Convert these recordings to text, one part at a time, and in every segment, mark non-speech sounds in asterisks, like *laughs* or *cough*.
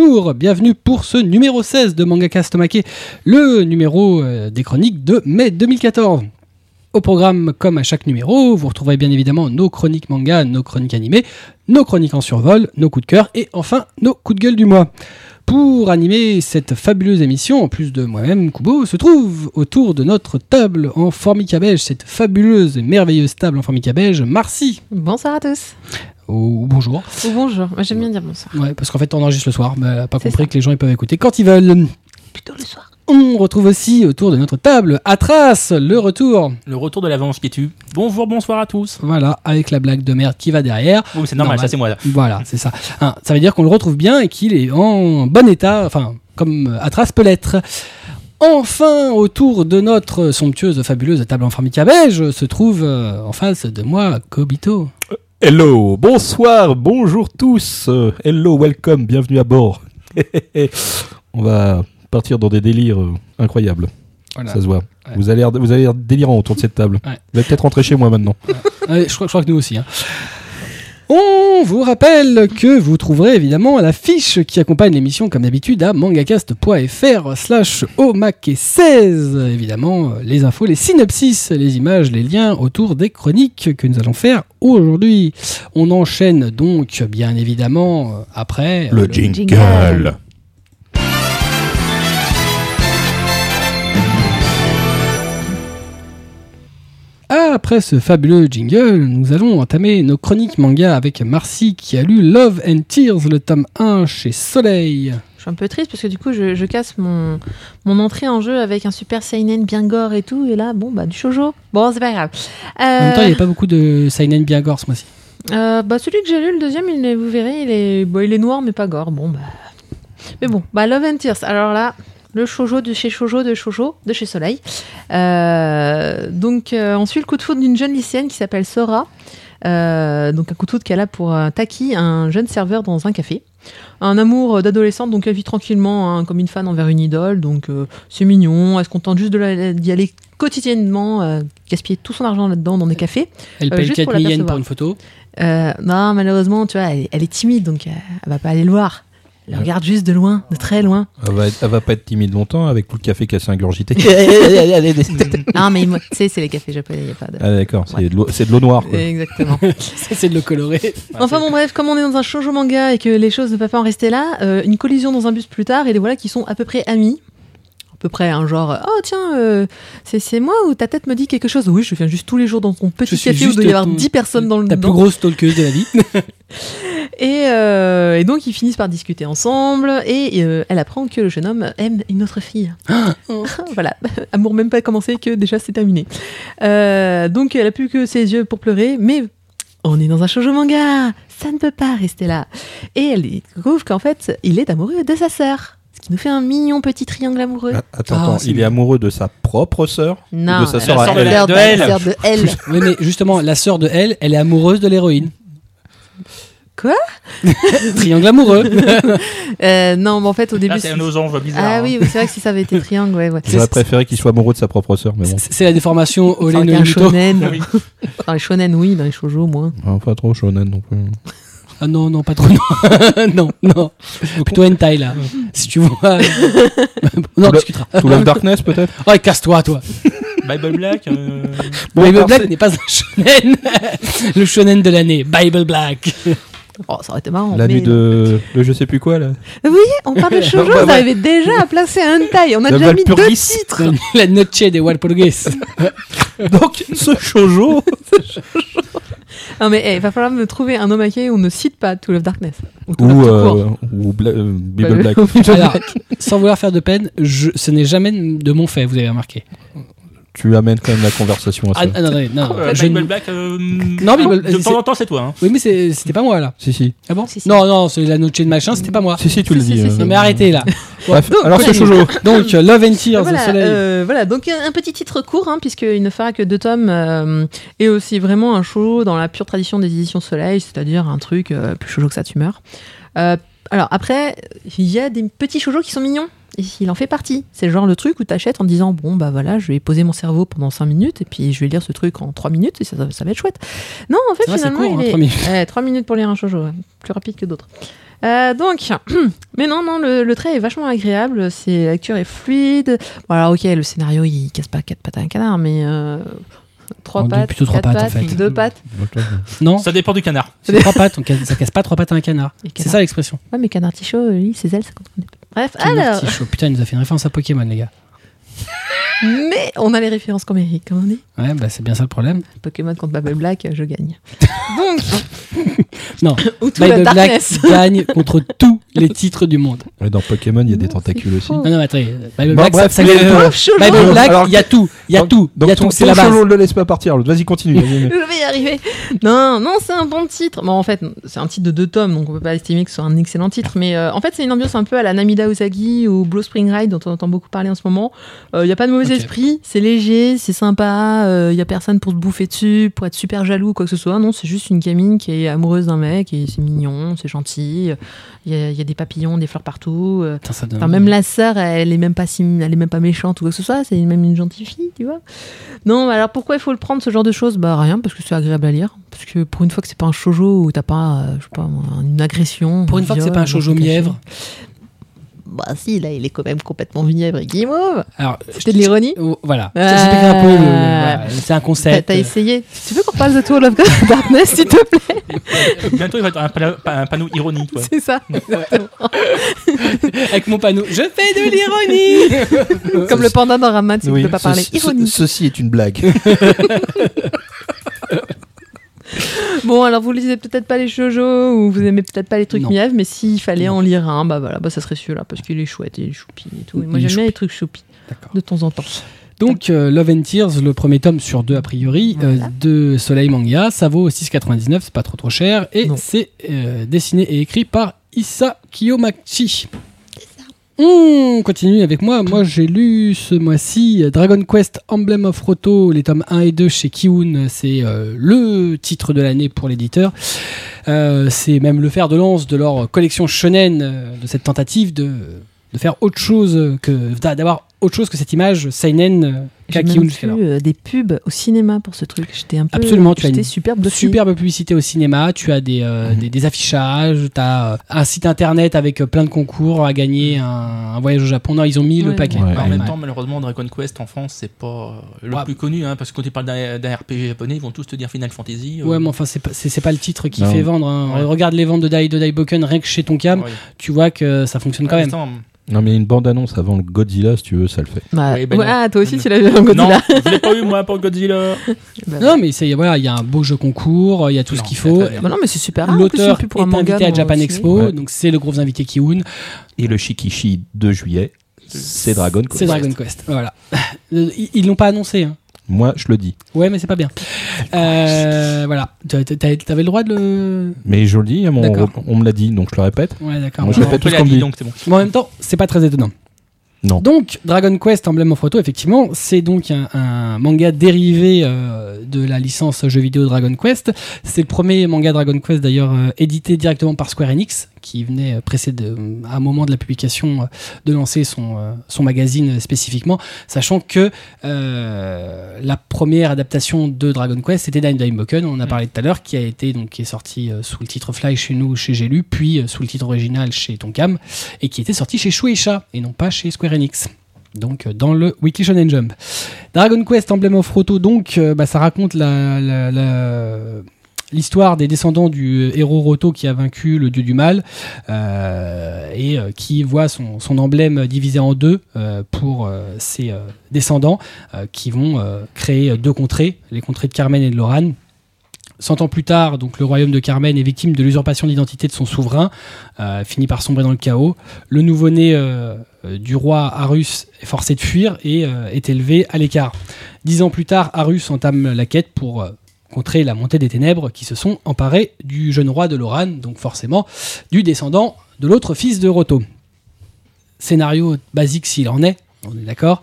Bienvenue pour ce numéro 16 de Mangaka Stomake, le numéro euh, des chroniques de mai 2014. Au programme, comme à chaque numéro, vous retrouverez bien évidemment nos chroniques manga, nos chroniques animées, nos chroniques en survol, nos coups de cœur et enfin nos coups de gueule du mois. Pour animer cette fabuleuse émission, en plus de moi-même, Kubo, se trouve autour de notre table en formica beige, cette fabuleuse et merveilleuse table en formica beige, Marcy. Bonsoir à tous. Ou bonjour. Ou bonjour. Moi, j'aime bien dire bonsoir. Ouais, parce qu'en fait, on enregistre le soir, mais elle a pas compris ça. que les gens ils peuvent écouter quand ils veulent. Plutôt le soir. On retrouve aussi autour de notre table Atras, le retour. Le retour de l'avance qui tue. Bonjour, bonsoir à tous. Voilà, avec la blague de merde qui va derrière. C'est normal, Normal. ça c'est moi. là. Voilà, c'est ça. Hein, ça veut dire qu'on le retrouve bien et qu'il est en bon état, enfin, comme Atras peut l'être. Enfin, autour de notre somptueuse, fabuleuse table en formica beige, se trouve euh, en face de moi Kobito. Hello, bonsoir, bonjour tous. Euh, hello, welcome, bienvenue à bord. *laughs* On va partir dans des délires euh, incroyables. Voilà. Ça se voit. Ouais. Vous avez l'air vous avez l'air délirant autour de cette table. Ouais. Vous allez peut-être rentrer chez moi maintenant. *laughs* Ouais, je, crois, je crois que nous aussi. hein. On vous rappelle que vous trouverez évidemment la fiche qui accompagne l'émission comme d'habitude à mangacast.fr slash omake16. Évidemment, euh, les infos, les synopsis, les images, les liens autour des chroniques que nous allons faire aujourd'hui. On enchaîne donc bien évidemment euh, après euh, jingle. Après ce fabuleux jingle, nous allons entamer nos chroniques manga avec Marcy qui a lu Love and Tears, le tome 1 chez Soleil. Je suis un peu triste parce que du coup, je, je casse mon, mon entrée en jeu avec un super seinen bien gore et tout. Et là, bon, bah, du shoujo. Bon, c'est pas grave. En même temps, il Euh, n'y a pas beaucoup de Seinen bien gore ce mois-ci. euh, bah, celui que j'ai lu, le deuxième, il vous verrez, il est, bon, il est noir, mais pas gore. Bon, bah. Mais bon, bah, Love and Tears. Alors là, le shoujo de chez shoujo de shoujo de chez Soleil. Euh, donc, euh, on suit le coup de foudre d'une jeune lycéenne qui s'appelle Sora. Euh, donc, un coup de foudre qu'elle a pour euh, Taki, un jeune serveur dans un café. Un amour d'adolescente, donc elle vit tranquillement hein, comme une fan envers une idole. Donc, c'est mignon. Elle se contente juste d'y aller quotidiennement, gaspiller tout son argent là-dedans dans des cafés. Elle paye juste 4 pour pour une photo. Non, malheureusement, tu vois, elle, est- elle est timide, donc elle va pas aller le voir. Elle regarde juste de loin, de très loin. Elle va, être- elle va pas être timide longtemps avec tout le café qu'elle s'est ingurgité. *laughs* *laughs* non, mais tu sais, c'est les cafés japonais, il n'y a pas de. ah d'accord, c'est de l'eau- c'est de l'eau noire. quoi. Exactement. *laughs* C'est de le colorer. enfin bon, bref, comme on est dans un shoujo manga et que les choses ne peuvent pas en rester là, euh, une collision dans un bus plus tard et les voilà qui sont à peu près amis. Peu près un genre, oh tiens, euh, c'est moi ou ta tête me dit quelque chose Oui, je viens juste tous les jours dans ton petit café où il doit y avoir ton- 10 personnes dans le Ta plus grosse talkeuse de la vie. *laughs* *laughs* Et, euh, et donc ils finissent par discuter ensemble et euh, elle apprend que le jeune homme aime une autre fille. *gasps* *laughs* voilà, amour même pas commencé que déjà c'est terminé. Donc elle a plus que ses yeux pour pleurer, mais on est dans un shoujo manga, ça ne peut pas rester là. Et elle découvre qu'en fait il est amoureux de sa sœur, qui nous fait un mignon petit triangle amoureux. Ah, Attends, Ah, attends, il est amoureux de sa propre sœur Non, de sa la sœur à elle. de, la elle. sœur de elle. oui, mais justement, la sœur de elle, elle est amoureuse de l'héroïne. Quoi? *laughs* Triangle amoureux. *laughs* Euh, non, mais en fait au début. C'est un losange bizarre. Ah hein. oui, c'est vrai que si ça avait été triangle, ouais, ouais. J'aurais préféré qu'il soit amoureux de sa propre sœur, mais bon. C'est la déformation. *laughs* Oui. Dans les shonen, oui, dans les shoujo, moins. Ah, pas trop shonen non plus. Ah non, non, pas trop. *laughs* Non, non. non. Plutôt hentai là. Si tu vois. *laughs* non, on discutera. To Love Darkness peut-être Oh, casse-toi, toi. Bible Black. euh, *laughs* Bible Black n'est pas un shonen. Le shonen de l'année. Bible Black. Oh, ça aurait été marrant. La nuit de... le je sais plus quoi là. Voyez, on parle de shoujo, Ouais, ouais. vous arrivez déjà à placer un hentai. On a La déjà mis deux titres. La noche des Walpurgis. Donc ce shoujo Non, mais eh, il va falloir me trouver un omake où on ne cite pas To Love Darkness. Ou, ou, euh, court. ou Bla- euh, Bible Black. *laughs* ou Bible Alors, Black. sans vouloir faire de peine, je, ce n'est jamais de mon fait, vous avez remarqué. Tu amènes quand même la conversation à ça. Ah, ah, non, non, non, euh, je Black. euh, Non, Bible- De c'est- temps en temps, c'est toi. hein. Oui, mais c'était pas moi là. Si si. Ah bon Si, si. Non, non, c'est la noche de machin, c'était pas moi. Si si tu le Si, dis. si, euh, si, Non, mais arrêtez là. Bref, Donc, alors c'est shoujo. *laughs* Donc, euh, Love and Tears, voilà, soleil. euh, voilà, donc un petit titre court, hein, puisqu'il ne fera que deux tomes, euh, et aussi vraiment un show dans la pure tradition des éditions Soleil, c'est-à-dire un truc euh, plus shoujo que ça tumeur. Euh, alors après, il y a des petits shoujo qui sont mignons, il en fait partie. C'est le genre le truc où tu achètes en disant, bon bah voilà, je vais poser mon cerveau pendant 5 minutes, et puis je vais lire ce truc en 3 minutes, et ça, ça va être chouette. Non, en fait, finalement, court, hein, il est... trois minutes. *laughs* Ouais, 3 minutes pour lire un shoujo, ouais, plus rapide que d'autres. Euh, donc, *clears throat* mais non, non, le, le trait est vachement agréable. C'est la lecture est fluide. Bon, alors, ok, le scénario il casse pas quatre pattes à un canard, mais euh, trois On pattes, plutôt trois pattes, en fait. deux pattes. Non, Ça dépend du canard. c'est trois pattes, on casse- ça casse pas trois pattes à un canard. C'est ça l'expression. Ouais, mais canard tichot, lui, ses ailes, ça compte. Bref, Canard alors, chaud. Putain, il nous a fait une référence à Pokémon, les gars. Mais on a les références qu'on mérite, comme on dit. Ouais, bah c'est bien ça le problème. Pokémon contre Bubble Black, je gagne. *laughs* Donc, *laughs* Non, ou tout la Bible Black *laughs* gagne contre tous les titres du monde. Ouais, dans Pokémon, il y a des tentacules aussi. Non, non, mais attendez. Bible Bon, Black, bref, ça, ça euh. Bible Black, alors- il y a tout. Il y a Donc- tout. Il y Donc a ton, tout, c'est la base. Cholo, ne le laisse pas partir. l'autre. Vas-y, continue. Je vais y arriver. Non, non, c'est un bon titre. Bon, en fait, c'est un titre de deux tomes, donc on peut pas estimer que ce soit un excellent titre. Mais euh, en fait, c'est une ambiance un peu à la Namida Ozagi ou Blue Spring Ride, dont on entend beaucoup parler en ce moment. Il n'y a pas de mauvais C'est léger, c'est sympa. Il y a personne pour se bouffer dessus, pour être super jaloux ou quoi que ce soit. Non, c'est juste une gamine qui est amoureuse d'un mec et c'est mignon, c'est gentil. Il y, a- il y a des papillons, des fleurs partout. euh, Putain, ça donne- Enfin, même la sœur, elle est même pas si, elle est même pas méchante ou quoi que ce soit. C'est même une gentille fille, tu vois. Non, alors pourquoi il faut le prendre ce genre de choses? Bah rien, parce que c'est agréable à lire. Parce que pour une fois que c'est pas un shoujo où t'as pas, euh, je sais pas, une agression. Pour une fois que c'est pas un shoujo mièvre. Bah si, là, il est quand même complètement mièvre et guimauve. Alors, C'était de l'ironie. Oh, Voilà. Euh, J'explique un peu. le- voilà, C'est un concept. t'as essayé. Tu veux qu'on parle de Tour *laughs* of Darkness, s'il te plaît *laughs* Bientôt, il va y avoir un, panneau ironie. Quoi. C'est ça. *laughs* Avec mon panneau. Je fais de l'ironie. Comme le panda dans Raman, si Oui, tu peux pas parler. ce- Ironie. ceci est une blague. Bon, alors vous lisez peut-être pas les shoujo ou vous aimez peut-être pas les trucs mièvres, mais s'il fallait Non. en lire un, bah voilà, bah ça serait celui-là parce qu'il est chouette, il est choupi et tout. Et moi j'aime bien les trucs choupi de temps en temps. Donc, euh, Love and Tears, le premier tome sur deux a priori, euh, de Soleil Manga, ça vaut 6,99, c'est pas trop trop cher, et c'est euh, dessiné et écrit par Issa Kiyomachi. On continue avec moi. Moi, j'ai lu ce mois-ci Dragon Quest Emblem of Roto, les tomes 1 et 2 chez Kiun. C'est euh, le titre de l'année pour l'éditeur. Euh, c'est même le fer de lance de leur collection shonen, euh, de cette tentative de, de faire autre chose que d'a- d'avoir autre chose que cette image seinen euh, qu'a J'ai Kiun même jusqu'alors. vu euh, des pubs au cinéma pour ce truc. J'étais un peu. Absolument, tu as une. Superbe publicité au cinéma, tu as des, euh, des, des affichages, tu as un site internet avec euh, plein de concours à gagner, un, un voyage au Japon. Non, ils ont mis le paquet. Ouais. en même temps, malheureusement, Dragon Quest en France, c'est pas euh, le Ouais. plus connu, hein, parce que quand tu parles d'un RPG japonais, ils vont tous te dire Final Fantasy. euh, Ouais, mais enfin, c'est pas, c'est, pas le titre qui Non. fait vendre. hein. Ouais. Regarde les ventes de Dai de Daiboken, rien que chez Tonkam, ouais. tu vois que ça fonctionne quand même. Non, mais une bande-annonce avant le Godzilla, si tu veux, ça le fait. Bah, Oui, bah ouais, non. ah, toi aussi, Non. tu l'as vu Non, Godzilla. je l'ai pas eu moi pour Godzilla. *laughs* Bah, Non, mais c'est, voilà, il y a un beau jeu concours, il y a tout Non, ce qu'il faut. bah non, mais c'est super rare. L'auteur non pour est manga invité à dans- Japan Expo, Ouais. donc c'est le gros invité Kiun. Et le Shikishi de juillet, c'est Dragon Quest. C'est Dragon Quest. Voilà. Euh, Ils, l'ont pas annoncé. Hein. Moi, je le dis. Ouais, mais c'est pas bien. Euh, voilà. T'avais le droit de le. Mais je le dis, mon- D'accord. on me l'a dit, donc je le répète. Ouais, d'accord. Moi, je répète On tout ce qu'on me dit, dit. donc c'est bon. Mais en même temps, c'est pas très étonnant. Donc, Dragon Quest Emblem of Photo, effectivement, c'est donc un, un manga dérivé euh, de la licence jeu vidéo Dragon Quest. C'est le premier manga Dragon Quest d'ailleurs euh, édité directement par Square Enix, qui venait euh, précéder, à un moment de la publication, euh, de lancer son, euh, son magazine spécifiquement, sachant que euh, la première adaptation de Dragon Quest c'était Dime Dime Boken, on en a Mm. parlé tout à l'heure, qui a été donc qui est sorti sous le titre Fly chez nous, chez J'ai lu, puis sous le titre original chez Tonkam et qui était sorti chez Shueisha et non pas chez Square Enix. Donc dans le Weekly Shonen Jump. Dragon Quest Emblem of Roto, donc euh, bah, ça raconte la, la- la- l'histoire des descendants du héros Roto qui a vaincu le dieu du mal euh, et euh, qui voit son, emblème divisé en deux euh, pour ses descendants qui vont créer deux contrées, les contrées de Carmen et de Loran. Cent ans plus tard, donc le royaume de Carmen est victime de l'usurpation d'identité de son souverain, finit par sombrer dans le chaos. Le nouveau-né du roi Arus est forcé de fuir et est élevé à l'écart. Dix ans plus tard, Arus entame la quête pour contrer la montée des ténèbres qui se sont emparées du jeune roi de Loran, donc forcément du descendant de l'autre fils de Roto. Scénario basique s'il en est, on est d'accord.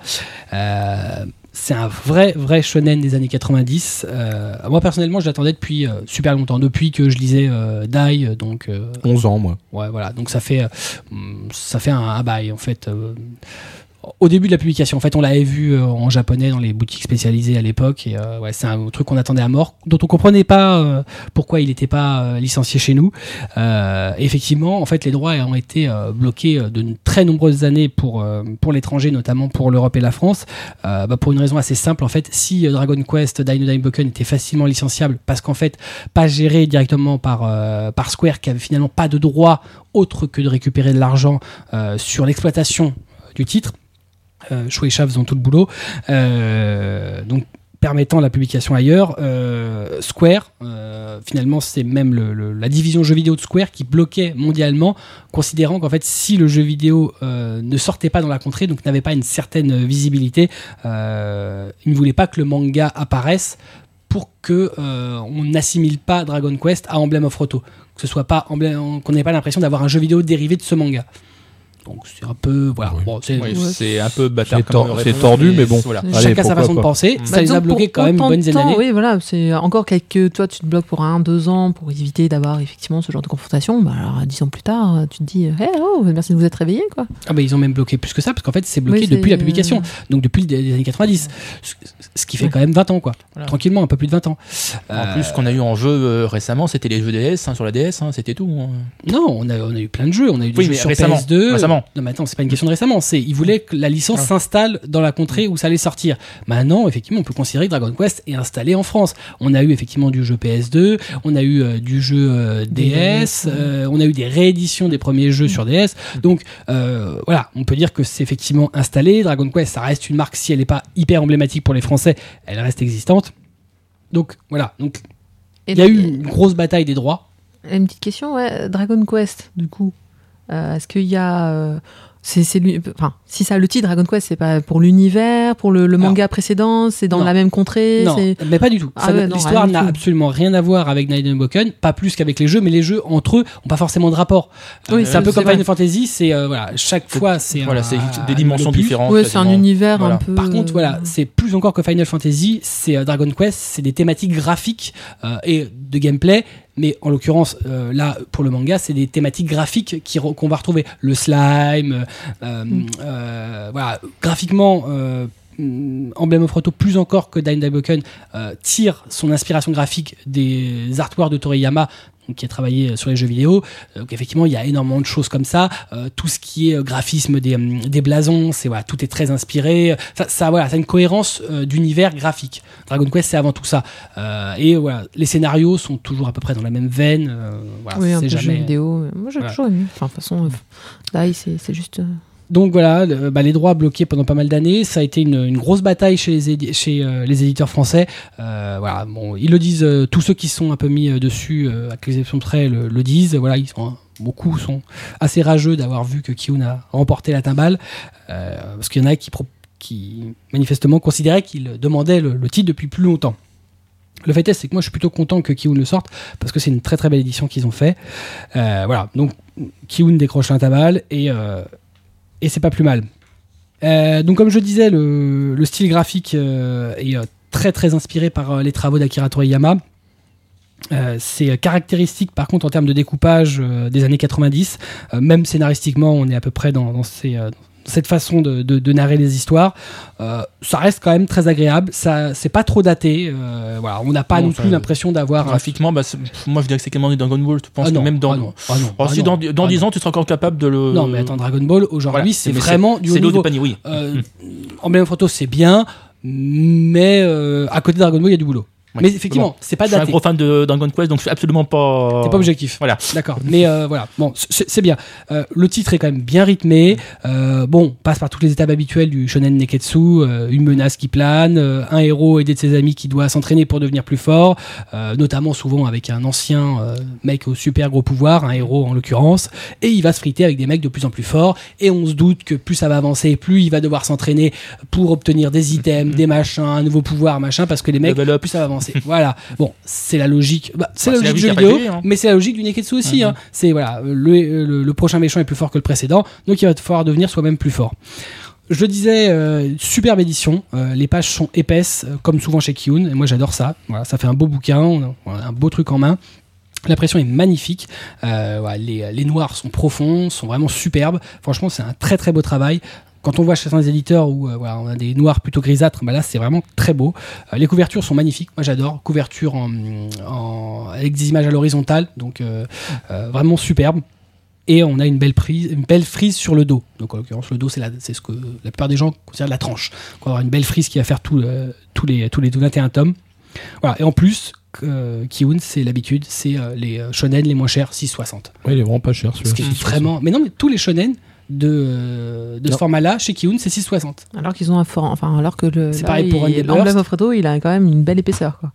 Euh, c'est un vrai, vrai shonen des années 90. Euh, moi, personnellement, je l'attendais depuis euh, super longtemps, depuis que je lisais Dai, donc... euh, 11 ans, moi. Ouais, voilà. Donc ça fait, hum, ça fait un, un bail en fait. Au début de la publication. En fait, on l'avait vu euh, en japonais dans les boutiques spécialisées à l'époque. Et euh, ouais, c'est un truc qu'on attendait à mort, dont on comprenait pas euh, pourquoi il n'était pas euh, licencié chez nous. Euh, effectivement, en fait, les droits ont été euh, bloqués de très nombreuses années pour pour l'étranger, notamment pour l'Europe et la France. Bah, pour une raison assez simple, en fait, si Dragon Quest Dino Boken était facilement licenciable, parce qu'en fait, pas géré directement par par Square, qui avait finalement pas de droit autre que de récupérer de l'argent sur l'exploitation du titre. Euh, Shueisha faisant tout le boulot. Euh, donc permettant la publication ailleurs. Euh, Square, finalement, c'est même la division jeux vidéo de Square qui bloquait mondialement, considérant qu'en fait, si le jeu vidéo ne sortait pas dans la contrée, donc n'avait pas une certaine visibilité, il ne voulait pas que le manga apparaisse pour que on n'assimile pas Dragon Quest à Emblem of Roto, que ce soit pas qu'on n'ait pas l'impression d'avoir un jeu vidéo dérivé de ce manga. Donc c'est un peu voilà. Oui. Bon, c'est Oui, un peu bâtard. C'est tordu, mais bon. Voilà. Allez, chacun sa façon de pas. penser. Mm. Ça Bah, les a bloqués quand même une autant bonne de dizaine temps, d'années. Oui, voilà, c'est encore quelques. Toi, tu te bloques pour un, deux ans pour éviter d'avoir effectivement ce genre de confrontation. Bah, alors, dix ans plus tard, tu te dis, hey, oh, merci de vous être réveillé, quoi. Ah bah ils ont même bloqué plus que ça parce qu'en fait c'est bloqué Oui, depuis la publication, donc depuis les années 90, ce, ce qui fait Ouais. quand même 20 ans quoi, Voilà. tranquillement un peu plus de 20 ans. En Euh, plus, ce qu'on a eu en jeu euh, récemment, c'était les jeux DS hein, sur la DS, hein, c'était tout. hein. non, on a, on a eu plein de jeux, on a eu des Oui, jeux mais sur récemment, PS2. récemment. Non mais attends, c'est pas une question de récemment, c'est ils voulaient que la licence Ah. s'installe dans la contrée où ça allait sortir. Maintenant, effectivement, on peut considérer que Dragon Quest est installé en France. On a eu effectivement du jeu PS2, on a eu euh, du jeu euh, DS, euh, on a eu des rééditions des premiers jeux sur DS. Donc euh, voilà, on peut dire que c'est effectivement installé. Dragon Quest, ça reste une marque si elle n'est pas hyper emblématique pour les Français, elle reste existante. Donc voilà, donc il y a eu une grosse bataille des droits. Une petite question, ouais. Dragon Quest, du coup. Euh, Est-ce qu'il y a. euh, c'est, enfin, si ça le titre Dragon Quest, c'est pas pour l'univers, pour le, le manga précédent, c'est dans non. la même contrée. Non, c'est- mais pas du tout. Ah ouais, L'histoire n'a absolument rien à voir avec Night Boken, pas plus qu'avec les jeux, mais les jeux entre eux ont pas forcément de rapport. Oui, Euh, c'est un peu comme. Final Fantasy, c'est euh, voilà, chaque fois c'est Voilà, c'est des dimensions différentes. Ouais, c'est un univers Voilà. un peu. Par contre, voilà, c'est plus encore que Final Fantasy, c'est euh, Dragon Quest, c'est des thématiques graphiques euh, et de gameplay, mais en l'occurrence, euh, là, pour le manga, c'est des thématiques graphiques qu'on va retrouver. Le slime, euh, Mm. euh, voilà, graphiquement. Euh, mm, Emblem of Roto, plus encore que Dine Boken, euh, tire son inspiration graphique des artworks de Toriyama, qui a travaillé sur les jeux vidéo. Euh, Donc effectivement, il y a énormément de choses comme ça. Euh, tout ce qui est euh, graphisme des, hum, des blasons, c'est voilà, tout est très inspiré. Ça, ça voilà, ça a une cohérence euh, d'univers graphique. Dragon Quest, c'est avant tout ça. Euh, et voilà, les scénarios sont toujours à peu près dans la même veine. euh, voilà, oui, un peu jeu jamais. vidéo. Moi, j'ai Voilà. toujours aimé. Enfin, de toute façon, euh, là, c'est juste. Donc voilà, bah, les droits bloqués pendant pas mal d'années, ça a été une, grosse bataille chez les, euh, éditeurs français. Euh, voilà, bon, ils le disent, euh, tous ceux qui sont un peu mis dessus, à l'exception près, le, le disent. Voilà, hein, beaucoup sont assez rageux d'avoir vu que Kiyun a remporté la timbale, parce qu'il y en a qui, manifestement considéraient qu'il demandait le, titre depuis plus longtemps. Le fait est, c'est que moi je suis plutôt content que Kiyun le sorte parce que c'est une très très belle édition qu'ils ont fait. Voilà, donc Kiyun décroche la timbale et, et c'est pas plus mal. Euh, donc comme je disais, le, le style graphique euh, est euh, très très inspiré par les travaux d'Akira Toriyama. C'est caractéristique par contre en termes de découpage des années 90. Euh, même scénaristiquement, on est à peu près dans, ces, cette façon de, de- de narrer les histoires. Euh, ça reste quand même très agréable. Ça, c'est pas trop daté. Euh, voilà, on n'a pas Non, plus l'impression d'avoir. Graphiquement, bah, c'est- moi je dirais que c'est clairement du Dragon Ball. Je pense Ah non, que même dans. ah non, ah ah si dans, dans ah 10 non. ans, tu seras encore capable de le. Non, mais attends, Dragon Ball aujourd'hui, Voilà, c'est vraiment du haut C'est niveau. panier, oui. Euh, Emblem Photo, c'est bien, mais euh, à côté de Dragon Ball, il y a du boulot. Mais effectivement, Bon, c'est pas je suis un daté. gros fan de Dragon Quest, donc je suis absolument pas. T'es pas objectif. Voilà. D'accord. Mais euh, voilà, bon, c'est bien. Euh, le titre est quand même bien rythmé. Euh, bon, passe par toutes les étapes habituelles du shonen neketsu. euh, une menace qui plane, euh, un héros aidé de ses amis qui doit s'entraîner pour devenir plus fort, euh, notamment souvent avec un ancien mec au super gros pouvoir, un héros en l'occurrence, et il va se friter avec des mecs de plus en plus forts. Et on se doute que plus ça va avancer, plus il va devoir s'entraîner pour obtenir des items, des machins, un nouveau pouvoir, machin, parce que les mecs plus ça va avancer. Voilà. Bon, c'est la logique. Bah, c'est Bah, la c'est la logique du jeu logique vidéo, hein. mais c'est la logique du Neketsu aussi. Mhm. hein. C'est voilà, le, le, le prochain méchant est plus fort que le précédent, donc il va falloir devenir soi-même plus fort. Je le disais, euh, superbe édition. Euh, les pages sont épaisses, euh, comme souvent chez Kiyun, et moi j'adore ça. Voilà, ça fait un beau bouquin, on a, on a un beau truc en main. L'impression est magnifique. Euh, les, les noirs sont profonds, sont vraiment superbes. Franchement, c'est un très très beau travail. Quand on voit chez certains éditeurs où euh, voilà, on a des noirs plutôt grisâtres, bah là c'est vraiment très beau. Euh, les couvertures sont magnifiques, moi j'adore. Couverture en, en- avec des images à l'horizontale, donc euh, vraiment superbe. Et on a une belle, prise, une belle frise sur le dos. Donc en l'occurrence, le dos, c'est ce que la plupart des gens considèrent la tranche. On va avoir une belle frise qui va faire tout, euh, tous, les, tous les 21 tomes. Voilà. Et en plus, euh, Kiun, c'est l'habitude, c'est euh, les shonen les moins chers, 6,60. Ouais, il est vraiment pas cher Ce celui-là. vraiment. Mais non, mais tous les shonen de, euh, de ce format-là, chez Kiun, c'est 6,60. Alors qu'ils ont un fort. Enfin, alors que le. C'est pareil pour of Fredo, il a quand même une belle épaisseur. Quoi.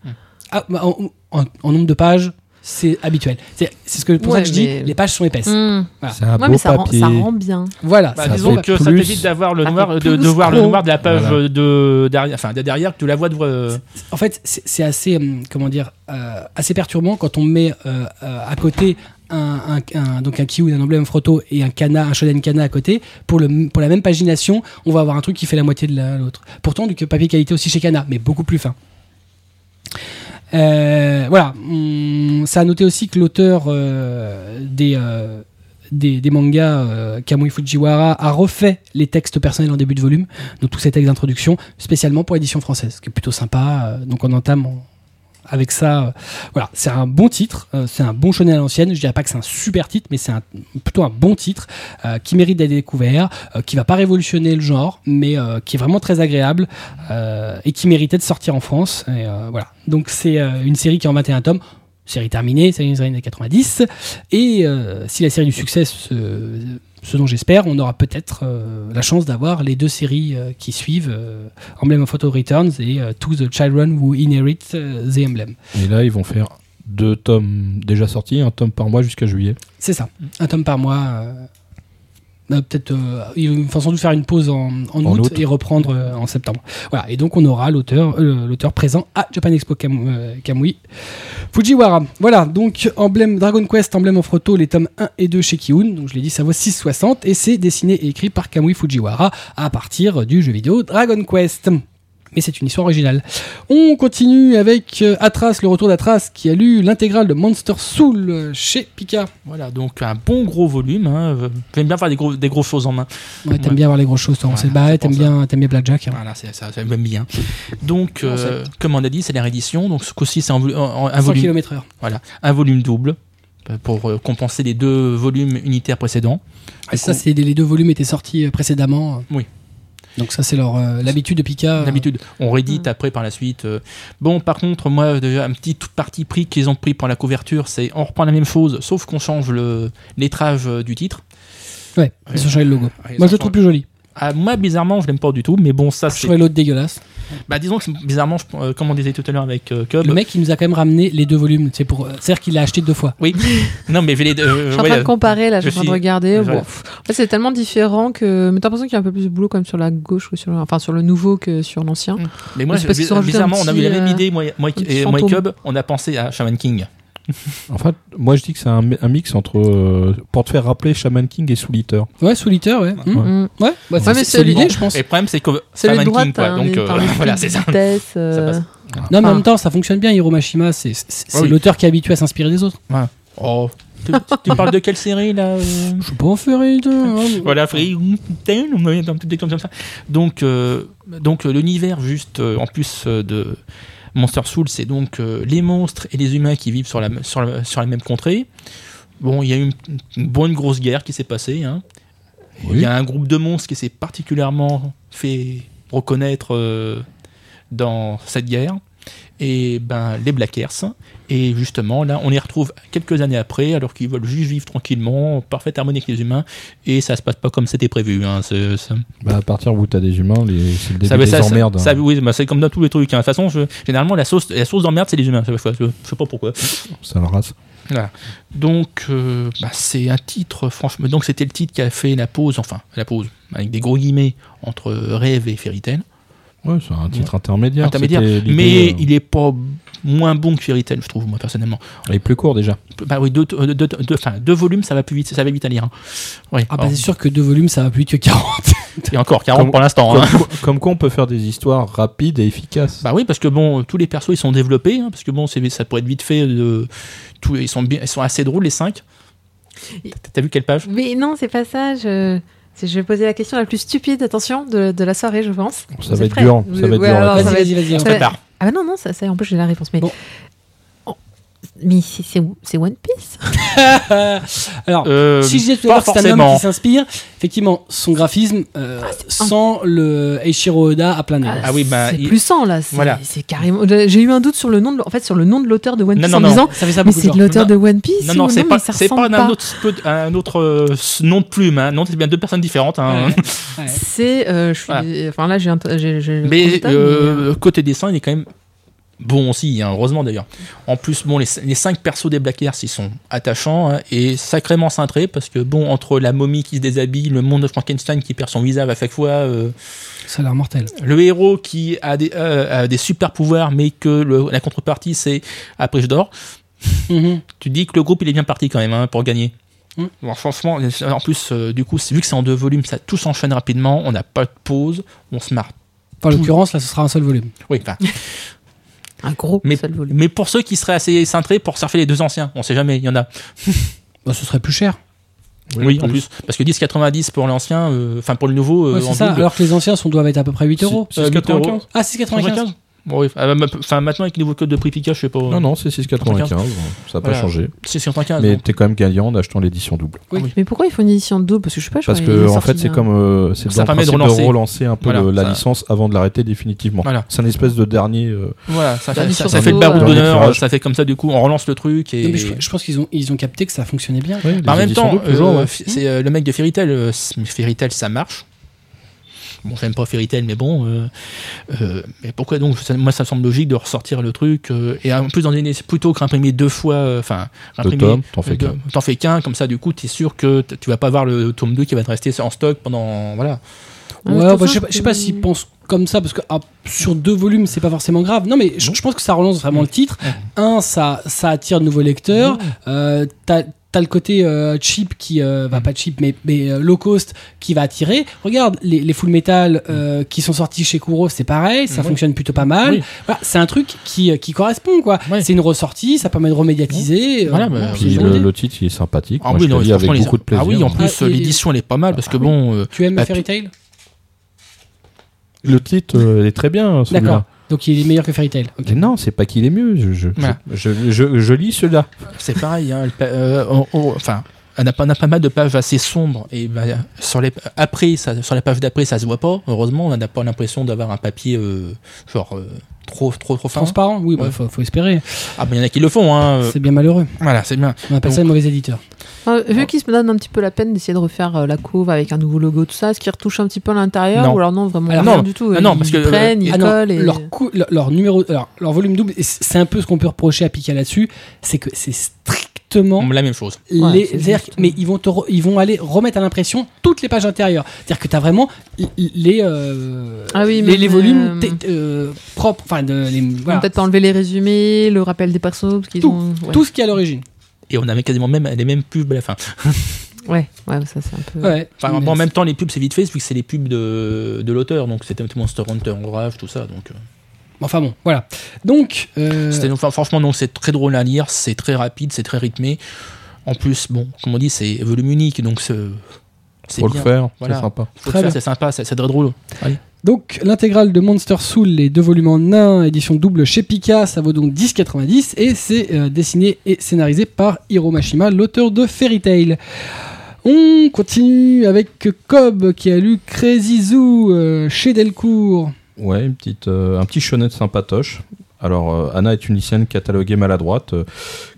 Ah, bah, en, en- en nombre de pages, c'est habituel. C'est c'est ce que, pour ça que je dis, les pages sont épaisses. Mmh. Voilà. C'est un Ouais, beau mais ça rend, papier. ça rend bien. Voilà. Bah, ça Ça disons que ça plus- t'évite d'avoir le ça noir, fait de, de voir le noir de la page Voilà. de derrière, enfin de derrière que tu la vois de. euh, En fait, c'est assez, hum, comment dire, euh, assez perturbant quand on met euh, euh, à côté un, un, un- donc un Kiwi, un emblème Froto et un Kana, un Shonen Kana à côté. Pour, la même pagination, on va avoir un truc qui fait la moitié de la- l'autre. Pourtant, du papier qualité aussi chez Kana, mais beaucoup plus fin. Euh, voilà. Hum, ça a noté aussi que l'auteur euh, des, euh, des, mangas, Kamui Fujiwara, a refait les textes personnels en début de volume, donc tous ces textes d'introduction, spécialement pour l'édition française, ce qui est plutôt sympa. donc on entame en- avec ça. euh, voilà, c'est un bon titre, euh, c'est un bon shonen à l'ancienne. Je dirais pas que c'est un super titre, mais c'est plutôt un bon titre euh, qui mérite d'être découvert, qui va pas révolutionner le genre, mais qui est vraiment très agréable et qui méritait de sortir en France. Voilà. Donc c'est une série qui est en 21 tomes. Série terminée, série des 90. Et si la série du succès, ce, ce dont j'espère, on aura peut-être euh, la chance d'avoir les deux séries euh, qui suivent, euh, Emblem of Photo Returns et To the Children Who Inherit the Emblem. Et là, ils vont faire deux tomes déjà sortis, un tome par mois jusqu'à juillet. C'est ça, un tome par mois. Euh, Peut-être, euh, vont sans doute faire une pause en, en En août, août. et reprendre euh, en septembre. Voilà, et donc on aura l'auteur, euh, l'auteur présent à Japan Expo Kam- Kamui, Fujiwara. Voilà, donc emblème Dragon Quest, emblème of Roto, les tomes 1 et 2 chez Kiun. Donc je l'ai dit, ça vaut 6,60 et c'est dessiné et écrit par Kamui Fujiwara à partir du jeu vidéo Dragon Quest. Mais c'est une histoire originale. On continue avec euh, Atras, le retour d'Atras, qui a lu l'intégrale de Monster Soul euh, chez Pika. Voilà, donc un bon gros volume. Hein. euh, J'aime bien faire des, gros, des grosses choses en main. Ouais, t'aimes Ouais. bien avoir les grosses choses, toi. On Ouais, sait bah, t'aimes bien, t'aimes bien Blackjack. hein. Voilà, c'est ça, ça m'aime bien. *laughs* Donc, euh, comme on a dit, c'est la réédition. Donc, ce coup-ci, c'est un, un 100 volume, km heure. voilà, un volume double euh, pour euh, compenser les deux volumes unitaires précédents. Et ça, c'est les deux volumes étaient sortis euh, précédemment. Oui. Donc ça, c'est leur euh, l'habitude de Pika. euh, D'habitude, on réédite après par la suite. euh. Bon, par contre, moi, déjà, un petit parti pris qu'ils ont pris pour la couverture, c'est on reprend la même chose, sauf qu'on change le lettrage euh, du titre. Ouais, ils ont changé le logo. Ouais, Moi, je le trouve plus joli. Ah, moi, bizarrement, je l'aime pas du tout, mais bon, ça, Je c'est. trouvais l'autre dégueulasse. Bah, disons que bizarrement, je- euh, comme on disait tout à l'heure avec euh, Cub. Le mec, il nous a quand même ramené les deux volumes. C'est pour, euh, c'est-à-dire qu'il l'a acheté deux fois. Oui, non, mais je les. euh, Je suis en ouais, train de comparer, là, je je suis en train de regarder. voilà. Bon, pff, en fait, c'est tellement différent que. Mais t'as l'impression qu'il y a un peu plus de boulot quand même sur la gauche, ou sur le... enfin sur le nouveau que sur l'ancien. Mais moi, C'est parce bizarrement, on a eu la même idée, moi, et moi et. Cub, on a pensé à Shaman King. En fait, moi je dis que c'est un, un mix entre. euh, pour te faire rappeler Shaman King et Soul Eater. Ouais, sous Eater, ouais. Ouais. Mm. Ouais, bah, c'est, mais c'est l'idée, je pense. Et le problème, c'est que C'est le Shaman droit, King, quoi. un- Donc, euh, *laughs* voilà, de c'est ça. vitesse, euh, passe. Non, mais en Enfin. même temps, ça fonctionne bien. Hiro Mashima, c'est, Oui. l'auteur qui est habitué à s'inspirer des autres. Oh, tu, tu parles de quelle série, là euh? Je peux pas en faire une. hein. *laughs* Voilà, ça. Donc, euh, donc l'univers juste euh, en plus euh, de Monster Soul, c'est donc euh, les monstres et les humains qui vivent sur la, sur la, sur la même contrée. Bon, il y a eu une, une bonne grosse guerre qui s'est passée. hein. Il y a un groupe de monstres qui s'est particulièrement fait reconnaître euh, dans cette guerre. Et ben les Blackers. Et justement, là, on les retrouve quelques années après, alors qu'ils veulent juste vivre tranquillement, en parfaite harmonie avec les humains. Et ça se passe pas comme c'était prévu. hein. C'est- Bah, à partir où t'as des humains, les- c'est le début ça, des ça- emmerdes. ça- hein. oui, bah, c'est comme dans tous les trucs. hein. De toute façon, je- généralement, la sauce, la sauce d'emmerde, c'est les humains. Je, je- je sais pas pourquoi. Ça le race. Donc, euh, bah, c'est un titre, franchement. Donc, c'était le titre qui a fait la pause, enfin, la pause, avec des gros guillemets, entre Rêve et Fairy. Ouais, c'est un titre intermédiaire. Intermédiaire. Mais euh, il est pas moins bon que Fairy Tail, je trouve, moi, personnellement. il est plus court déjà. Bah oui, deux, deux, deux- deux- enfin, deux volumes, ça va plus vite, ça va vite à lire. hein. Ouais. Ah, bah, c'est sûr que deux volumes, ça va plus vite que 40. et encore 40 Comme- pour l'instant. Comme, hein. quoi- comme quoi on peut faire des histoires rapides et efficaces. Bah oui, parce que bon, tous les persos ils sont développés, hein, parce que bon, ça pourrait être vite fait. De, tous, ils, sont bien, ils sont assez drôles les cinq. T'as- T'as vu quelle page? Mais non, c'est pas ça. Je... Si je vais poser la question la plus stupide, attention, de, de la soirée, je pense. Ça Vous va être prêts dur. Ça va être ouais, dur. Vas-y, vas-y, vas-y. Ah bah non, non, ça, ça en plus j'ai la réponse. Mais, Bon. Mais c'est- One Piece *laughs* Alors, Euh, si je disais tout à l'heure que c'est un homme qui s'inspire, effectivement, son graphisme euh, sans le Eiichiro Oda à plein nez. Ah oui, bah, c'est il- plus 100 là. C'est Voilà. c'est carrément. J'ai eu un doute sur le nom de, en fait, sur le nom de l'auteur de One Non, Piece non, en non. disant. Ça fait ça Mais c'est l'auteur Non. de One Piece Non, non, c'est pas, ça c'est pas un autre, peu- un autre euh, nom de plume. Hein. Non, c'est bien deux personnes différentes. Hein. Ouais. *laughs* Ouais. C'est, euh, je suis, Voilà. enfin là j'ai, un- Mais côté dessin, il est quand même bon aussi, hein, heureusement d'ailleurs. En plus, bon, les, les cinq persos des Black Earth, ils sont attachants hein, et sacrément cintrés parce que bon, entre la momie qui se déshabille, le monde de Frankenstein qui perd son visage à chaque fois, euh, Ça a l'air mortel. le héros qui a des, euh, a des super pouvoirs, mais que le- la contrepartie c'est après je dors. Mhm. *laughs* Tu dis que le groupe il est bien parti quand même hein, pour gagner. Mm. Bon, franchement, en plus, euh, du coup, vu que c'est en deux volumes, ça tout s'enchaîne rapidement, on n'a pas de pause, on se marre. En l'occurrence, là, ce sera un seul volume. Oui, enfin, Un gros Mais- seul volume. Mais pour ceux qui seraient assez cintrés pour surfer les deux anciens, on sait jamais, il y en a. *laughs* Bah, ce serait plus cher. Oui, en plus. Parce que 10,90 pour l'ancien, euh, enfin pour le nouveau, euh, Ouais, en c'est ça. double, Alors que les anciens sont, doivent être à peu près 8 euros. Euh, 6,95. Ah, 6,95. Bon, oui. Ah, bah, Enfin, maintenant avec le nouveau code de prix Pika, je sais pas. Non, non, c'est 6,95. Ça n'a pas Voilà. changé. C'est 115. Mais t'es quand même gagnant en achetant l'édition double. Mais pourquoi ils font une édition double? Parce que je sais pas. je Parce que, en fait, c'est comme. euh, c'est Ça dans le permet de relancer. relancer un peu Voilà, le- la ça- licence avant de l'arrêter définitivement. Voilà. C'est un espèce de dernier. euh, Voilà, ça, fait, ça, sursaut, ça fait le baroud euh, d'honneur, ça fait comme ça, du coup, on relance le truc. Et... Non, mais je, je pense qu'ils ont, ils ont capté que ça fonctionnait bien. Bah, en même temps, euh, c'est euh, le mec de Fairy Tail. euh, c- Fairy Tail, ça marche. Bon, j'aime pas Fairy Tail, mais bon. euh, euh, mais pourquoi donc? Ça- Moi, ça me semble logique de ressortir le truc. euh, et en plus, dans une, plutôt que d'imprimer deux fois. Enfin, Deux imprimer- tomes, t'en fais qu'un. T'en fais qu'un, comme ça, du coup, t'es sûr que tu vas pas avoir le tome 2 qui va te rester en stock pendant. Voilà. Ah, Ouais, c'est bah, je sais pas, que- je sais pas s'ils pensent comme ça parce que ah, sur deux volumes c'est pas forcément grave. Non mais je, je pense que ça relance vraiment le titre. Un, ça, ça attire de nouveaux lecteurs. Euh, T'as t'as le côté euh, cheap qui euh, va pas cheap mais, mais euh, low cost qui va attirer. Regarde les, les Full Metal euh, qui sont sortis chez Kuro, c'est pareil, ça Oui. fonctionne plutôt pas mal. Oui. Voilà, c'est un truc qui, qui correspond quoi. C'est une ressortie, ça permet de remédiatiser. Voilà, euh, bah, Puis le, titre, il est sympathique. Ah Moi, oui, je non, avec les- beaucoup de plaisir. Ah oui, en Ah, plus, et- l'édition, elle est pas mal parce que Ah, bon. euh, Tu aimes bah, Fairy Tail? Le titre euh, est très bien, celui-là. D'accord. Donc il est meilleur que Fairy Tail. Non, c'est pas qu'il est mieux. Je, je, Voilà. je, je, je- je lis celui-là. C'est pareil, hein, pa- euh, on- on- enfin, on a, pas- on a pas mal de pages assez sombres et bah, sur les après, ça, sur les pages d'après, ça se voit pas. Heureusement, on n'a pas l'impression d'avoir un papier euh, genre euh, trop, trop, trop fin. Transparent Oui, bah, Ouais. faut, faut espérer. Ah, mais il y en a qui le font. Hein. C'est bien malheureux. Voilà, c'est bien. On appelle ça un mauvais éditeur. Euh, vu qu'ils se donnent un petit peu la peine d'essayer de refaire euh, la couve avec un nouveau logo, tout ça, est-ce qu'ils retouchent un petit peu à l'intérieur ou alors non, vraiment Alors, rien non. du tout Ah, non, ils parce que, prennent, euh, ils Ah non, collent et... leur, leur, leur numéro, leur, leur volume double, c'est un peu ce qu'on peut reprocher à Pika là-dessus, c'est que c'est strictement La même chose. Les, mais ils vont te re- ils vont aller remettre à l'impression toutes les pages intérieures. C'est-à-dire que tu as vraiment les euh, Ah oui, les, les volumes euh, euh, propres, enfin de les, Ils vont voilà. peut-être enlever les résumés, le rappel des persos, parce qu'ils Tout, ont... Ouais. tout ce qui est à l'origine. Et on avait quasiment même les mêmes pubs à la fin. *laughs* Ouais, ouais, ça c'est un peu... Ouais. Enfin, Mais bon, en même temps, les pubs, c'est vite fait, vu que c'est les pubs de, de l'auteur. Donc, c'était Monster Hunter Rage, tout ça. Donc, euh, Enfin bon, voilà. Donc euh, c'était- enfin, franchement, donc, c'est très drôle à lire, c'est très rapide, c'est très rythmé. En plus, bon, comme on dit, c'est volume unique, donc c'est c'est Faut le faire, Voilà. c'est sympa. Faut le faire, c'est sympa, c'est c'est très drôle. Allez. Donc l'intégrale de Monster Soul, les deux volumes en un, édition double chez Pika, ça vaut donc 10,90 et c'est euh, dessiné et scénarisé par Hiro Mashima, l'auteur de Fairy Tail. On continue avec Cobb qui a lu Crazy Zoo euh, chez Delcourt. Ouais, une petite, euh, un petit shonen sympatoche. Alors, euh, Anna est une lycéenne cataloguée maladroite. Euh,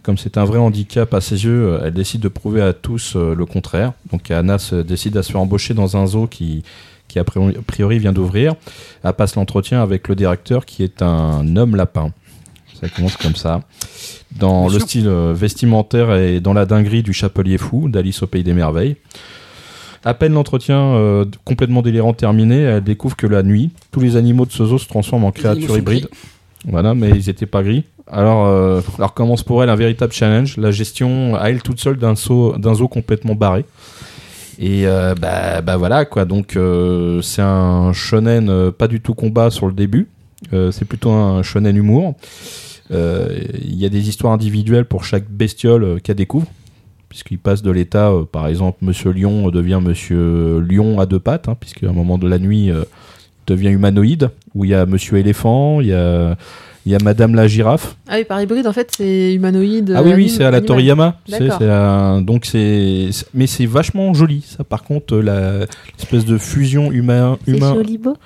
comme c'est un vrai handicap à ses yeux, elle décide de prouver à tous le contraire. Donc, Anna se décide à se faire embaucher dans un zoo qui, qui a priori, vient d'ouvrir. Elle passe l'entretien avec le directeur qui est un homme lapin. Ça commence comme ça. Dans Bien le sûr. style vestimentaire et dans la dinguerie du chapelier fou d'Alice au Pays des Merveilles. À peine l'entretien euh, complètement délirant terminé, elle découvre que la nuit, tous les animaux de ce zoo se transforment en créatures hybrides. Voilà, mais ils étaient pas gris. Alors, euh, alors commence pour elle un véritable challenge, la gestion à elle toute seule d'un zoo, d'un zoo complètement barré. Et euh, bah, bah voilà quoi, donc euh, c'est un shonen pas du tout combat sur le début, c'est plutôt un shonen humour. Il y a des histoires individuelles pour chaque bestiole qu'elle découvre, puisqu'il passe de l'état, euh, par exemple, Monsieur Lion devient Monsieur Lion à deux pattes, hein, puisqu'à un moment de la nuit, euh, il devient humanoïde, où il y a Monsieur Éléphant, il y a, il y a Madame la girafe. Ah oui, par hybride, en fait, c'est humanoïde. Ah oui, oui, c'est à la. Toriyama. c'est un- donc c'est, c'est- mais c'est vachement joli. Ça, par contre, la l'espèce de fusion humain, C'est humain. joli beau.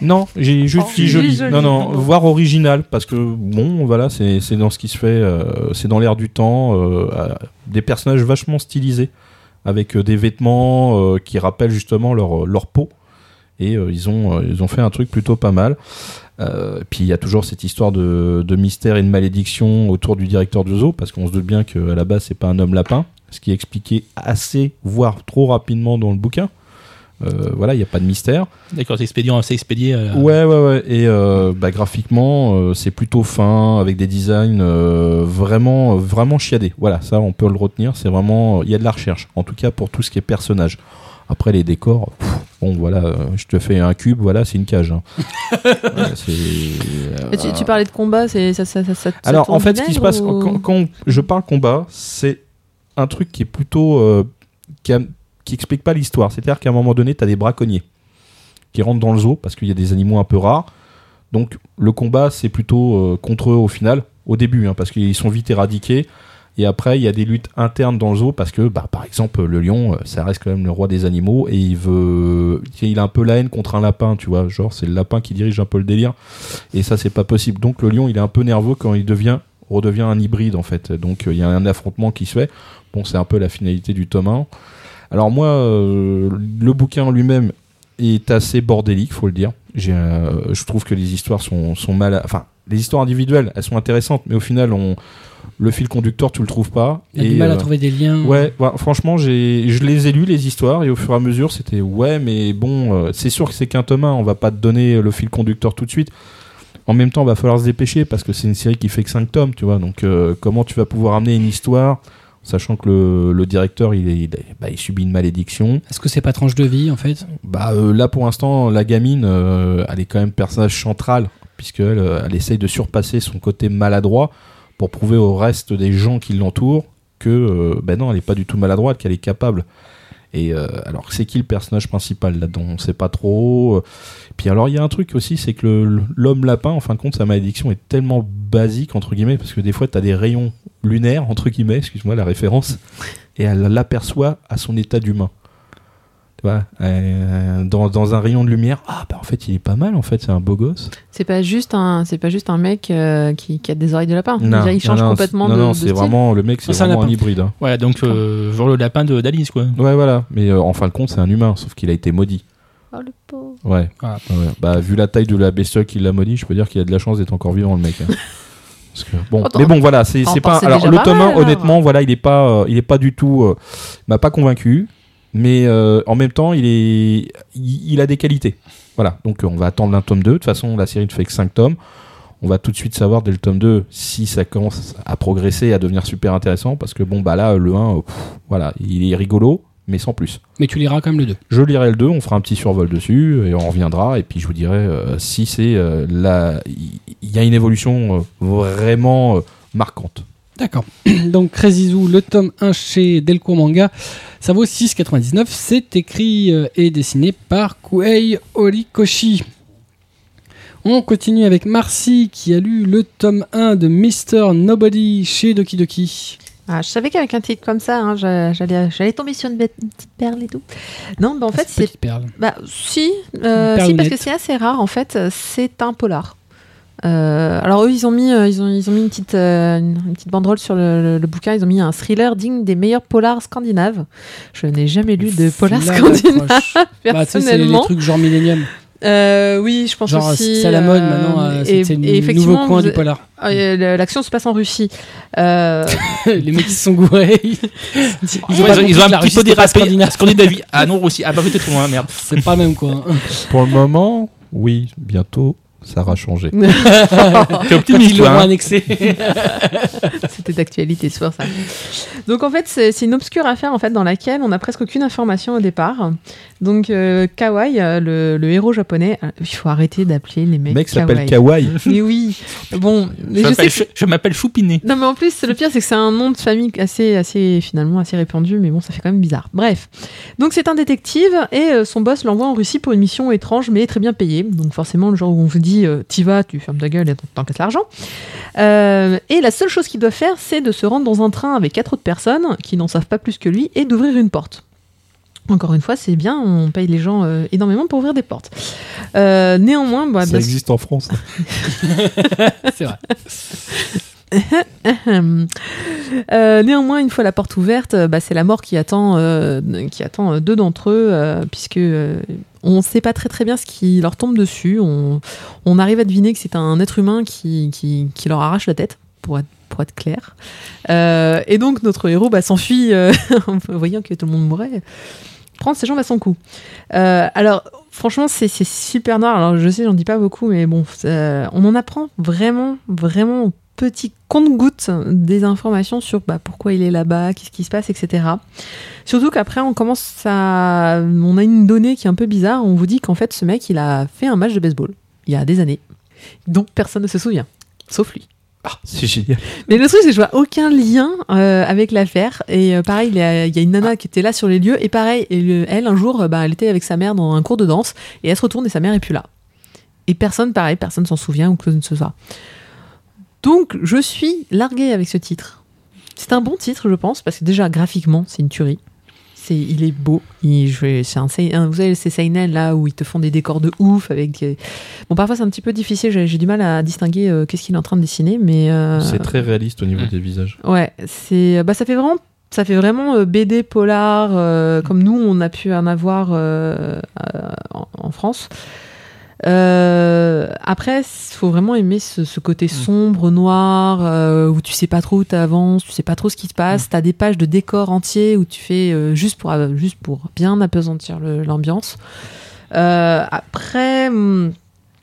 Non, j'ai juste Oh, dit joli, joli. Non, non, voire original, parce que bon, voilà, c'est c'est dans ce qui se fait, euh, c'est dans l'air du temps, euh, des personnages vachement stylisés, avec euh, des vêtements euh, qui rappellent justement leur, leur peau. Et ils, ont, ils ont fait un truc plutôt pas mal. Puis il y a toujours cette histoire de, de mystère et de malédiction autour du directeur du zoo, parce qu'on se doute bien qu'à la base, c'est pas un homme lapin, ce qui est expliqué assez, voire trop rapidement dans le bouquin. Euh, voilà, il n'y a pas de mystère. D'accord, c'est expédié, c'est expédié. euh, Ouais, ouais, ouais. Et euh, bah, graphiquement, euh, c'est plutôt fin, avec des designs euh, vraiment, vraiment chiadés. Voilà, ça, on peut le retenir. C'est vraiment, il y a de la recherche. En tout cas, pour tout ce qui est personnage. Après, les décors, pff, bon, voilà, euh, je te fais un cube, voilà, c'est une cage. hein. *laughs* Ouais, c'est, Et tu, tu parlais de combat, c'est ça, ça, ça, ça- alors, en fait, ce qui se passe ou- quand, quand je parle combat, c'est un truc qui est plutôt. euh, qui, a- qui explique pas l'histoire. C'est-à-dire qu'à un moment donné, tu as des braconniers qui rentrent dans le zoo parce qu'il y a des animaux un peu rares. Donc, le combat, c'est plutôt euh, contre eux au final, au début, hein, parce qu'ils sont vite éradiqués. Et après, il y a des luttes internes dans le zoo parce que, bah, par exemple, le lion, euh, ça reste quand même le roi des animaux et il veut. Il a un peu la haine contre un lapin, tu vois. Genre, c'est le lapin qui dirige un peu le délire. Et ça, c'est pas possible. Donc, le lion, il est un peu nerveux quand il devient redevient un hybride en fait. Donc euh, il y a un affrontement qui se fait. Bon, c'est un peu la finalité du tome 1. Alors moi, euh, le bouquin en lui-même est assez bordélique, faut le dire. Euh, je trouve que les histoires sont, sont mal, enfin les histoires individuelles, elles sont intéressantes, mais au final, on, le fil conducteur, tu le trouves pas. Il y a Et, du mal à euh, trouver des liens. Ouais, ouais, franchement, j'ai, je les ai lus les histoires et au fur et à mesure, c'était ouais, mais bon, euh, c'est sûr que c'est qu'un tome 1, on va pas te donner le fil conducteur tout de suite. En même temps, va falloir se dépêcher parce que c'est une série qui fait que 5 tomes, tu vois. Donc, euh, comment tu vas pouvoir amener une histoire, sachant que le, le directeur, il, il, bah, il subit une malédiction. Est-ce que c'est pas tranche de vie en fait? Bah euh, là, pour l'instant, la gamine, euh, elle est quand même personnage central puisqu'elle euh, elle essaye de surpasser son côté maladroit pour prouver au reste des gens qui l'entourent que, ben non, elle est pas du tout maladroite, qu'elle est capable. Et euh, alors, c'est qui le personnage principal là-dedans? On sait pas trop. Puis alors, il y a un truc aussi, c'est que l'homme lapin, en fin de compte, sa malédiction est tellement basique, entre guillemets, parce que des fois, tu as des rayons lunaires, entre guillemets, excuse-moi la référence, et elle l'aperçoit à son état d'humain. Tu vois, euh, dans, dans un rayon de lumière, ah bah en fait il est pas mal en fait, c'est un beau gosse. C'est pas juste un, c'est pas juste un mec euh, qui, qui a des oreilles de lapin. Non, il change non, non, complètement non, de, non, c'est vraiment le mec, c'est un un lapin. hybride. hein. Voilà, donc euh, genre le lapin de- d'Alice, quoi. Ouais voilà, mais euh, en fin de compte c'est un humain, sauf qu'il a été maudit. Oh, le pauvre. Ouais. Ah. Ouais. Bah vu la taille de la bestiole qui l'a maudit, je peux dire qu'il a de la chance d'être encore vivant le mec. hein. *laughs* Parce que, bon, Attends, mais bon voilà, c'est pas. Alors déjà le pas tome mal, 1, alors. honnêtement, voilà, il est pas, euh, il est pas du tout, euh, il m'a pas convaincu, mais euh, en même temps il est, il, il a des qualités. Voilà, donc on va attendre un tome 2. De toute façon, la série ne fait que 5 tomes. On va tout de suite savoir dès le tome 2 si ça commence à progresser et à devenir super intéressant. Parce que bon, bah là, le 1, euh, pff, voilà, il est rigolo, mais sans plus. Mais tu liras quand même le 2. Je lirai le 2, on fera un petit survol dessus et on reviendra. Et puis je vous dirai euh, si c'est euh, la. Il y a une évolution euh, vraiment euh, marquante. D'accord. *clears throat* Donc Crazy Zoo, le tome 1 chez Delcourt Manga, ça vaut 6,99. C'est écrit euh, et dessiné par Kuei Horikoshi. On continue avec Marcy qui a lu le tome 1 de Mr. Nobody chez Doki Doki. Ah, je savais qu'avec un titre comme ça, hein, j'a- j'allais, tomber sur une, petite perle et tout. Non, bah en fait, c'est Petite perle. Bah si, euh, si parce que c'est assez rare en fait. C'est un polar. Euh, alors eux ils ont mis euh, ils ont ils ont mis une petite euh, une, une petite banderole sur le, le- le bouquin. Ils ont mis un thriller digne des meilleurs polars scandinaves. Je n'ai jamais lu de polar scandinave d'accroche. *laughs* Bah, tu sais, c'est les personnellement. trucs genre Millennium. Euh, oui, je pense Genre, aussi. c'est à la mode euh, maintenant. euh, et- c'est le nouveau coin vous- du polar. Ah, euh, L'action se passe en Russie. Euh, *laughs* les mecs qui se sont gourés. Ils, *laughs* Ils ont, ils ont- ils un petit Russie, peu dérapé. scandinave. Scandinavie. Ah non, Russie. Ah bah peut-être trop loin, merde. C'est pas le même quoi. Pour le moment, oui, bientôt Sarah a changé. *laughs* T'es optimiste, Ils hein annexé. *laughs* C'était d'actualité, c'est pour ça. Donc en fait, c'est c'est une obscure affaire en fait dans laquelle on n'a presque aucune information au départ. Donc euh, Kawai, euh, le, le héros japonais, euh, il faut arrêter d'appeler les Le mecs mec s'appelle Kawaii. Kawaii. Mais oui. Bon, mais Je m'appelle Choupiné. non mais en plus le pire c'est que c'est un nom de famille assez assez finalement assez répandu mais bon ça fait quand même bizarre. Bref. Donc c'est un détective et euh, son boss l'envoie en Russie pour une mission étrange mais très bien payée. Donc forcément le genre où on vous dit t'y vas, tu fermes ta gueule et t'encaisses l'argent. Euh, et la seule chose qu'il doit faire c'est de se rendre dans un train avec quatre autres personnes qui n'en savent pas plus que lui et d'ouvrir une porte. Encore une fois, c'est bien, on paye les gens euh, énormément pour ouvrir des portes. Euh, néanmoins, bah, Ça existe en France. *laughs* C'est vrai. Euh, néanmoins, une fois la porte ouverte, bah, c'est la mort qui attend, euh, qui attend deux d'entre eux, euh, puisque euh, on ne sait pas très très bien ce qui leur tombe dessus. On, on arrive à deviner que c'est un être humain qui, qui, qui leur arrache la tête, pour être, pour être clair. Euh, et donc notre héros bah, s'enfuit, euh, *laughs* voyant que tout le monde mourait, prendre ses jambes à son cou. Euh, alors, franchement, c'est super noir. Alors, je sais, j'en dis pas beaucoup, mais bon, ça- on en apprend vraiment, vraiment au petit compte-goutte des informations sur bah, pourquoi il est là-bas, qu'est-ce qui se passe, etc. Surtout qu'après, on commence à. On a une donnée qui est un peu bizarre. On vous dit qu'en fait, ce mec, il a fait un match de baseball il y a des années, dont personne ne se souvient, sauf lui. Ah, c'est génial. Mais le truc, c'est que je vois aucun lien euh, avec l'affaire. Et euh, pareil, il y, a, il y a une nana qui était là sur les lieux. Et pareil, elle, un jour, euh, bah, elle était avec sa mère dans un cours de danse. Et elle se retourne et sa mère est plus là. Et personne, pareil, personne s'en souvient ou que ce ne soit. Donc, je suis larguée avec ce titre. C'est un bon titre, je pense, parce que déjà, graphiquement, c'est une tuerie. C'est, il est beau. Il, je- c'est un, un- vous savez, ces seinen là où ils te font des décors de ouf avec. des- Bon, parfois c'est un petit peu difficile. J'ai, j'ai du mal à distinguer euh, qu'est-ce qu'il est en train de dessiner, mais. euh, C'est très réaliste au niveau des visages. Ouais, c'est bah ça fait vraiment ça fait vraiment euh, BD polar euh, comme nous on a pu en avoir euh, euh, en, en France. Euh, après, il faut vraiment aimer ce, ce côté sombre, noir, euh, où tu sais pas trop où t'avances, tu sais pas trop ce qui se passe. T'as des pages de décors entiers où tu fais euh, juste pour juste pour bien apesantir l'ambiance. Après, hum,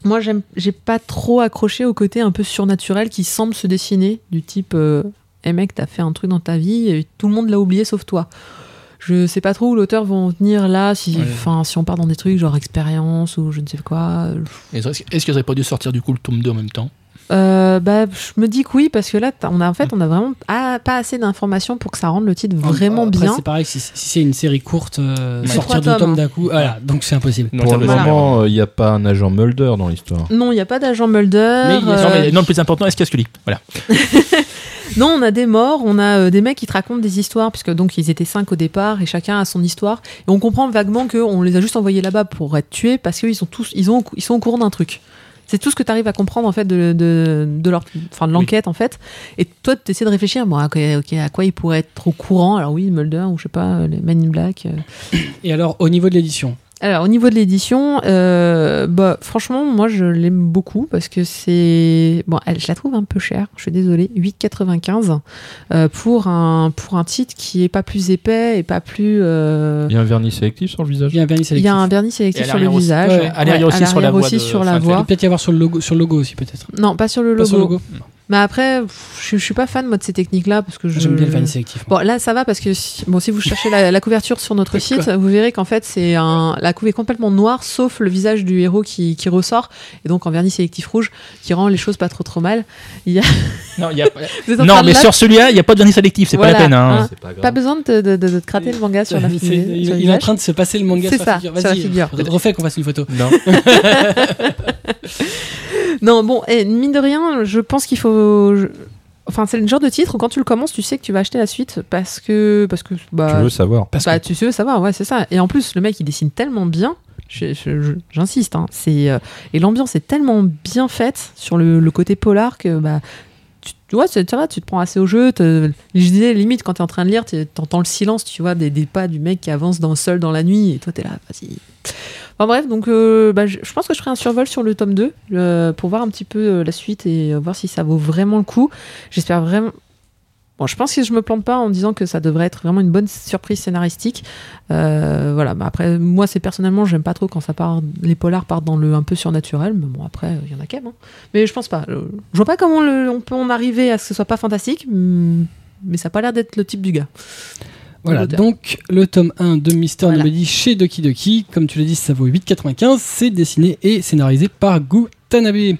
moi j'ai pas trop accroché au côté un peu surnaturel qui semble se dessiner, du type, Eh mec, t'as fait un truc dans ta vie et tout le monde l'a oublié sauf toi. Je sais pas trop où l'auteur va en venir là, si, Ouais. si on part dans des trucs genre expérience ou je ne sais quoi. Est-ce est-ce qu'ils auraient pas dû sortir du coup le tome 2 en même temps? Euh, bah, je me dis que oui, parce que là, on a, en fait, on a vraiment pas assez d'informations pour que ça rende le titre vraiment Après, bien. C'est pareil, si, si c'est une série courte, euh, sortir deux tomes, d'un coup, voilà, donc c'est impossible. Non, Pour le moment, il n'y a pas un agent Mulder dans l'histoire. Non, il n'y a pas d'agent Mulder. Mais euh, non, mais, non, le plus important, est-ce qu'il y a Scully? Voilà. *laughs* Non, on a des morts, on a euh, des mecs qui te racontent des histoires, puisque donc ils étaient cinq au départ et chacun a son histoire. Et on comprend vaguement qu'on les a juste envoyés là-bas pour être tués parce qu'ils sont tous, ils, ont, ils sont au courant d'un truc. C'est tout ce que tu arrives à comprendre en fait de, de, de leur, enfin de l'enquête en fait. Et toi, tu essaies de réfléchir, bon, ok, à quoi ils pourraient être au courant? Alors oui, Mulder ou je sais pas, les Men in Black. euh. Et alors, au niveau de l'édition Alors, au niveau de l'édition, euh, bah, franchement, moi, je l'aime beaucoup parce que c'est. Bon, elle, je la trouve un peu chère, je suis désolée. 8,95 euh, pour, un, pour un titre qui est pas plus épais et pas plus. euh, Il y a un vernis sélectif sur le visage Il y a un vernis Il sélectif. y a un vernis sélectif sur le aussi. visage. Ouais, à l'arrière aussi à sur la voix aussi de sur la Il voix. peut peut-être y avoir sur le logo, sur le logo aussi, peut-être. Non, pas sur le Pas logo. sur le logo Mais après, je, je suis pas fan moi, de ces techniques-là parce que je. J'aime bien le vernis sélectif. moi. Bon, là, ça va parce que si, bon, si vous cherchez la, la couverture sur notre site, vous verrez qu'en fait, c'est un, la couve est complètement noire, sauf le visage du héros qui, qui ressort, et donc en vernis sélectif rouge, qui rend les choses pas trop trop mal. Il y a, Non, y a- *laughs* mais sur celui-là, il n'y a pas de vernis sélectif, c'est Voilà, pas la peine. Hein. hein. Pas grave. pas besoin de, te- de, de- de te gratter le manga sur la figure. il, sur le il est en train de se passer le manga C'est sur la ça, sur la Vas-y, figure. re- refais qu'on fasse une photo. Non. *laughs* *laughs* Non, bon, et mine de rien, je pense qu'il faut. je- Enfin, c'est le genre de titre où quand tu le commences, tu sais que tu vas acheter la suite parce que. Parce que bah, Tu veux savoir Parce bah, que- tu veux savoir, ouais, c'est ça. Et en plus, le mec, il dessine tellement bien. je- je- je- J'insiste, hein, c'est euh, et l'ambiance est tellement bien faite sur le, le côté polar que bah tu, tu vois, c'est- ça va, tu te prends assez au jeu. te- je disais limite quand t'es en train de lire, tu entends le silence, tu vois, des, des pas du mec qui avance dans seul dans la nuit et toi t'es là, vas-y. Bref, donc euh, bah, je, pense que je ferai un survol sur le tome 2 euh, pour voir un petit peu euh, la suite et euh, voir si ça vaut vraiment le coup. J'espère vraiment. Bon, je pense que je me plante pas en disant que ça devrait être vraiment une bonne surprise scénaristique. Voilà, après, moi, c'est personnellement, j'aime pas trop quand ça part, les polars partent dans le un peu surnaturel, mais bon, après, il y en a même. hein. Mais je pense pas. Je vois pas comment on peut en arriver à ce que ce soit pas fantastique, mm, mais ça a pas l'air d'être le type du gars. Voilà, donc le tome 1 de Mister Voilà. Nobody chez Doki Doki, comme tu l'as dit, ça vaut 8,95. C'est dessiné et scénarisé par Gu Tanabe.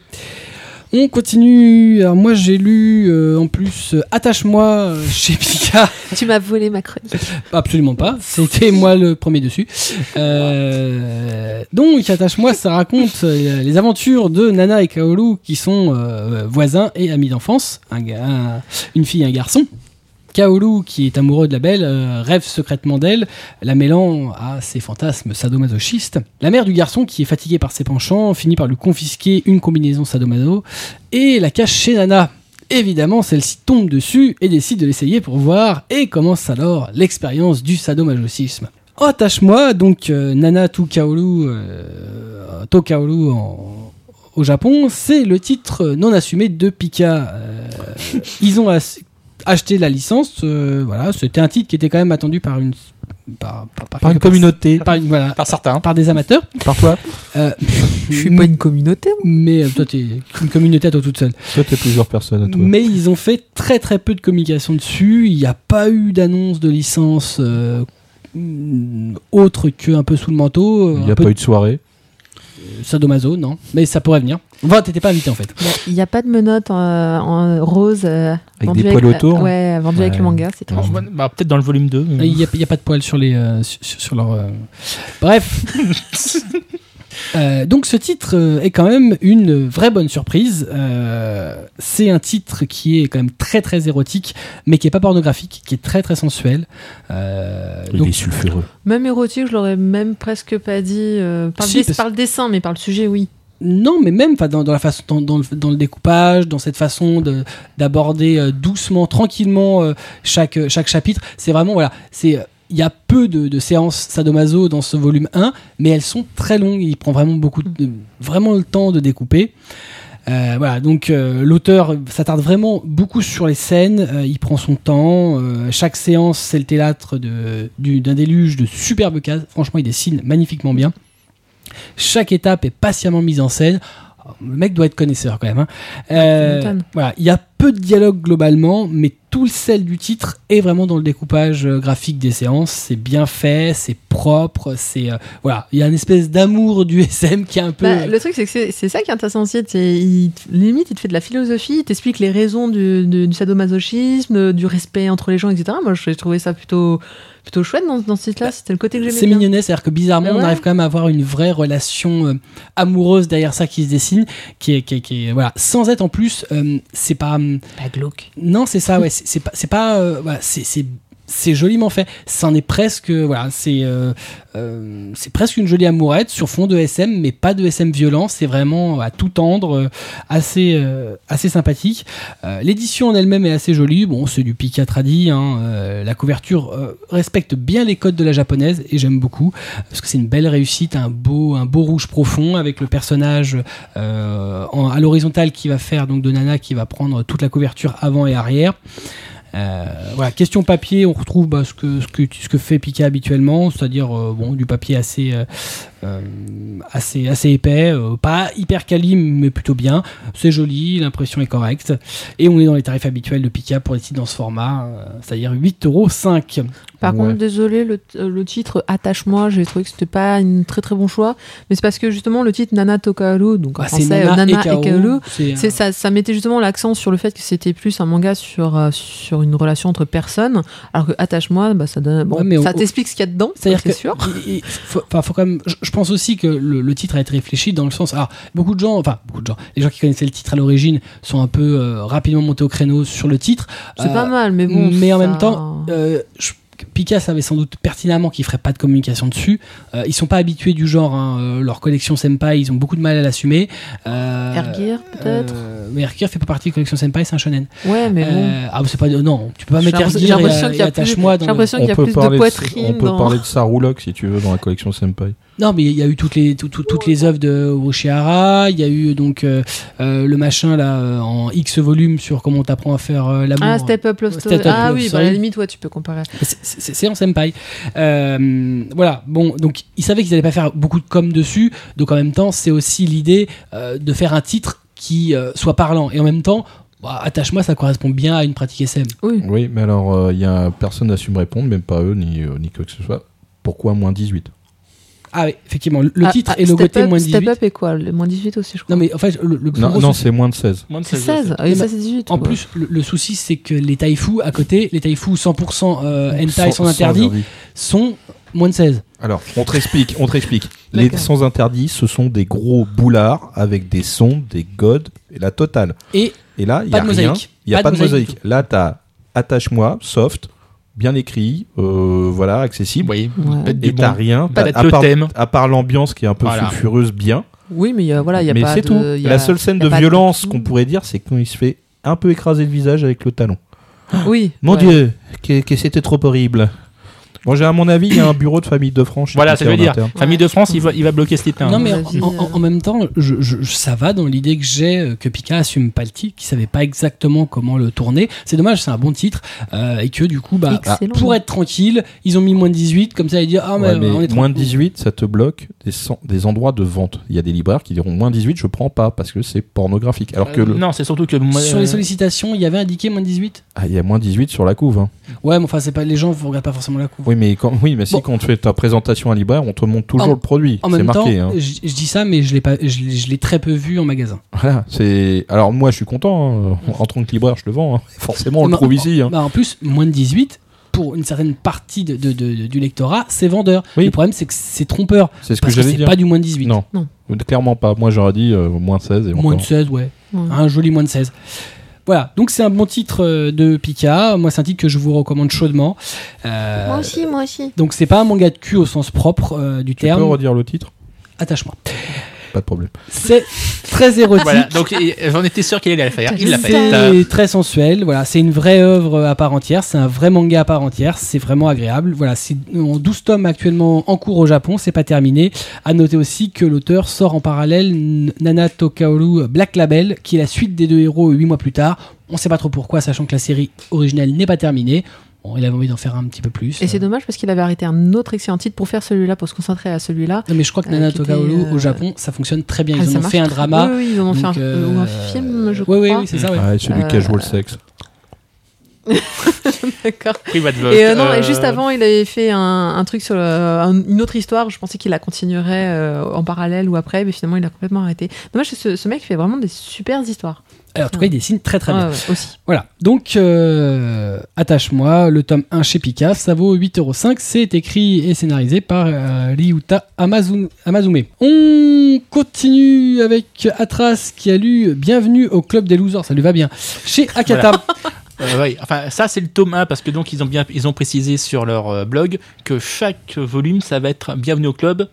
On continue. Alors moi j'ai lu euh, en plus euh, Attache-moi euh, chez Pika. *laughs* tu m'as volé ma chronique. Absolument pas. C'était moi le premier dessus. Donc, Attache-moi, ça raconte les aventures de Nana et Kaoru qui sont voisins et amis d'enfance. Un- une fille et un garçon. Kaoru, qui est amoureux de la belle, euh, rêve secrètement d'elle, la mêlant à ses fantasmes sadomasochistes. La mère du garçon, qui est fatiguée par ses penchants, finit par lui confisquer une combinaison sadomaso et la cache chez Nana. Évidemment, celle-ci tombe dessus et décide de l'essayer pour voir et commence alors l'expérience du sadomasochisme. Attache-moi, donc euh, Nana to Kaoru, euh, to Kaoru en- au Japon, c'est le titre non assumé de Pika. Euh, *laughs* ils ont acheté la licence, euh, voilà, c'était un titre qui était quand même attendu par une par, par- Par une communauté. par une- voilà, Par certains. par des amateurs. Par toi. Euh, Je suis pas une communauté. mais euh, toi, t'es une communauté à toi toute seule. Toi, t'es plusieurs personnes à toi. Mais ils ont fait très très peu de communication dessus. Il n'y a pas eu d'annonce de licence euh, autre que un peu sous le manteau. Il n'y a peu pas eu de soirée. Sadomaso, non. Mais ça pourrait venir. Enfin, t'étais pas invité en fait. Il n'y a, pas de menottes en, en rose. euh, Avec vendues des poils autour. Ouais, vendu avec le manga, c'est Bon, étrange. bah, bah, Peut-être dans le volume 2. mais- Il n'y a, il y a pas de poils sur, les, euh, sur, sur leur. euh, Bref. *laughs* Euh, donc ce titre euh, est quand même une vraie bonne surprise. Euh, c'est un titre qui est quand même très très érotique, mais qui est pas pornographique, qui est très très sensuel. Euh, Il donc est sulfureux. Même érotique, je l'aurais même presque pas dit. euh, par, le Si, parce- par le dessin, mais par le sujet, oui. Non, mais même dans, dans la façon, dans, dans le, dans le découpage, dans cette façon de- d'aborder euh, doucement, tranquillement euh, chaque, chaque chapitre, c'est vraiment voilà, c'est euh, il y a peu de, de séances sadomaso dans ce volume 1, mais elles sont très longues. Il prend vraiment beaucoup, de, vraiment le temps de découper. Euh, voilà, donc euh, l'auteur s'attarde vraiment beaucoup sur les scènes. euh, il prend son temps. chaque séance, c'est le théâtre du- d'un déluge de superbes cases. Franchement, il dessine magnifiquement bien. Chaque étape est patiemment mise en scène. Le mec doit être connaisseur quand même. hein. Voilà, il y a peu de dialogue globalement, mais tout le sel du titre est vraiment dans le découpage euh, graphique des séances. C'est bien fait, c'est propre, c'est euh, voilà, il y a une espèce d'amour du *laughs* SM qui est un peu. Bah, le truc, c'est que c'est- ça qui est intéressant aussi. il limite, il te fait de la philosophie, il t'explique les raisons du, du- du sadomasochisme, du respect entre les gens, etc. Moi, j'ai trouvé ça plutôt, plutôt chouette dans, dans ce titre-là. C'était le côté que j'aimais C'est mignonnet, c'est-à-dire que bizarrement, Bah on arrive quand même à avoir une vraie relation euh, amoureuse derrière ça qui se dessine, qui est, qui est- qui est- voilà, sans être en plus, euh, c'est pas, Pas glauque. non, c'est ça, ouais, c'est pas, c'est pas, euh, voilà, c'est, c'est, joliment fait. C'en est presque, euh, euh, c'est presque une jolie amourette sur fond de SM, mais pas de SM violent. C'est vraiment à tout tendre, euh, assez, euh, sympathique. Euh, L'édition en elle-même est assez jolie. Bon, c'est du Pika. Hein, euh, la couverture euh, respecte bien les codes de la japonaise et j'aime beaucoup parce que c'est une belle réussite, un beau, rouge profond avec le personnage euh, à l'horizontale qui va faire donc de Nana qui va prendre toute la couverture avant et arrière. Euh, voilà, question papier, on retrouve bah, ce, que, ce, que, ce que fait Pika habituellement, c'est-à-dire euh, bon, du papier assez, euh, assez, assez épais, euh, pas hyper quali, mais plutôt bien. C'est joli, l'impression est correcte. Et on est dans les tarifs habituels de Pika pour les titres dans ce format, euh, c'est-à-dire 8,5€. Par Ouais. contre, désolé, le, le titre Attache-moi, j'ai trouvé que c'était pas un très très bon choix. Mais c'est parce que justement, le titre Nana Tokaru, donc en Bah, c'est français Nana, Nana, et euh, ça, ça mettait justement l'accent sur le fait que c'était plus un manga sur, euh, sur une relation entre personnes, alors que Attache-moi, bah, ça, donne, bon, Ouais, mais ça t'explique ce qu'il y a dedans, c'est sûr. il- il faut, enfin, faut quand même, je, je pense aussi que le, le titre a été réfléchi dans le sens. Alors, beaucoup de gens, enfin, beaucoup de gens, les gens qui connaissaient le titre à l'origine sont un peu euh, rapidement montés au créneau sur le titre. C'est Euh, pas mal, mais bon. mais en même temps, euh, je- Pika savait sans doute pertinemment qu'il ferait pas de communication dessus. Euh, ils sont pas habitués du genre. hein, euh, leur collection Senpai, ils ont beaucoup de mal à l'assumer. Euh, Ergir, peut-être euh, Mais Ergir fait pas partie de la collection Senpai, c'est un shonen. Ouais, mais bon. Euh, ah, c'est pas. Non, tu peux pas mettre Ergir j'ai et, l'impression euh, qu'il y a et plus- attache-moi j'ai l'impression qu'il y a plus de poitrine on peut dans- parler de Saroulox si tu veux dans la collection Senpai. Non, mais il y a eu toutes les, tout- tout- toutes les œuvres de Oshihara. Il y a eu donc euh, euh, le machin là euh, en X volumes sur comment on t'apprend à faire euh, l'amour. Ah, Step Up Love Story. Step Up Ah Love oui, bah, à la limite, ouais, tu peux comparer. C'est- en senpai. Euh, voilà, bon, donc ils savaient qu'ils allaient pas faire beaucoup de com dessus, donc en même temps, c'est aussi l'idée euh, de faire un titre qui euh, soit parlant. Et en même temps, bah, attache-moi, ça correspond bien à une pratique SM. Oui. Oui, mais alors, euh, il y a personne n'a su me répondre, même pas eux, ni, euh, ni quoi que ce soit. Pourquoi moins 18 Ah oui, effectivement, le Ah, titre ah, est Step logoté Up- moins 18. Step Up et quoi Le moins 18 aussi, je crois. Non mais en fait, le, le plus Non, gros non c'est moins de 16. Moins de c'est 16. 16. ouais. Ah, et ça, c'est 18. En quoi. plus, le, le souci, c'est que les taifu à côté, les taifu 100% euh, hentai Sans- interdit, sont moins de 16. Alors, on te explique, on te explique. Les sans interdit, ce sont des gros boulards avec des sons, des godes et la totale. Et Et là, il n'y Pas a de rien. mosaïque. Il n'y a pas, de mosaïque. Là, tu as Attache-moi, soft, bien écrit, euh, voilà, accessible. Oui, Ouais. peut-être Et du t'as bon. rien. Pas de à, part, à part l'ambiance qui est un peu Voilà. sulfureuse, bien. Oui, mais il y a- voilà, il y a mais pas c'est de- tout. il y a- La seule scène de violence qu'on pourrait dire, c'est quand il se fait un peu écraser le visage avec le talon. Oui. Mon ouais. Dieu, que, que c'était trop horrible. Bon, j'ai à mon avis, il y a un bureau de famille de France. Voilà, ça veut dire. interne. Famille de France, il va, il va bloquer ce titre. non mais en, avis, en- en même temps, je, je- ça va dans l'idée que j'ai euh, que Pika assume pas le titre, qu'il savait pas exactement comment le tourner. C'est dommage, c'est un bon titre euh, et que du coup, bah, Excellent. pour être tranquille, ils ont mis moins de 18 comme ça ils disent ah mais, Ouais, mais on est moins de tranquille. 18, ça te bloque des, des endroits de vente. Il y a des libraires qui diront moins 18, je prends pas parce que c'est pornographique. Alors que le- Non, c'est surtout que. moi, Sur les euh, sollicitations, il y avait indiqué moins de 18 Ah, il y a moins 18 sur la couve. hein. Ouais, mais enfin c'est pas les gens vous regardent pas forcément la couve. Oui, mais quand, oui, mais si Bon. quand tu fais ta présentation à libraire, on te montre toujours En- le produit. En C'est même marqué. temps, hein. je, je dis ça mais je l'ai pas je, l'ai- je l'ai très peu vu en magasin. Voilà, c'est. Alors moi, je suis content. hein. En tant que libraire, je le vends. hein. *laughs* Forcément, on le Mais trouve en- ici. hein. Bah, en plus, moins de 18 pour une certaine partie de, de- de- du lectorat, c'est vendeur. Oui. Le problème, c'est que c'est trompeur. C'est ce que Parce que j'allais c'est dire. pas du moins de 18. Non. Non. clairement pas. Moi, j'aurais dit euh, moins 16 et Moins de encore. 16, ouais. Ouais. Un joli moins de 16. Voilà, donc c'est un bon titre euh, de Pika. Moi, c'est un titre que je vous recommande chaudement. Euh, Moi aussi, moi aussi. Donc, c'est pas un manga de cul au sens propre euh, du Tu peux terme. redire le titre? Attache-moi. Pas de problème. C'est très érotique. Voilà, donc j'en étais sûr qu'il allait la faire. Il l'a fait. C'est très sensuel, voilà, c'est une vraie œuvre à part entière, c'est un vrai manga à part entière, c'est vraiment agréable. Voilà, c'est en 12 tomes actuellement en cours au Japon, c'est pas terminé. À noter aussi que l'auteur sort en parallèle Nana Tokaoru Black Label, qui est la suite des deux héros 8 mois plus tard. On sait pas trop pourquoi, sachant que la série originale n'est pas terminée. Bon, il avait envie d'en faire un petit peu plus. Et c'est Euh, dommage parce qu'il avait arrêté un autre excellent titre pour faire celui-là, pour se concentrer à celui-là. Non, mais je crois que euh, Nana était, Tokaoru euh, au Japon, ça fonctionne très bien. Ah, Ils ça en ont fait un drama. Oui, oui, ils en ont fait un, donc, euh, ou un film, je oui, oui, crois. oui, c'est ça, ouais. Ouais, celui Euh, casual sex. *laughs* D'accord. Et euh, non, euh, et juste avant, il avait fait un, un truc sur le- un- une autre histoire. Je pensais qu'il la continuerait euh, en parallèle ou après, mais finalement, il a complètement arrêté. Dommage, que ce, ce mec fait vraiment des super histoires. Alors, en tout cas, il dessine très très bien. Ouais, ouais, aussi. Voilà, donc euh, attache-moi, le tome 1 chez Pika, ça vaut 8,5€, c'est écrit et scénarisé par euh, Ryuta Amazume. On continue avec Atras qui a lu Bienvenue au club des losers, ça lui va bien, chez Akata. *laughs* Euh, ouais, enfin, ça c'est le tome 1 parce que donc ils ont bien ils ont précisé sur leur euh, blog que chaque volume ça va être bienvenue au club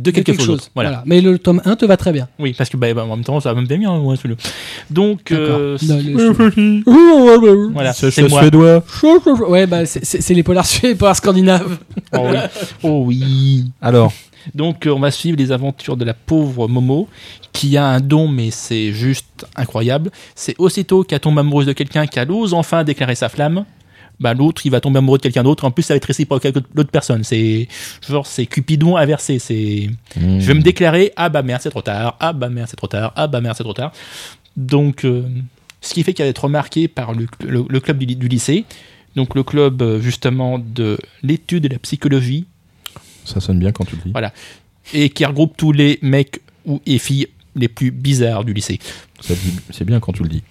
de quelque, chose. d'autre. Voilà. Voilà. Mais le tome 1 te va très bien. Oui, parce que bah, bah, en même temps ça va me bien bien moi celui Donc euh, voilà, C'est suédois. Ouais, bah c'est- les polars suédois, les polars scandinaves. Oh oui. *laughs* Oh oui. Alors, Donc euh, on va suivre les aventures de la pauvre Momo qui a un don mais c'est juste incroyable. C'est aussitôt qu'elle tombe amoureuse de quelqu'un qu'elle ose enfin déclarer sa flamme. Bah, l'autre il va tomber amoureux de quelqu'un d'autre en plus ça va être réciproque avec l'autre personne c'est genre c'est Cupidon inversé c'est hmm. je vais me déclarer ah bah merde c'est trop tard ah bah merde c'est trop tard ah bah merde c'est trop tard donc euh, ce qui fait qu'elle va être remarquée par le, le- le club du, du lycée donc le club euh, justement de l'étude de la psychologie ça sonne bien quand tu le dis. Voilà. et qui regroupe tous les mecs ou et filles les plus bizarres du lycée. C'est bien quand tu le dis.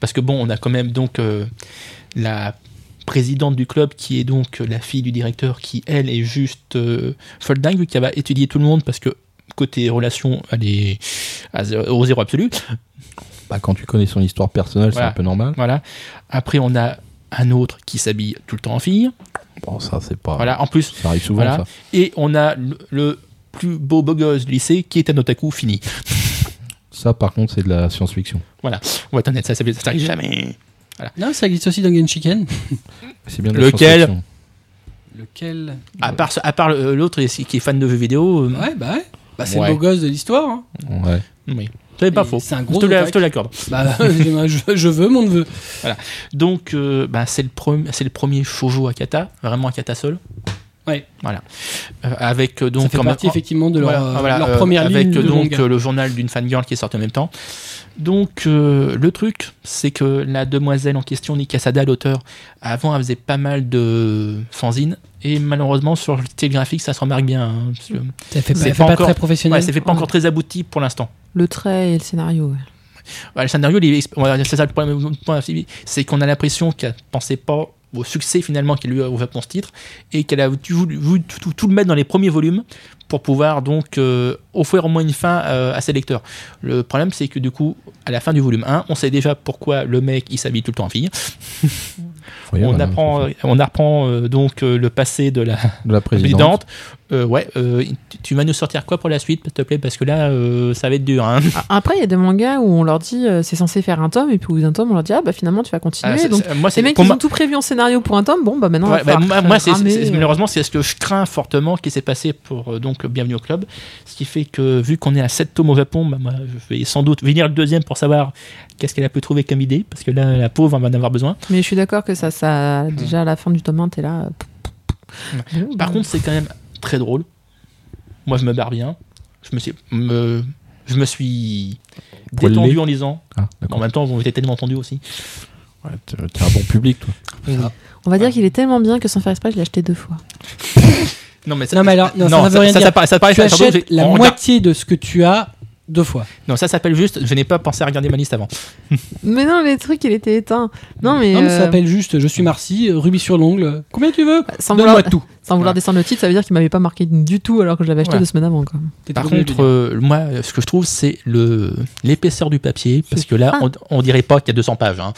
Parce que bon, on a quand même donc euh, la présidente du club qui est donc la fille du directeur qui elle est juste euh, folle dingue qu'elle va étudier tout le monde parce que côté relation elle est à zéro- au zéro absolu. Bah, quand tu connais son histoire personnelle, Voilà. c'est un peu normal. Voilà. Après on a un autre qui s'habille tout le temps en fille. Bon, ça, c'est pas. Voilà. En plus Ça arrive souvent, Voilà. ça. et on a le, le plus beau beau gosse du lycée qui est un otaku fini. Ça, par contre, c'est de la science-fiction. On va être honnête, ça, ça, ça arrive jamais. Non, ça existe aussi dans Genshiken. *laughs* C'est bien de la Lequel science-fiction. Lequel À part, à part le- l'autre qui est fan de jeux vidéo, euh, Ouais, bah ouais. Bah, c'est Ouais. le beau gosse de l'histoire. hein. Ouais. oui. C'est pas Et faux. c'est un Je gros te la- otaku. je te l'accorde. Bah, *laughs* je, je veux mon neveu. Donc, euh, bah, c'est le, c'est le premier shoujo Akata, vraiment Akata seul. Ouais. Voilà. Euh, avec euh, donc ça fait en- partie effectivement de leur, Voilà, euh, voilà, leur euh, première avec ligne euh, de donc manga. euh, le journal d'une fangirl qui est sorti en même temps. Donc euh, le truc, c'est que la demoiselle en question, Nikasada, l'auteur, avant elle faisait pas mal de fanzines et malheureusement sur le style graphique ça se remarque bien. hein, Ça fait, elle fait pas pas encore- très professionnel. ouais, ça fait pas Ouais. encore très abouti pour l'instant. Le trait et le scénario. ouais. Ouais, le scénario, c'est ça le problème, c'est qu'on a l'impression qu'elle pensait pas au succès finalement qu'il lui a au Japon ce titre et qu'elle a voulu, voulu tout, tout- tout le mettre dans les premiers volumes pour pouvoir donc euh, offrir au moins une fin euh, à ses lecteurs. Le problème c'est que du coup à la fin du volume 1 on sait déjà pourquoi le mec il s'habille tout le temps en fille. On, apprend, on apprend euh, donc euh, le passé de la ça. de la *laughs* présidente. présidente. Euh, ouais, euh, tu- vas nous sortir quoi pour la suite s'il te plaît parce que là euh, ça va être dur. hein. Ah, Après, il y a des mangas où on leur dit c'est censé faire un tome, et puis au bout d'un tome, on leur dit ah bah finalement tu vas continuer. Ah, Donc moi, c'est- mecs, moi- ont tout prévu en scénario pour un tome. Bon bah maintenant, Ouais, bah, moi, ramer, malheureusement, c'est ce que je crains fortement qui s'est passé pour donc Bienvenue au Club. Ce qui fait que, vu qu'on est à 7 tomes au Japon, bah, moi, je vais sans doute venir le deuxième pour savoir qu'est-ce qu'elle a pu trouver comme idée, parce que là, la pauvre, va en avoir besoin. Mais je suis d'accord que ça, ça déjà à la fin du tome 1, t'es là. Par contre, c'est quand même très drôle. Moi, je me barre bien. Je me suis, me, je me suis Poilé. détendu en lisant. Ah, En même temps, vous tellement entendu aussi. Ouais, t'es un bon public, toi. on va dire qu'il est tellement bien que sans faire exprès, je l'ai acheté deux fois. *laughs* Non, mais ça, Non, mais alors, non, ça ne veut rien ça, dire. ça, ça paraît- Tu achètes la on regarde- moitié de ce que tu as deux fois. Non, ça s'appelle juste, je n'ai pas pensé à regarder ma liste avant. *laughs* Mais non, les trucs, il était éteint. Non, mais. Non, mais ça euh, s'appelle juste Je suis Marcy, Ruby sur l'ongle. Combien tu veux sans Donne-moi vouloir, tout. sans vouloir Voilà. descendre le titre, ça veut dire qu'il m'avait pas marqué du tout alors que je l'avais acheté Voilà. deux semaines avant. Quoi. Par contre, euh, moi, ce que je trouve, c'est le l'épaisseur du papier, parce que là, on, on dirait pas qu'il y a 200 pages. hein.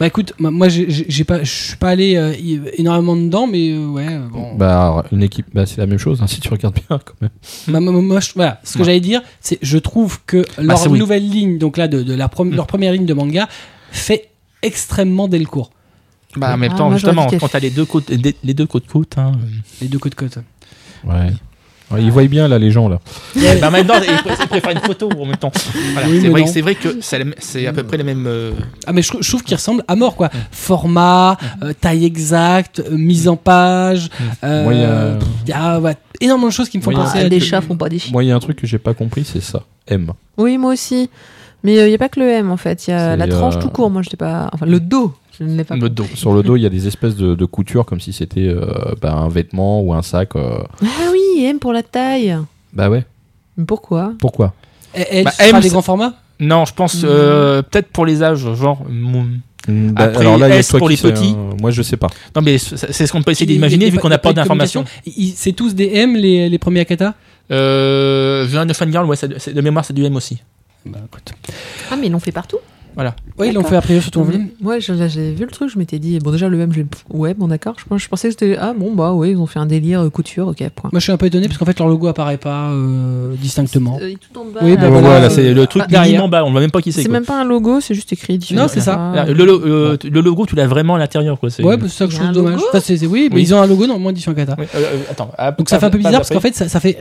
Bah écoute, moi- moi j'ai- pas, je suis pas allé euh, énormément dedans, mais euh, ouais. euh, Bon. Bah, une équipe, bah, c'est la même chose, hein, si tu regardes bien, quand même. Bah, moi, moi, je- voilà, ce que Ouais. j'allais dire, c'est je trouve que leur c'est oui. nouvelle ligne, donc là de, de la prom- Mm. leur première ligne de manga, fait extrêmement Delcourt. Bah, en même Ah, temps, moi, justement, quand t'as les deux côtes, les deux côtes côtes, hein, Les deux côtes côte. Ouais. Ouais, ils voient bien, là, les gens, là. euh, bah, en même temps, *laughs* ils ils préfèrent une photo en même temps. Voilà, Oui, c'est vrai, non. que- c'est vrai que c'est à peu près la même. euh, Ah mais je, trou- je trouve qu'il ressemble à mort quoi. Format, euh, taille exacte, euh, mise en page. euh, Moi, il y a- il y a ouais, énormément de choses qui me font Moi, penser à les du- chats font pas des chiens. Moi, il y a un truc que j'ai pas compris, c'est ça. M. Oui, moi aussi. Mais il n'y a pas que le M en fait. Il y a la tranche euh, tout court. Moi, je l'ai pas. Enfin, le dos, je ne l'ai pas. le dos. Sur le dos, il y a des espèces de, de coutures comme si c'était euh, bah, un vêtement ou un sac. euh. Ah oui, M pour la taille. Bah ouais. Mais pourquoi? Pourquoi? Et- Bah, ce sera M, des c'est- grands formats? Non, je pense euh, peut-être pour les âges, genre. mon- Hmm, bah, Après, Alors là, il y a S toi pour qui les sais, petits. hein. Moi, je sais pas. Non, mais c'est c'est ce qu'on peut essayer d'imaginer vu qu'on n'a pas d'informations. C'est tous des M les, les premiers Akata? Euh, Viens de Fangirl, ouais, c'est- de mémoire, c'est du M aussi. Bah écoute. Ah, mais ils l'ont fait partout. Ouais, ils l'ont fait après sur ton volume. Moi, j'ai vu le truc, je m'étais dit, bon, déjà, le M, je... ouais, bon, d'accord. Je, je pensais que c'était, ah, bon, bah, ouais, ils ont fait un délire euh, couture, ok, point. Moi je suis un peu étonné parce qu'en fait leur logo apparaît pas euh, distinctement. Euh, tout en bas. Oui, bah là, voilà, Voilà, c'est le truc ah, derrière. bas, on ne voit même pas qui c'est. C'est même pas un logo, c'est juste écrit. Non, c'est ça. Akata. Le, lo- le logo, tu l'as vraiment à l'intérieur. Quoi. c'est- Ouais, bah, c'est ça que je trouve dommage. Enfin, oui, mais Oui. ils ont un logo. Ouais, euh, euh, attends, ah, Donc ça fait un peu bizarre parce qu'en fait ça, fait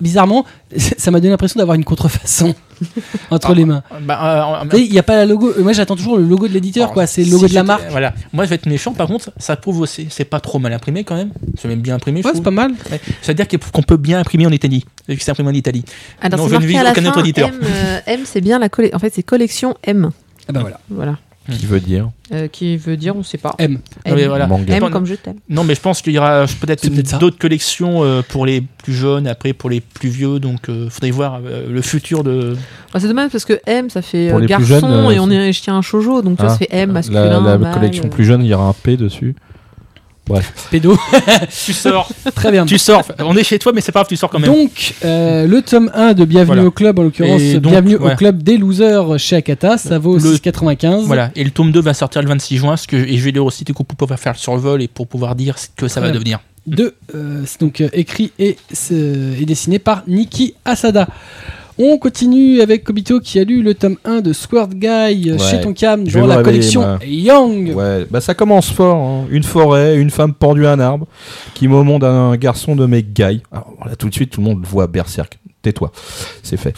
bizarrement *laughs* ça m'a donné l'impression d'avoir une contrefaçon *laughs* entre Ah. les mains. Bah, euh, sais, Il n'y a pas la logo. euh, Moi j'attends toujours le logo de l'éditeur alors, quoi. C'est le si logo de la marque. Voilà. Moi, je vais être méchant. Par contre, ça prouve aussi. C'est pas trop mal imprimé quand même. C'est même bien imprimé. Ouais, c'est pas mal. Ouais. C'est-à-dire qu'on peut bien imprimer en Italie. vu que C'est imprimé en Italie. Alors, Non, c'est je ne la aucun fin, autre éditeur. M, euh, M, c'est bien la collection. En fait, c'est collection M. Ah bah voilà. Voilà. Qui veut dire Euh, qui veut dire, on sait pas. M. Voilà. M comme je t'aime. Non, mais je pense qu'il y aura peut-être C'est peut-être d'autres collections euh, pour les plus jeunes, après pour les plus vieux. Donc, il faudrait voir euh, le futur de. Ah, c'est dommage parce que M, ça fait euh, garçon jeunes, euh, et on est je tiens un shoujo, donc tu vois, Ah, ça fait M masculin. La, la collection euh. plus jeune, il y aura un P dessus. Pédo. *laughs* Tu sors, Très bien. tu sors. On est chez toi, mais c'est pas grave, tu sors quand même. Donc, euh, le tome 1 de Bienvenue Voilà. au club, en l'occurrence, donc, Bienvenue ouais. au club des losers chez Akata, ça vaut Le- 6,95. Voilà, et le tome 2 va sortir le 26 juin, ce que, et je vais lire aussi du coup pour pouvoir faire le survol et pour pouvoir dire ce que ça va devenir. de, euh, c'est donc euh, écrit et, et dessiné par Niki Asada. On continue avec Kobito qui a lu le tome 1 de Squirt Guy euh, Ouais. chez Tonkam dans la collection. Young. Ouais, bah ça commence fort. hein. Une forêt, une femme pendue à un arbre, qui au monde un garçon de mec Guy. Alors voilà, tout de suite, tout le monde voit Berserk. Tais-toi, c'est fait.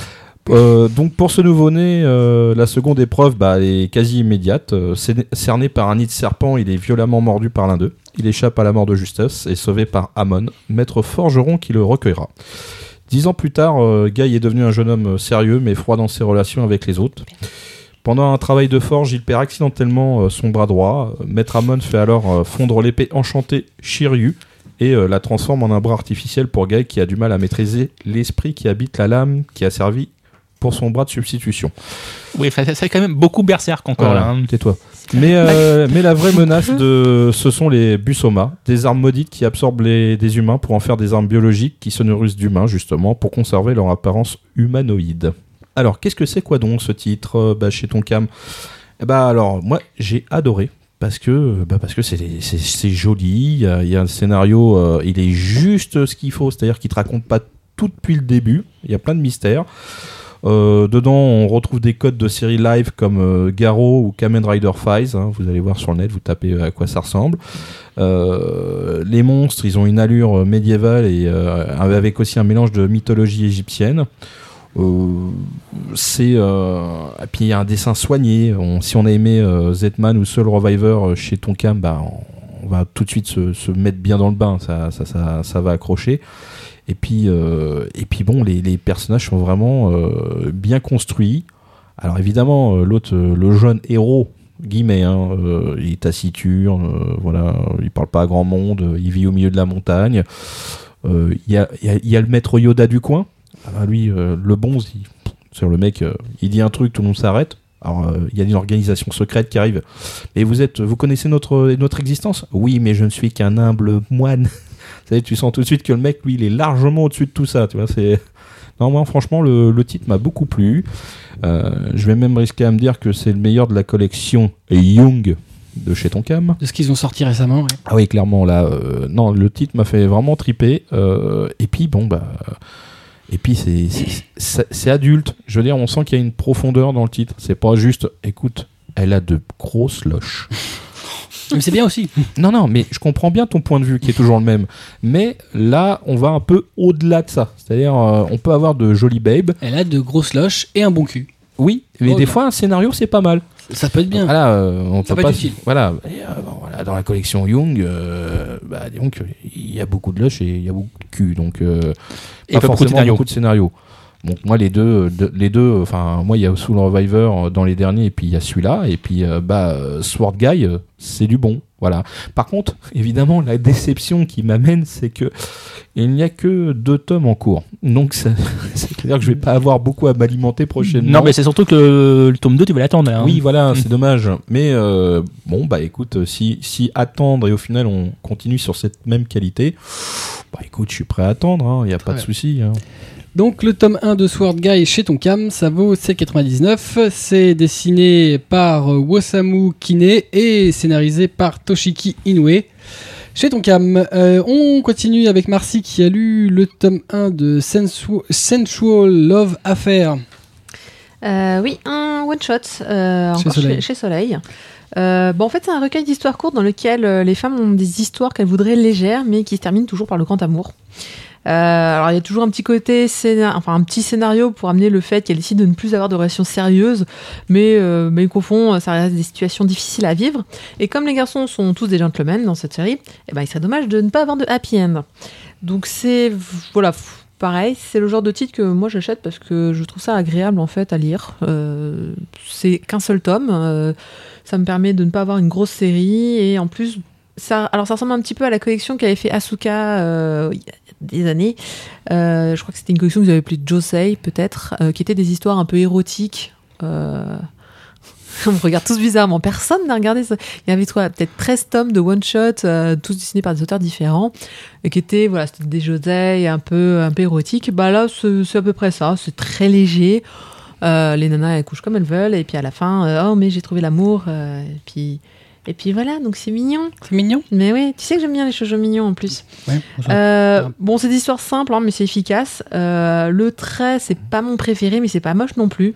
Euh, donc pour ce nouveau-né, euh, la seconde épreuve bah, elle est quasi immédiate. Euh, cerné par un nid de serpent, il est violemment mordu par l'un d'eux. Il échappe à la mort de justesse et sauvé par Amon, maître forgeron qui le recueillera. Dix ans plus tard, euh, Guy est devenu un jeune homme euh, sérieux mais froid dans ses relations avec les autres. Pendant un travail de forge, il perd accidentellement euh, son bras droit. Maître Amon fait alors fondre l'épée enchantée Shiryu et la transforme en un bras artificiel pour Guy qui a du mal à maîtriser l'esprit qui habite la lame qui a servi pour son bras de substitution. Oui, ça, c'est quand même beaucoup berserk encore là. hein. tais-toi. Mais, euh, mais la vraie menace, de, ce sont les Busoma, des armes maudites qui absorbent les, des humains pour en faire des armes biologiques qui se nourrissent d'humains, justement, pour conserver leur apparence humanoïde. Alors, qu'est-ce que c'est quoi donc ce titre euh, bah, chez Tonkam? Eh bah, alors, moi, j'ai adoré. Parce que bah parce que c'est c'est- joli, il y, a, il y a un scénario, euh, il est juste ce qu'il faut, c'est-à-dire qu'il te raconte pas tout depuis le début, il y a plein de mystères. Euh, dedans, on retrouve des codes de séries live comme euh, Garo ou Kamen Rider Files. hein. vous allez voir sur le net, vous tapez euh, à quoi ça ressemble. Euh, les monstres, ils ont une allure euh, médiévale et euh, avec aussi un mélange de mythologie égyptienne. C'est et puis il y a un dessin soigné. On- si on a aimé Zetman ou Soul Reviver chez Tonkam, bah on, on va tout de suite se, se mettre bien dans le bain. Ça, ça, ça, ça va accrocher. Et puis, euh, et puis bon, les, personnages sont vraiment euh, bien construits. Alors évidemment, euh, l'autre, le jeune héros, guillemets, hein, il est taciturne, voilà, il parle pas à grand monde, il vit au milieu de la montagne. Il y, a, le maître Yoda du coin. Ah bah lui, le bon, sur le mec, il dit un truc, tout le monde s'arrête. Alors, il y a une organisation secrète qui arrive. Et vous êtes, vous connaissez notre existence? Oui, mais je ne suis qu'un humble moine. *laughs* Tu sens tout de suite que le mec, lui, il est largement au-dessus de tout ça. Tu vois, c'est. *laughs* Non, moi, franchement, le, le titre m'a beaucoup plu. Euh, je vais même risquer à me dire que c'est le meilleur de la collection Young de chez Tonkam. De ce qu'ils ont sorti récemment. ouais. Ah oui, clairement, là, euh, non, le titre m'a fait vraiment triper. euh, et puis, bon, bah. Et puis, c'est- c'est c'est- c'est adulte. Je veux dire, on sent qu'il y a une profondeur dans le titre. C'est pas juste, écoute, elle a de grosses loches. *laughs* Mais c'est bien aussi. *laughs* Non, non, mais je comprends bien ton point de vue qui est toujours le même. Mais là, on va un peu au-delà de ça. C'est-à-dire, euh, on peut avoir de jolies babes. Elle a de grosses loches et un bon cul. Oui, mais Oh, des fois, un scénario, c'est pas mal. Ça peut être bien. Voilà, euh, on Ça peut peut pas. être utile. Voilà, Et, euh, bon, voilà, dans la collection Young, euh, bah, donc il y a beaucoup de lush et il y a beaucoup de cul, donc Et pas forcément beaucoup de scénarios. Donc moi les deux, euh, les deux, enfin moi il y a Soul Reviver euh, dans les derniers et puis il y a celui-là et puis euh, bah euh, Sword Guy euh, c'est du bon, voilà. Par contre *laughs* évidemment la déception qui m'amène c'est que il n'y a que deux tomes en cours, donc ça- *laughs* c'est-à-dire que je vais pas avoir beaucoup à m'alimenter prochainement. Non, mais c'est surtout que le, le tome 2, tu vas l'attendre. hein. Oui, voilà, Mm. c'est dommage. Mais euh, bon, bah écoute, euh, si, si attendre et au final on continue sur cette même qualité, bah écoute, je suis prêt à attendre, il n'y a pas de souci. hein. Donc le tome 1 de Sword Guy chez Tonkam, ça vaut 7,99. C'est dessiné par Wosamu Kine et scénarisé par Toshiki Inoue. Chez Tonkam, Euh, on continue avec Marcy qui a lu le tome 1 de Sensu- Sensual Love Affair. Euh, oui, un one shot euh, Chez Soleil. chez, chez Soleil. Euh, bon, en fait, c'est un recueil d'histoires courtes dans lequel les femmes ont des histoires qu'elles voudraient légères, mais qui se terminent toujours par le grand amour. Euh, alors, il y a toujours un petit côté, scénar- enfin un petit scénario pour amener le fait qu'elles décident de ne plus avoir de relations sérieuses, mais, euh, mais qu'au fond, ça reste des situations difficiles à vivre. Et comme les garçons sont tous des gentlemen dans cette série, eh ben, il serait dommage de ne pas avoir de happy end. Donc, c'est voilà, pareil, c'est le genre de titre que moi j'achète parce que je trouve ça agréable en fait à lire. Euh, c'est qu'un seul tome, euh, ça me permet de ne pas avoir une grosse série et en plus ça, alors ça ressemble un petit peu à la collection qu'avait fait Asuka euh, des années. Euh, je crois que c'était une collection que avez appelée Josei peut-être, euh, qui était des histoires un peu érotiques. Euh, *laughs* On me regarde tous bizarrement. Personne n'a regardé ça. Il y avait Peut-être 13 tomes de one-shot, tous dessinés par des auteurs différents, et qui étaient, voilà, des josei un peu, un peu érotiques. Bah là, c'est à peu près ça. C'est très léger. Les nanas, elles couchent comme elles veulent, et puis à la fin, oh, mais j'ai trouvé l'amour, et puis. Et puis voilà, donc c'est mignon. C'est mignon. Mais oui, tu sais que j'aime bien les shoujo mignons en plus. Ouais. Euh, bon, c'est des histoires simples, hein, mais c'est efficace. Euh, le trait, c'est pas mon préféré, mais c'est pas moche non plus.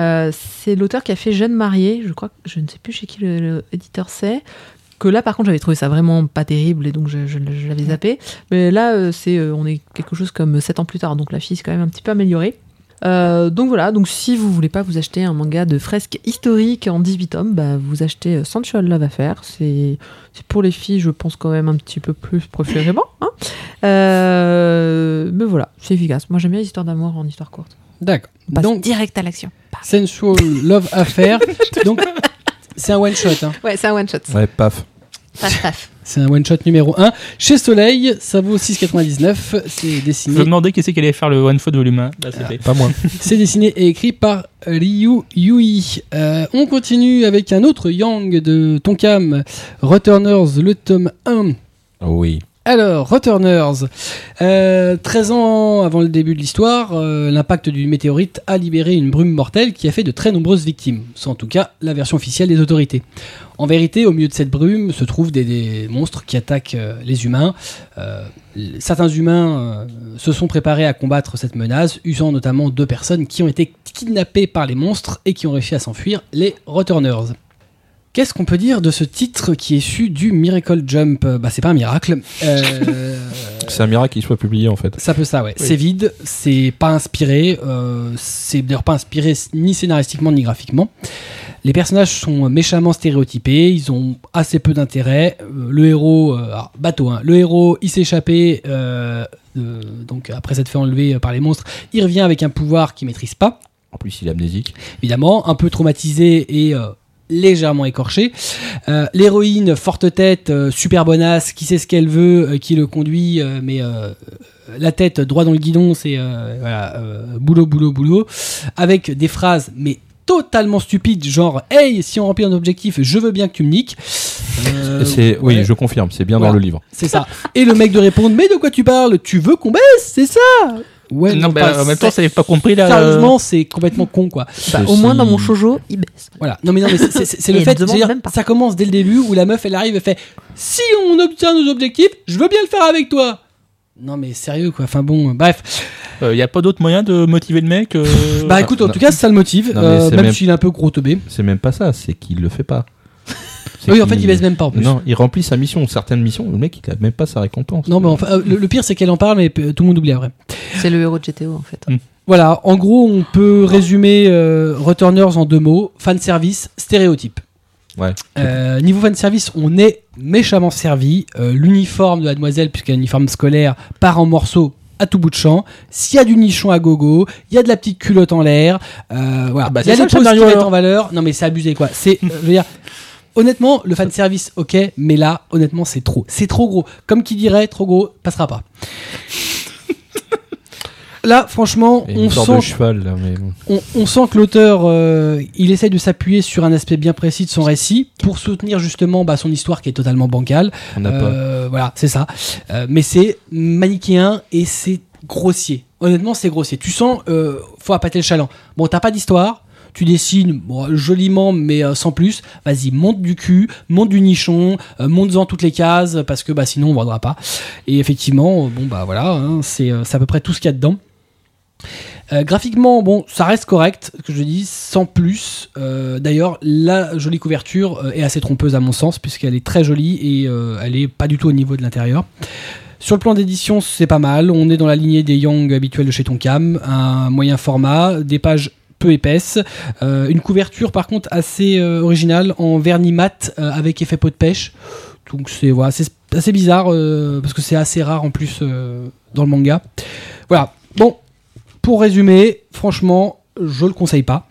Euh, c'est l'auteur qui a fait Jeune marié. Je crois que je ne sais plus chez qui le, le éditeur c'est. Que là, par contre, j'avais trouvé ça vraiment pas terrible et donc je, je- je l'avais zappé. Mais là, c'est, on est quelque chose comme 7 ans plus tard, donc la fille s'est quand même un petit peu améliorée. Euh, donc voilà, donc si vous voulez pas vous acheter un manga de fresque historique en 18 tomes, bah, vous achetez euh, Sensual Love Affair. C'est c'est pour les filles, je pense quand même un petit peu plus préférément. Hein Euh, mais voilà, c'est efficace. Moi j'aime bien les histoires d'amour en histoire courte. D'accord. Donc, direct à l'action. Sensual Love Affair. *laughs* Donc, c'est un one shot. Hein. Ouais, c'est un one shot. Ouais, paf. Paf, paf. C'est un one shot numéro 1. Chez Soleil, ça vaut 6,99. C'est Je me dessiné, demandais qui c'est qui allait faire le One Foot volume 1. Là, c'était- Pas moi. *laughs* c'est dessiné et écrit par Ryu Yui. Euh, on continue avec un autre Yang de Tonkam, Returners, le tome 1. oui. Alors, Returners. Euh, 13 ans avant le début de l'histoire, euh, l'impact du météorite a libéré une brume mortelle qui a fait de très nombreuses victimes. C'est en tout cas la version officielle des autorités. En vérité, au milieu de cette brume se trouvent des, monstres qui attaquent euh, les humains. Euh, certains humains se sont préparés à combattre cette menace, usant notamment deux personnes qui ont été kidnappées par les monstres et qui ont réussi à s'enfuir, les Returners. Qu'est-ce qu'on peut dire de ce titre qui est issu du Miracle Jump? Bah, c'est pas un miracle. Euh, *laughs* C'est un miracle qu'il soit publié en fait. ça peut ça, ouais. Oui. C'est vide, c'est pas inspiré, euh, c'est d'ailleurs pas inspiré ni scénaristiquement ni graphiquement. Les personnages sont méchamment stéréotypés, ils ont assez peu d'intérêt. Euh, le héros, alors, bateau, hein, le héros, il s'est échappé, donc après s'être fait enlever par les monstres, il revient avec un pouvoir qu'il maîtrise pas En plus, il est amnésique. évidemment, un peu traumatisé et légèrement écorché. Euh, L'héroïne, forte tête, euh, super bonasse, qui sait ce qu'elle veut, euh, qui le conduit, mais la tête droit dans le guidon, c'est voilà, boulot, boulot, boulot, avec des phrases, mais totalement stupides, genre Hey, si on remplit un objectif, je veux bien que tu me niques. Oui, je confirme, c'est bien Voilà. dans le livre. C'est ça. Et le mec de répondre Mais de quoi tu parles? Tu veux qu'on baisse? C'est ça Ouais, non, non, bah, pas- en même temps, ça n'avait pas compris là. Sérieusement, c'est complètement con, quoi. Bah, au moins dans mon shoujo, il baisse. Voilà. Non mais non mais c'est- *laughs* le fait. veux dire, ça commence dès le début où la meuf elle arrive et fait si on obtient nos objectifs, je veux bien le faire avec toi. Non mais sérieux quoi. Enfin bon, bref. Il n'y a pas d'autre moyen de motiver le mec euh, bah écoute, en non. tout cas ça le motive, Non, euh, même même- s'il est un peu gros teubé. C'est même pas ça, c'est qu'il le fait pas. Oui, en fait il baisse même pas en plus. Non, il remplit sa mission. Certaines missions, le mec, il a même pas sa récompense. Non mais enfin, euh, le, le pire c'est qu'elle en parle mais tout le monde oublie après. C'est le héros de GTO en fait. Voilà, en gros on peut résumer euh, Returners en deux mots fan service, stéréotype. Ouais. Euh, niveau fan service, on est méchamment servi. Euh, L'uniforme de la demoiselle, puisqu'elle a un uniforme scolaire, part en morceaux à tout bout de champ. S'il y a du nichon à gogo, il y a de la petite culotte en l'air. Euh, voilà. Ah bah, il y a des le poses qui mettent en valeur. Non mais c'est abusé quoi. C'est, euh, je veux dire, honnêtement, le fan service, ok, mais là, honnêtement, c'est trop. C'est trop gros. Comme qui dirait, trop gros, passera pas. *laughs* Là, franchement, on sent de cheval, là, mais bon. on, on sent que l'auteur, euh, il essaye de s'appuyer sur un aspect bien précis de son récit pour soutenir justement bah, son histoire qui est totalement bancale. on pas. Euh, Voilà, c'est ça. Euh, mais c'est manichéen et c'est grossier. Honnêtement, c'est grossier. Tu sens, faut appâter le chaland. Bon, t'as pas d'histoire. Tu dessines joliment, mais euh, sans plus. Vas-y, monte du cul, monte du nichon, euh, monte-en toutes les cases, parce que bah, sinon on vendra pas. Et effectivement, euh, bon bah voilà, hein, c'est à peu près tout ce qu'il y a dedans. Graphiquement, bon, ça reste correct, ce que je dis, sans plus. D'ailleurs, la jolie couverture est assez trompeuse à mon sens, puisqu'elle est très jolie et elle est pas du tout au niveau de l'intérieur. Sur le plan d'édition, c'est pas mal. On est dans la lignée des Young habituels de chez Tonkam, un moyen format, des pages peu épaisses, euh, une couverture par contre assez euh, originale en vernis mat euh, avec effet pot de pêche. Donc c'est voilà, assez bizarre parce que c'est assez rare en plus dans le manga. Voilà. Bon, pour résumer, franchement, je le conseille pas.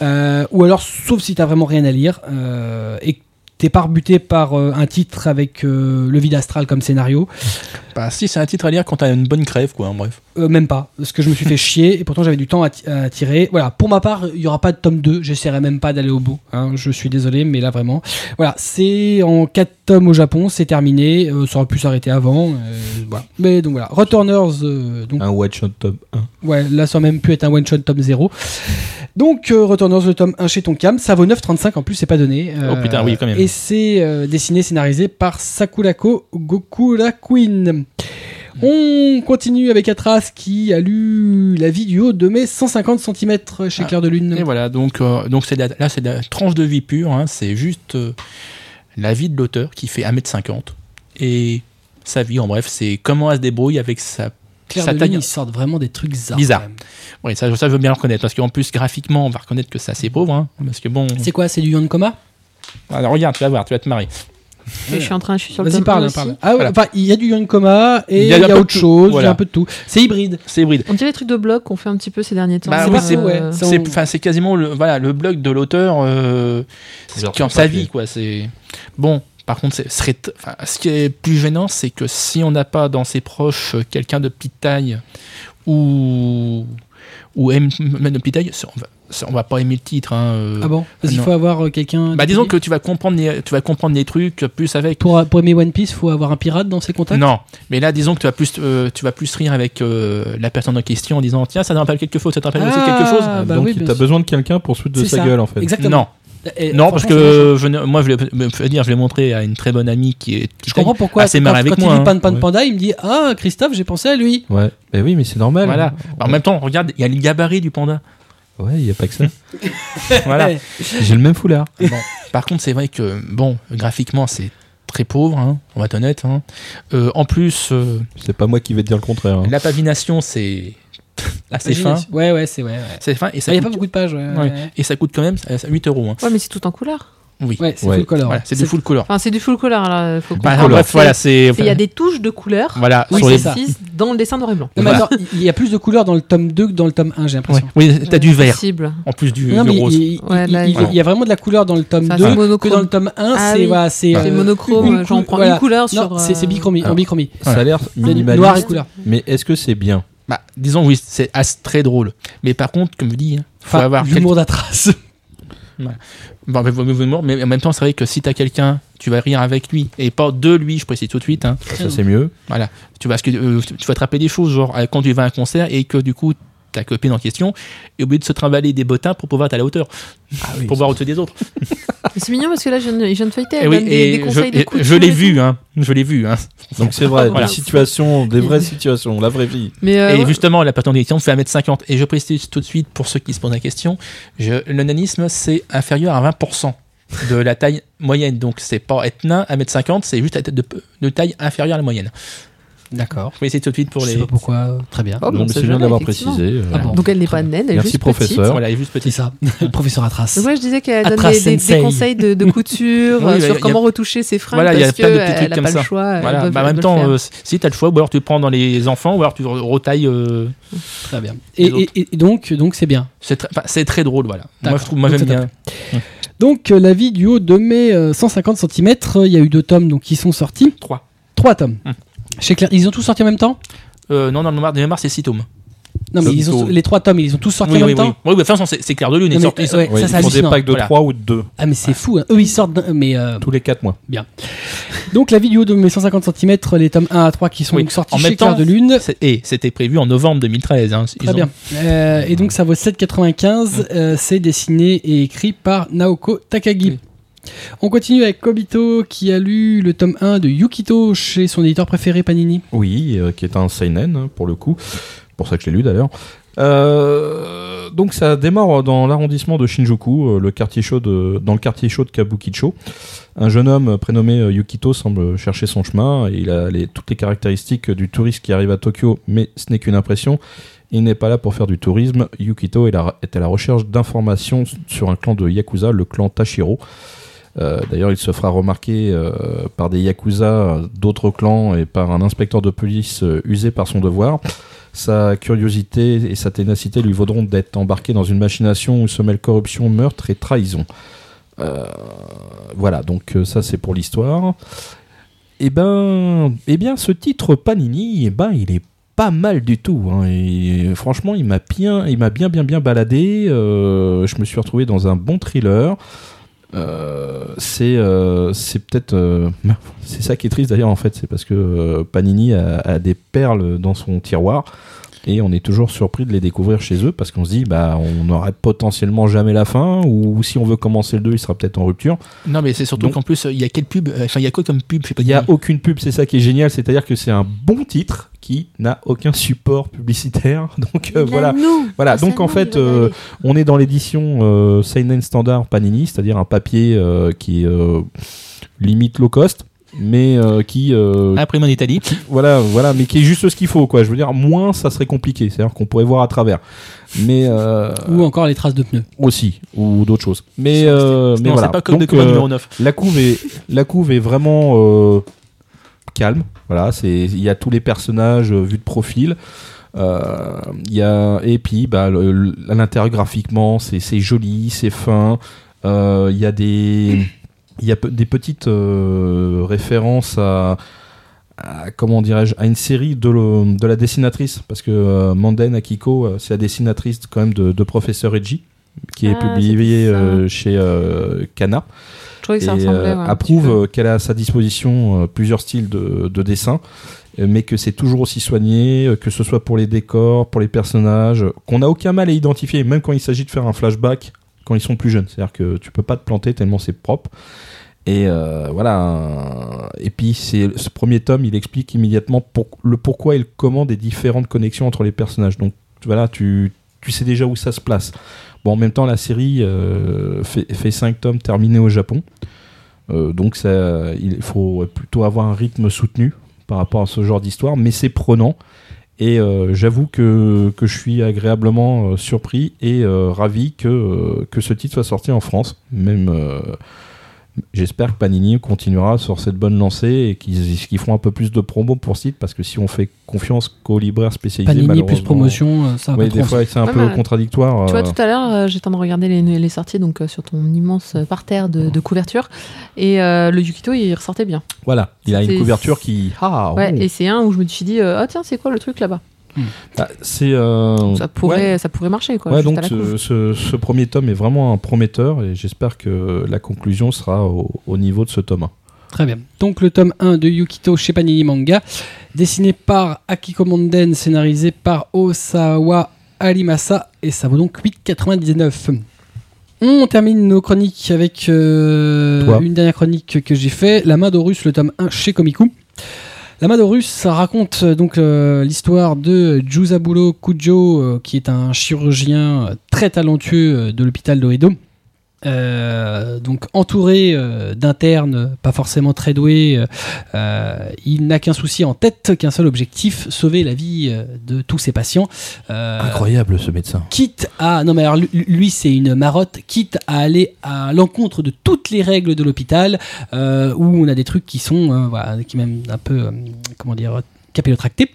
Ou alors, sauf si t'as vraiment rien à lire et que t'es pas rebuté par euh, un titre avec euh, le vide astral comme scénario. Bah, si, c'est un titre à lire quand t'as une bonne crève, quoi, en bref. Euh, même pas, parce que je me suis fait *laughs* chier et pourtant j'avais du temps à, ti- à tirer. Voilà, pour ma part, il y aura pas de tome 2, j'essaierai même pas d'aller au bout. hein, je suis désolé, mais là vraiment. Voilà, c'est en 4 tomes au Japon, c'est terminé, euh, ça aurait pu s'arrêter avant. euh, voilà. Mais donc voilà, Returners, euh, donc Un one shot top 1. Ouais, là ça aurait même pu être un one shot tome 0. Donc, euh, Returners, le tome 1 chez Tonkam, ça vaut 9,35 en plus, c'est pas donné. Euh, Oh, putain, oui, quand même. Et c'est euh, dessiné, scénarisé par Sakurako Gokura Queen. On continue avec Atras qui a lu La vie du haut de mes 150 cm chez Ah, Claire de Lune. Et voilà, donc euh, donc c'est là c'est de la tranche de vie pure, hein, c'est juste la vie de l'auteur qui fait 1m50 et sa vie en bref, c'est comment elle se débrouille avec sa Claire taille. Lune, ils sortent vraiment des trucs bizarres. Bizarre. Oui, ça, ça je veux bien le reconnaître parce qu'en plus graphiquement, on va reconnaître que c'est assez pauvre hein, parce que bon, C'est quoi C'est du Yonkoma alors regarde, tu vas voir, tu vas te marrer. Je suis en train, je suis sur le Vas-y, tome parle, parle. Ah, ouais, Voilà. enfin, il y a du Yonkoma et Il y y a autre chose, il y a un peu de tout. C'est hybride. C'est hybride. On dirait les trucs de blog qu'on fait un petit peu ces derniers temps. Bah C'est c'est- euh, Ça, C'est on- enfin c'est quasiment le voilà le blog de l'auteur euh, qui en sa vie quoi. C'est bon. Par contre, c'est- serait enfin, ce qui est plus gênant, c'est que si on n'a pas dans ses proches euh, quelqu'un de petite taille ou ou même de petite taille, on va, on va pas aimer le titre. Hein, euh. Ah bon? Parce qu'il faut avoir euh, quelqu'un. Bah disons que tu vas comprendre les, tu vas comprendre les trucs plus avec. Pour, pour aimer One Piece, faut avoir un pirate dans ses contacts? Non, mais là disons que tu vas plus euh, tu vas plus rire avec euh, la personne en question en disant tiens ça te rappelle quelque chose, ça te rappelle aussi quelque chose? Ah, bah Donc, oui, tu as besoin de quelqu'un pour se foutre de sa ça. gueule, en fait. Exactement. Non, Et, non parce que je, moi je dire je l'ai montré à une très bonne amie qui est Je comprends pourquoi. assez quand, avec quand moi, il dit hein. Pan Pan Ouais. Panda, il me dit Ah, Christophe, j'ai pensé à lui. Ouais, bah oui, mais c'est normal. Voilà. En même temps, regarde, il y a le gabarit du panda. Ouais, il n'y a pas que ça. *laughs* Voilà. J'ai le même foulard. Bon. Par contre, c'est vrai que, bon, graphiquement, c'est très pauvre, hein, on va être honnête. hein. Euh, en plus, euh, C'est pas moi qui vais te dire le contraire. hein. la pavination, c'est *laughs* assez fin. Ouais, ouais, c'est ouais. ouais. C'est fin et Il ça, n'y a pas coûte, beaucoup de pages. Ouais, Ouais. ouais. et ça coûte quand même euh, 8 euros. hein. Ouais, mais c'est tout en couleur. Oui. Ouais, c'est Ouais. full color. Voilà, c'est du full color. Enfin, c'est du full color. Faut Bah, bref, voilà, c'est. Il y a des touches de couleur Voilà, Oui, sur les. ça. dans le dessin noir et blanc. Non, mais Voilà. attends, il y a plus de couleurs dans le tome 2 que dans le tome 1, j'ai Ouais. l'impression. Oui, t'as du vert, Possible. en plus du, Non, du rose. il, il- Ouais, il- là, il- il y a vraiment de la couleur dans le tome Enfin, 2 c'est que monochrome. dans le tome 1, Ah c'est oui. voilà, c'est euh, monochrome, j'en prends une couleur sur. c'est c'est euh, bichromie, en Alors. bichromie. Ça a l'air Noir et minimaliste, couleur. mais est-ce que c'est bien? Bah, disons, oui, c'est assez très drôle. Mais par contre, comme je dis, hein, faut Enfin, avoir l'humour d'Atras. *laughs* Bon, mais, mais- mais- en même temps, c'est vrai que si t'as quelqu'un, tu vas rire avec lui et pas de lui, je précise tout de suite. Hein, Ça, c'est mieux. voilà, tu vas, parce que, euh, tu vas te rappeler des choses, genre euh, quand tu vas à un concert et que du coup ta copine en question est obligée de se trimballer des bottins pour pouvoir être à la hauteur, *laughs* pour voir au-dessus des autres. *laughs* C'est mignon parce que là, je viens de, je feuilleter. Et Elle oui, donne des, et des je, conseils couture je l'ai vu, hein, je l'ai vu. Hein. Donc c'est vrai, Voilà. des situations, des vraies situations, la vraie vie. Mais euh, et ouais, justement, la personne en question fait 1m50. Et je précise tout de suite, pour ceux qui se posent la question, je, le nanisme, c'est inférieur à 20% de la taille moyenne. Donc, c'est pas être nain, 1m50, c'est juste tête de, de taille inférieure à la moyenne. D'accord. Je précise tout de suite pour Je sais les. pas pourquoi. euh, Très bien. Oh, Donc bon, c'est c'est bien jamais, de l'avoir effectivement. précisé. euh, Ah bon. Donc elle n'est pas naine, elle est Merci, juste professeur. petite. Voilà, il est juste C'est petit. ça. *laughs* Le professeur Atras. Donc moi je disais qu'elle donne Atras des, des- des Sensei. conseils de, de couture Oui, euh, il y a- sur comment retoucher ses fringues Voilà, il y a parce plein de petits trucs n'a comme pas ça. le choix. Voilà. Bah, en même temps, euh, si tu as le choix, ou alors tu prends dans les enfants, ou alors tu retailles. euh, Très bien. Les Et, et- et donc, donc c'est bien. c'est très, enfin, c'est très drôle, voilà. Moi, D'accord. je trouve, moi Donc, j'aime ça bien. Donc, euh, la vie du haut de mes euh, 150 cm, il y a eu deux tomes donc, qui sont sortis. Trois. Trois tomes. Hum. Chez Claire, ils ont tous sorti en même temps Euh, non, dans le mémoire, de mémoire, c'est 6 tomes. Non, mais Ça, ils ont, les trois tomes, ils ont tous sortis Oui, en oui, même oui. temps Oui, de toute façon, c'est c'est clair de lune. Non, Ils mais, sortent- ils sortent- ouais, Ouais, ça, ils c'est font des packs de Voilà. 3 ou de 2 Ah, mais c'est fou. hein. Eux, ils sortent. Mais, euh, tous les 4 mois. donc, la vidéo de mes 150 cm, les tomes 1 à 3 qui sont Oui. donc sortis En chez même Claire temps, de Lune. C'est- Et c'était prévu en novembre 2013. Hein. Ils Très ont- bien. Euh, et donc, ça vaut 7,95. Euh, c'est dessiné et écrit par Naoko Takagi. On continue avec Kobito qui a lu le tome 1 de Yukito chez son éditeur préféré Panini. Oui, euh, qui est un seinen hein, pour le coup. Pour ça que je l'ai lu d'ailleurs. Euh, donc ça démarre dans l'arrondissement de Shinjuku, euh, le quartier chaud de, dans le quartier chaud de Kabukicho. Un jeune homme prénommé Yukito semble chercher son chemin. Il a toutes les caractéristiques du touriste qui arrive à Tokyo, mais ce n'est qu'une impression. Il n'est pas là pour faire du tourisme. Yukito est à la recherche d'informations sur un clan de Yakuza, le clan Tashiro. Euh, D'ailleurs, il se fera remarquer euh, par des Yakuza d'autres clans et par un inspecteur de police euh, usé par son devoir. Sa curiosité et sa ténacité lui vaudront d'être embarqué dans une machination où se mêlent corruption, meurtre et trahison. Voilà, donc ça c'est pour l'histoire. Et ben, eh bien, ce titre Panini, eh ben, il est pas mal du tout. hein. Et franchement, il m'a bien, il m'a bien, bien, bien baladé. Je me suis retrouvé dans un bon thriller. Euh, c'est euh, c'est peut-être euh, c'est ça qui est triste d'ailleurs en fait c'est parce que euh, Panini a, a des perles dans son tiroir et on est toujours surpris de les découvrir chez eux parce qu'on se dit bah on n'aurait potentiellement jamais la fin ou si on veut commencer le 2 il sera peut-être en rupture. Non, mais c'est surtout Donc- qu'en plus, il y a quelle pub euh, Enfin, il y a quoi comme pub? Je sais pas Il n'y a aucune pub, c'est ça qui est génial, c'est-à-dire que c'est un bon titre qui n'a aucun support publicitaire. *laughs* Donc euh, voilà. Nous. Voilà, C'est donc en nous, fait, euh. On est dans l'édition euh, Seinen Standard Panini, c'est-à-dire un papier euh, qui est euh, limite low cost, mais euh, qui euh, Après, en Italie. voilà, voilà, mais qui est juste ce qu'il faut, quoi. Je veux dire, moins ça serait compliqué, c'est-à-dire qu'on pourrait voir à travers, mais euh, Ou encore les traces de pneus. aussi ou d'autres choses. Mais euh, mais non, voilà. c'est pas comme Donc, euh, numéro 9. la couve est la couve est vraiment calme. Voilà, c'est il y a tous les personnages vus de profil. Il y a et puis bah le- le- à l'intérieur graphiquement c'est c'est joli, c'est fin. Il y a des il y a des petites euh, références à, à- comment dirais-je à une série de, le- de la dessinatrice. Parce que euh, Manden Akiko euh, c'est la dessinatrice quand même de, de Professeur Reggie qui est Ah, publiée chez Kana. Je trouvais que ça et ressemblait. euh, ouais, approuve qu'elle a à sa disposition euh, plusieurs styles de, de dessin, euh, mais que c'est toujours aussi soigné, que ce soit pour les décors, pour les personnages, qu'on n'a aucun mal à identifier, même quand il s'agit de faire un flashback quand ils sont plus jeunes. C'est-à-dire que tu peux pas te planter tellement c'est propre. Et euh, voilà. Et puis c'est ce premier tome, il explique immédiatement le pourquoi et le comment des différentes connexions entre les personnages. Donc voilà, tu, tu sais déjà où ça se place. Bon, en même temps, la série euh, fait, fait 5 tomes terminés au Japon. Euh, donc ça, il faut plutôt avoir un rythme soutenu par rapport à ce genre d'histoire, mais c'est prenant. Et euh, j'avoue que, que je suis agréablement euh, surpris et euh, ravi que, euh, que ce titre soit sorti en France. Même, j'espère que Panini continuera sur cette bonne lancée et qu'ils qu'ils feront un peu plus de promo pour titre, parce que si on fait confiance qu'aux libraires spécialisés, Panini plus promotion, euh, ça va Ouais, pas des trop. fois c'est un Ouais, peu contradictoire. Tu vois, euh, tout à l'heure, euh, j'étais en train de regarder les, les sorties donc euh, sur ton immense parterre de, de couverture. Et euh, le Yukito, il ressortait bien. Voilà, il a une couverture qui. Ah, Ouais, oh. et c'est un où je me suis dit, euh, ah tiens, c'est quoi le truc là-bas? Bah, c'est. euh, ça, pourrait, ouais. ça pourrait marcher, quoi. Ouais, juste donc ce, ce- ce premier tome est vraiment un prometteur et j'espère que la conclusion sera au, au niveau de ce tome 1. Très bien. Donc le tome 1 de Yukito chez Panini Manga, dessiné par Akiko Monden, scénarisé par Osawa Arimasa, et ça vaut donc 8,99. On termine nos chroniques avec euh, une dernière chronique que j'ai fait, La main d'Horus, le tome 1 chez Komiku. La main d'Horus, ça raconte euh, donc euh, l'histoire de Jusabulo Kujo, euh, qui est un chirurgien euh, très talentueux de l'hôpital d'Oedo. Euh, donc entouré euh, d'internes pas forcément très doués, euh, euh, il n'a qu'un souci en tête, qu'un seul objectif, sauver la vie euh, de tous ses patients. Euh, Incroyable ce médecin. quitte à non mais alors lui, c'est une marotte quitte à aller à l'encontre de toutes les règles de l'hôpital euh, où on a des trucs qui sont euh, voilà qui même un peu euh, comment dire capillotractés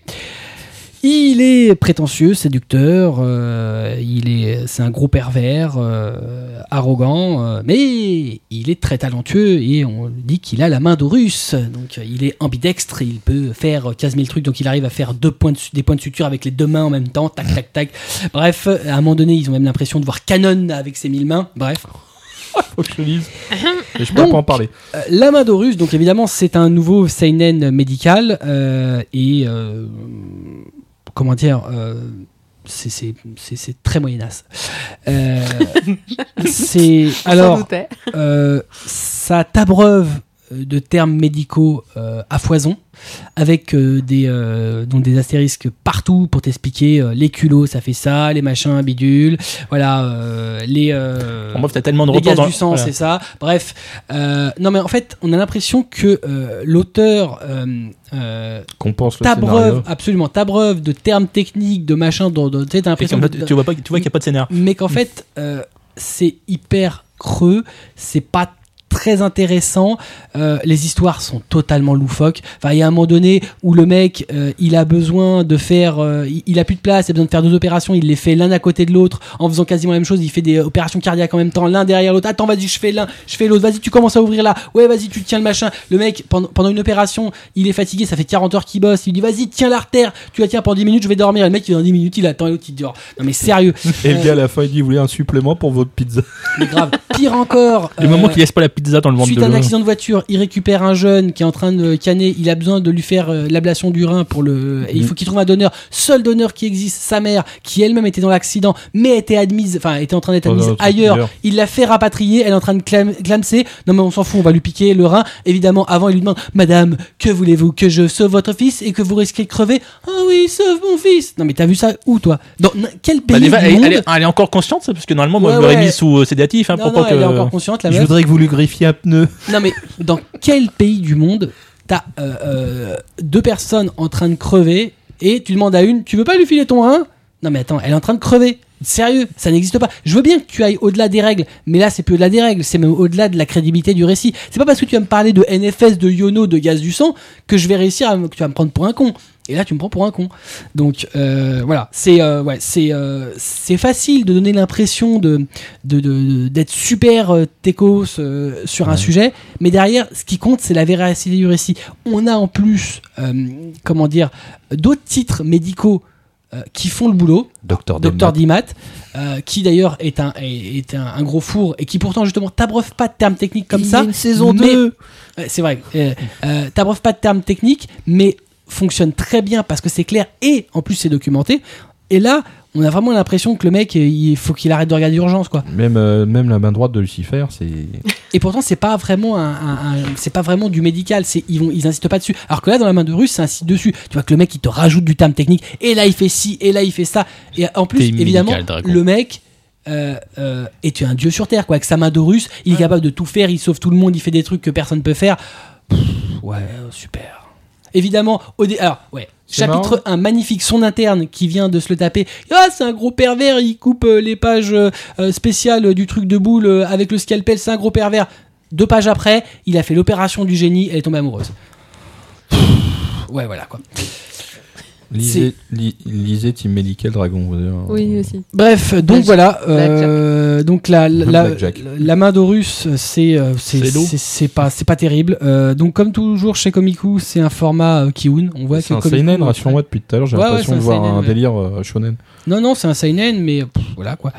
il est prétentieux, séducteur, euh, il est, c'est un gros pervers, euh, arrogant, euh, mais il est très talentueux et on dit qu'il a la main d'Horus. Donc il est ambidextre, il peut faire 15 000 trucs, donc il arrive à faire deux points de des points de suture avec les deux mains en même temps, tac tac tac. Bref, à un moment donné, ils ont même l'impression de voir Canon avec ses mille mains. Bref. *laughs* Faut que je lise. Et je peux Donc, pas en parler. Euh, la main d'Horus, donc évidemment, c'est un nouveau seinen médical euh, et euh, comment dire, euh, c'est- très moyenasse. Euh, *laughs* c'est alors euh, ça t'abreuve de termes médicaux euh, à foison, avec euh, des, euh, donc des astérisques partout pour t'expliquer euh, les culots, ça fait ça, les machins bidules, voilà, euh, les, euh, En bref, t'as tellement de les gaz dans du sang, voilà. c'est ça. Bref, euh, non mais en fait, on a l'impression que euh, l'auteur euh, euh, Qu'on pense le t'abreuve, scénario. absolument, t'abreuve de termes techniques, de machins, tu sais, t'as l'impression de- fait, tu vois pas, tu vois qu'il n'y a pas de scénar. mais qu'en fait euh, c'est hyper creux, c'est pas très intéressant, Euh, les histoires sont totalement loufoques. Enfin, il y a un moment donné où le mec, euh, il a besoin de faire, euh, il, a plus de place, il a besoin de faire deux opérations, il les fait l'un à côté de l'autre en faisant quasiment la même chose. Il fait des opérations cardiaques en même temps, l'un derrière l'autre. Attends, vas-y, je fais l'un, je fais l'autre. Vas-y, tu commences à ouvrir là. Ouais, vas-y, tu tiens le machin. Le mec, pendant, pendant une opération, il est fatigué, ça fait 40 heures qu'il bosse. Il dit, vas-y, tiens l'artère. Tu la tiens pendant 10 minutes, je vais dormir. Et le mec, il est dans 10 minutes, il attend et l'autre, il dort. Non, mais sérieux. Et le gars à la fin il dit vous voulez un supplément pour votre pizza? Mais grave. Pire encore. Le moment qu'il laisse pas la pizza dans le ventre Suite de à un accident de voiture, il récupère un jeune qui est en train de canner. Il a besoin de lui faire euh, l'ablation du rein pour le. Et il faut qu'il trouve un donneur. Seul donneur qui existe, sa mère, qui elle-même était dans l'accident, mais était admise, enfin était en train d'être Dans un admise autre ailleurs. Il l'a fait rapatrier. Elle est en train de clam clamser. Non mais on s'en fout, on va lui piquer le rein. Évidemment, avant il lui demande, Madame, que voulez-vous que je sauve votre fils et que vous risquez de crever? Ah oui, sauve mon fils. Non mais t'as vu ça où toi? Dans n- quel pays Bah, déjà, du elle, monde elle est, elle est encore consciente, ça, parce que normalement, moi, Ouais, je l'aurais ouais. mis sous euh, sédatif. Hein, Non, pour non, pas que... elle est encore consciente la Je meuf. voudrais que vous lui griffiez Non mais dans quel pays du monde t'as euh, euh, deux personnes en train de crever et tu demandes à une tu veux pas lui filer ton rein? Non mais attends elle est en train de crever. Sérieux, ça n'existe pas. Je veux bien que tu ailles au-delà des règles, mais là c'est plus au-delà des règles, c'est même au-delà de la crédibilité du récit. C'est pas parce que tu vas me parler de NFS, de Yono, de gaz du sang que je vais réussir à me- que tu vas me prendre pour un con. Et là tu me prends pour un con. Donc euh, voilà, c'est euh, ouais, c'est euh, c'est facile de donner l'impression de de- de- d'être super euh, techos euh, sur un sujet, mais derrière, ce qui compte, c'est la véracité du récit. On a en plus, euh, comment dire, d'autres titres médicaux euh, qui font le boulot. Docteur Docteur Dimat. Dimat, euh, qui d'ailleurs est un est, est un, un gros four et qui pourtant justement t'abreuve pas de termes techniques comme Il y ça. a une saison mais- 2. Ouais, C'est vrai. Euh, euh, T'abreuves pas de termes techniques, mais fonctionne très bien parce que c'est clair et en plus c'est documenté. Et là, on a vraiment l'impression que le mec, il faut qu'il arrête de regarder d'urgence, quoi. Même, euh, même la main droite de Lucifer, c'est. *laughs* Et pourtant, c'est pas vraiment un, un- un- c'est pas vraiment du médical. C'est ils vont, ils insistent pas dessus. Alors que là, dans la main de Russe, c'est insiste dessus. Tu vois que le mec, il te rajoute du terme technique. Et là, il fait ci, et là, il fait ça. Et en plus, évidemment, médical, le mec. Euh, euh, est un dieu sur terre quoi avec sa main de russe il est capable de tout faire il sauve tout le monde il fait des trucs que personne peut faire Pff, ouais super évidemment au dé- alors ouais chapitre 1 magnifique son interne qui vient de se le taper. Ah c'est un gros pervers il coupe euh, les pages euh, euh, spéciales du truc de boule avec le scalpel c'est un gros pervers. Deux pages après il a fait l'opération du génie elle est tombée amoureuse. Ouais voilà quoi Lisez, li- lisez Team Medical Dragon. vous dire. Oui, aussi. Bref, donc Black- voilà. euh, donc la, la, la, la main d'Horus, c'est euh, c'est pas c'est pas terrible. Euh, donc comme toujours chez Komiku, c'est un format euh, Kiun. On voit C'est que un seinen, rassure-moi depuis tout à l'heure. J'ai Ouais, l'impression de un voir seinen, un ouais. délire euh, shonen. Non non, c'est un seinen, mais pff, voilà quoi.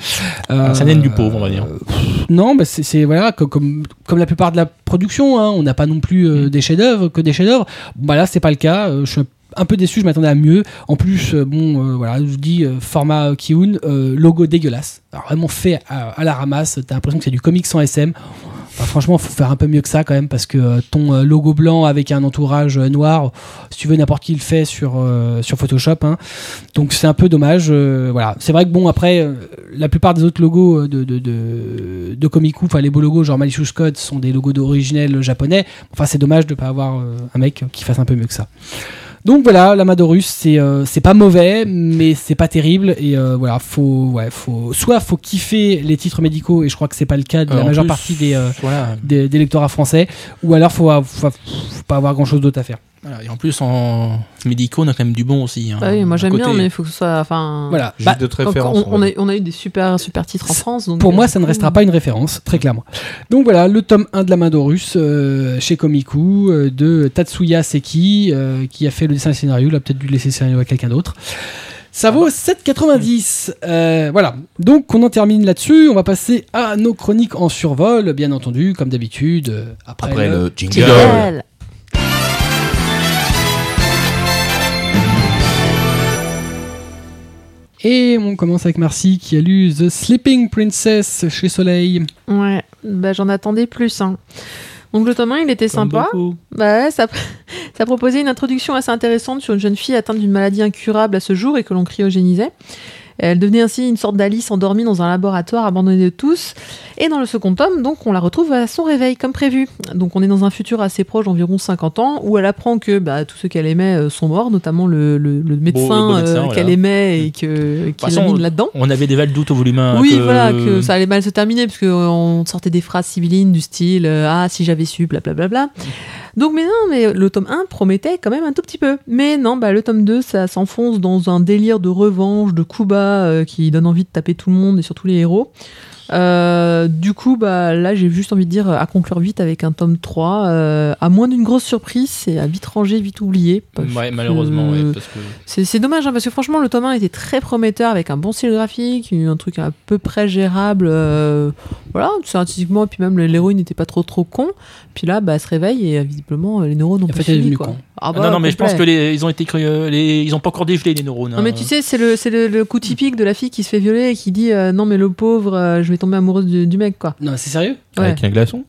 Un seinen du pauvre, on va dire. euh, pff, non, bah c'est voilà comme, comme comme la plupart de la production, hein, on n'a pas non plus euh, Mm. des chefs-d'œuvre que des chefs-d'œuvre. Bah là, c'est pas le cas. Euh, je suis un peu déçu, je m'attendais à mieux. En plus, euh, bon, euh, voilà, je dis euh, format Kiun, logo dégueulasse. Alors, vraiment fait à, la ramasse. T'as l'impression que c'est du comics sans SM. Enfin, franchement, faut faire un peu mieux que ça quand même parce que ton logo blanc avec un entourage noir, si tu veux, n'importe qui le fait sur sur Photoshop. hein. Donc c'est un peu dommage. voilà, c'est vrai que bon après, la plupart des autres logos de de de, enfin les beaux logos genre Malicious Code sont des logos d'originel japonais. Enfin c'est dommage de pas avoir un mec qui fasse un peu mieux que ça. Donc voilà, l'Amadorus, c'est euh, c'est pas mauvais, mais c'est pas terrible. Et euh, voilà, faut, ouais, faut, soit faut kiffer les titres médicaux, et je crois que c'est pas le cas de Euh, la en majeure plus, partie des, euh, Voilà. des, des lectorats français, ou alors faut, faut pas avoir grand chose d'autre à faire. Voilà. Et en plus, en médicaux, on a quand même du bon aussi. hein, Bah oui, moi j'aime bien, mais il faut que ce soit. Enfin, Voilà. Juste Bah, de référence. on, on a, on a eu des super, super titres en France. Donc, Pour euh, moi, ça ne restera pas une référence, très clairement. Donc voilà, le tome 1 de la main d'Horus euh, chez Komiku euh, de Tatsuya Seki euh, qui a fait le dessin et le scénario. Il a peut-être dû laisser le scénario à quelqu'un d'autre. Ça vaut 7,90. Euh, voilà. Donc on en termine là-dessus. On va passer à nos chroniques en survol, bien entendu, comme d'habitude. euh, Après, Après le- le jingle. Jingle. Et on commence avec Marcy qui a lu The Sleeping Princess chez Soleil. Ouais, bah, j'en attendais plus. hein. Donc le tome 1, il était Comme sympa. Bah ouais, ça, *laughs* ça proposait une introduction assez intéressante sur une jeune fille atteinte d'une maladie incurable à ce jour et que l'on cryogénisait. Elle devenait ainsi une sorte d'Alice endormie dans un laboratoire abandonné de tous. Et dans le second tome, donc, on la retrouve à son réveil, comme prévu. Donc, on est dans un futur assez proche, d'environ 50 ans, où elle apprend que bah, tous ceux qu'elle aimait euh, sont morts, notamment le, le- le médecin, euh, voilà. qu'elle aimait et que, qui mis là-dedans. On avait déjà le doute au volume 1. Oui, que- voilà, que ça allait mal se terminer, parce qu'on sortait des phrases sibyllines du style euh, Ah, si j'avais su, blablabla. Donc, mais non, mais le tome 1 promettait quand même un tout petit peu. Mais non, bah, le tome 2, ça s'enfonce dans un délire de revanche, de bas euh, qui donne envie de taper tout le monde et surtout les héros. Euh, du coup, bah, là, j'ai juste envie de dire à conclure vite avec un tome 3. euh, à moins d'une grosse surprise, c'est à vite ranger, vite oublié. Ouais, malheureusement, que ouais, parce que C'est dommage, hein, parce que franchement, le tome 1 était très prometteur avec un bon style graphique, un truc à peu près gérable. euh, voilà, c'est artistiquement, et puis même l'héroïne n'était pas trop trop con. Puis là, bah, elle se réveille et euh, visiblement, les neurones n'ont pas devenue Quoi. con. Ah Ah bah, non, non, mais je pense que les, ils ont été cru- les, ils ont pas encore dégelé les neurones. Non mais hein. tu sais, c'est le, le, le coup typique de la fille qui se fait violer et qui dit euh, non mais le pauvre, euh, je vais tomber amoureuse du, du mec quoi. Non, c'est sérieux? Ouais. Avec un glaçon?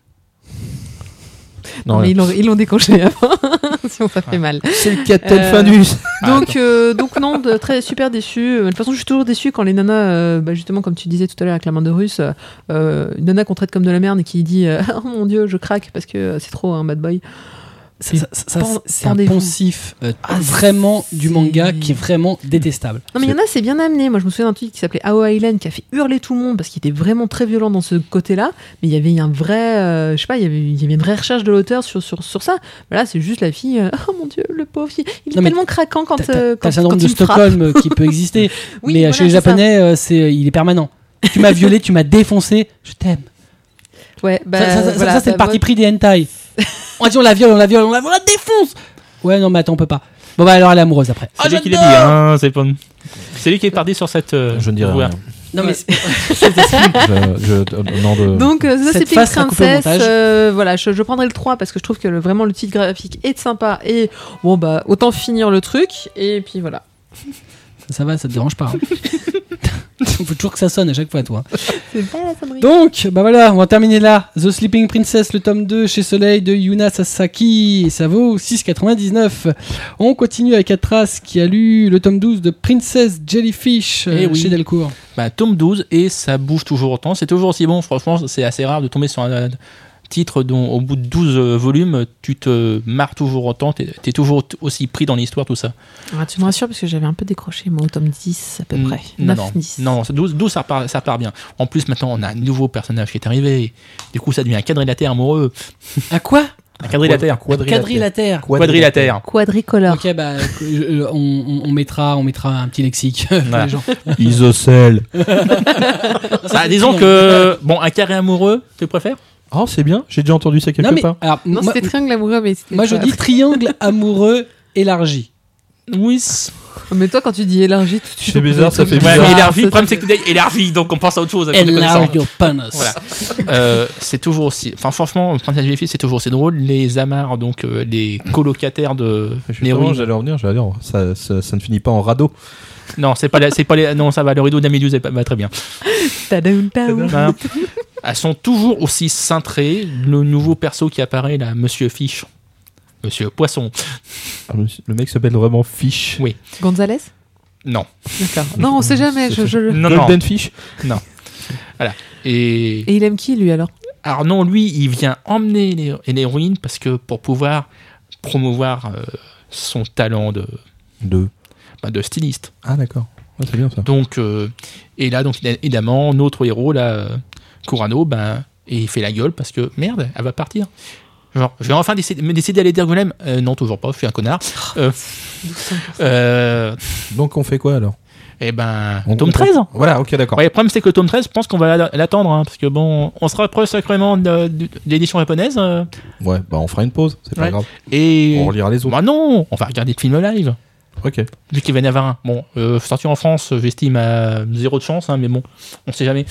Non, Non, mais ils l'ont, ils l'ont décongelé avant, *laughs* sinon ça fait Ouais. mal. c'est le Captain Euh, Findus. *laughs* Ah, Donc, euh, donc non, de- très super déçu. Euh, De toute façon, je suis toujours déçu quand les nanas, euh, bah, justement comme tu disais tout à l'heure avec la main de russe, euh, une nana qu'on traite comme de la merde et qui dit euh, *laughs* oh mon dieu, je craque parce que c'est trop un bad boy. Ça, ça- c'est un poncif euh, Ah, vraiment du manga qui est vraiment détestable. Non mais il y en a, c'est bien amené. Moi, je me souviens d'un truc qui s'appelait Ao Island qui a fait hurler tout le monde parce qu'il était vraiment très violent dans ce côté-là. Mais il y avait un vrai, euh, je sais pas, il y avait, il y avait une vraie recherche de l'auteur sur, sur, sur ça. Mais là, c'est juste la fille. euh, *laughs* oh mon dieu, le pauvre, il, il est tellement craquant quand, T'as quand, le syndrome de. Stockholm qui peut *laughs* exister, Oui, mais voilà, chez les. Japonais, c'est, il est permanent. Tu m'as violé, tu m'as défoncé, je t'aime. Ouais, bah, ça, ça- ça- voilà, ça, c'est bah, le parti moi- pris des hentai. *laughs* on a dit on la viole, on la viole, on la, on la défonce. Ouais, non, mais attends, on peut pas. Bon, bah alors elle est amoureuse après. C'est lui qui l'a dit, hein, c'est pas. C'est lui qui est parti sur cette. euh, Je ne dirais voie. rien. Non, mais. *laughs* *laughs* Je, je, nom de... Donc euh, ça Cette face au Princess. montage. euh, voilà, je, je prendrai le 3 parce que je trouve que le- vraiment le titre graphique est sympa et bon bah autant finir le truc et puis voilà. ça, ça va, ça te dérange pas. hein. *laughs* Il *laughs* faut toujours que ça sonne à chaque fois, toi. *laughs* C'est pas la sonnerie. Donc, bah voilà, on va terminer là. The Sleeping Princess, le tome 2 chez Soleil de Yuna Sasaki, et ça vaut 6,99. On continue avec Atras qui a lu le tome 12 de Princess Jellyfish euh, Eh oui. chez Delcourt. Bah, tome 12 et ça bouge toujours autant. C'est toujours aussi bon. Franchement, c'est assez rare de tomber sur un euh, titre dont au bout de 12 euh, volumes, tu te marres toujours autant. T'es es toujours aussi pris dans l'histoire, tout ça. Ah, tu me rassures parce que j'avais un peu décroché moi au tome 10 à peu Mm, près. Non, 9, non, 10. non, c'est 12, 12 ça, repart, ça repart bien. En plus, maintenant, on a un nouveau personnage qui est arrivé. Du coup, ça devient un quadrilatère amoureux. À quoi? Un quadrilatère. Quadrilatère. Quadrilatère. Quadricolore. Ok, bah, euh, on, on- mettra, on mettra un petit lexique *laughs* les gens. Isocèle. Ah, disons *laughs* que, bon, un carré amoureux, tu préfères? Oh, c'est bien, j'ai déjà entendu ça quelque Non, mais, part. alors, Non, c'était triangle amoureux mais c'était moi, je dis triangle *laughs* amoureux élargi. Oui. Mais toi quand tu dis élargi tout de suite. C'est bizarre, ça fait Ouais, bizarre. mais Ça, élargi, le problème c'est que t'es élargi, donc on pense à autre chose. connaissant. your penis. Voilà. Euh, c'est toujours aussi. Enfin, franchement, Princesse Jellyfish, c'est toujours aussi drôle. Les amarres, donc euh, les colocataires de Justement, j'allais en venir, j'allais dire, ça, ça, ça ne finit pas en radeau. Non, c'est pas, la- c'est pas les. Non, ça va. Le rideau d'Améduse va va très bien. Tadaoum, taoum. Elles sont toujours aussi cintrées. Le nouveau perso qui apparaît là, Monsieur Fish, Monsieur Poisson. Ah, le- mec s'appelle vraiment Fish. Oui. Gonzalez? Non, D'accord. Non, on sait jamais. Je, je... non, non. Golden Fish Et Et il aime qui lui alors? Alors non, lui, il vient emmener l'hé- l'héroïne parce que pour pouvoir promouvoir euh, son talent de, Deux. bah, de styliste. Ah, d'accord. Ouais, c'est bien ça. Donc, euh, et là, donc évidemment, notre héros, là, Kurano, ben, et il fait la gueule parce que merde, elle va partir. Genre, je vais enfin décider, me décider d'aller dire Golem. Euh, non, toujours pas, je suis un connard. Euh, *laughs* euh, Donc, on fait quoi alors? Et ben, On- tome on- 13. Voilà, ok, d'accord. Ouais, le problème, c'est que le tome 13, je pense qu'on va l'attendre, hein, parce que bon, on se rapproche sacrément de, de- de l'édition japonaise. euh, Ouais, bah on fera une pause, c'est pas Ouais. grave. et. On relira les autres. Bah non, on va regarder le film live. Ok. Vu qu'il va y en avoir un. Bon, euh, sorti en France, j'estime à zéro de chance, hein, mais bon, on sait jamais.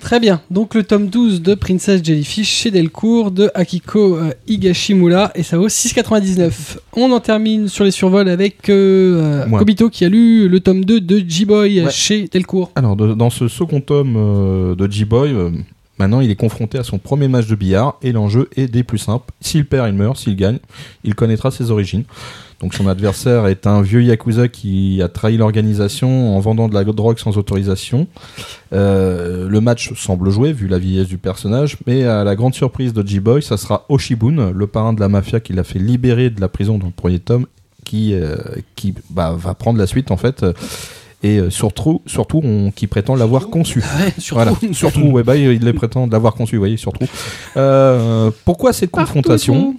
Très bien. Donc le tome 12 de Princess Jellyfish chez Delcourt de Akiko euh, Higashimura et ça vaut 6,99. On en termine sur les survols avec euh, Moi. Kobito qui a lu le tome 2 de euh, Ouais. chez Delcourt. Alors, de- dans ce second tome euh, de G-Boy, euh, maintenant il est confronté à son premier match de billard et l'enjeu est des plus simples. S'il perd, il meurt. S'il gagne, il connaîtra ses origines. Donc son adversaire est un vieux yakuza qui a trahi l'organisation en vendant de la drogue sans autorisation. Euh, le match semble joué vu la vieillesse du personnage, mais à la grande surprise de G-Boy, ça sera Oshibun, le parrain de la mafia qui l'a fait libérer de la prison dans le premier tome, qui, euh, qui bah, va prendre la suite en fait. Et euh, surtout, surtout on, qui prétend l'avoir conçu. surtout. Voilà, surtout, ouais, bah, il les prétend l'avoir conçu, vous voyez, surtout. Euh, pourquoi cette confrontation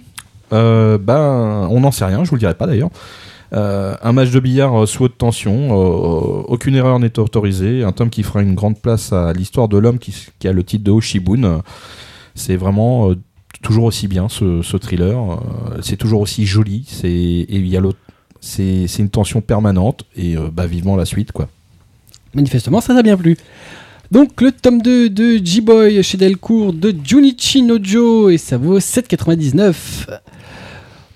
euh, Ben, on n'en sait rien, je vous le dirai pas d'ailleurs. Euh, un match de billard sous haute tension, euh, aucune erreur n'est autorisée, un tome qui fera une grande place à l'histoire de l'homme qui, qui a le titre de Oshibun. C'est vraiment euh, toujours aussi bien ce, ce thriller, euh, c'est toujours aussi joli, c'est et il y a l'autre c'est une tension permanente et euh, bah vivement la suite quoi. Manifestement, ça t'a bien plu. Donc, le tome 2 de G-Boy chez Delcourt de Junichi Nojo et ça vaut 7,99.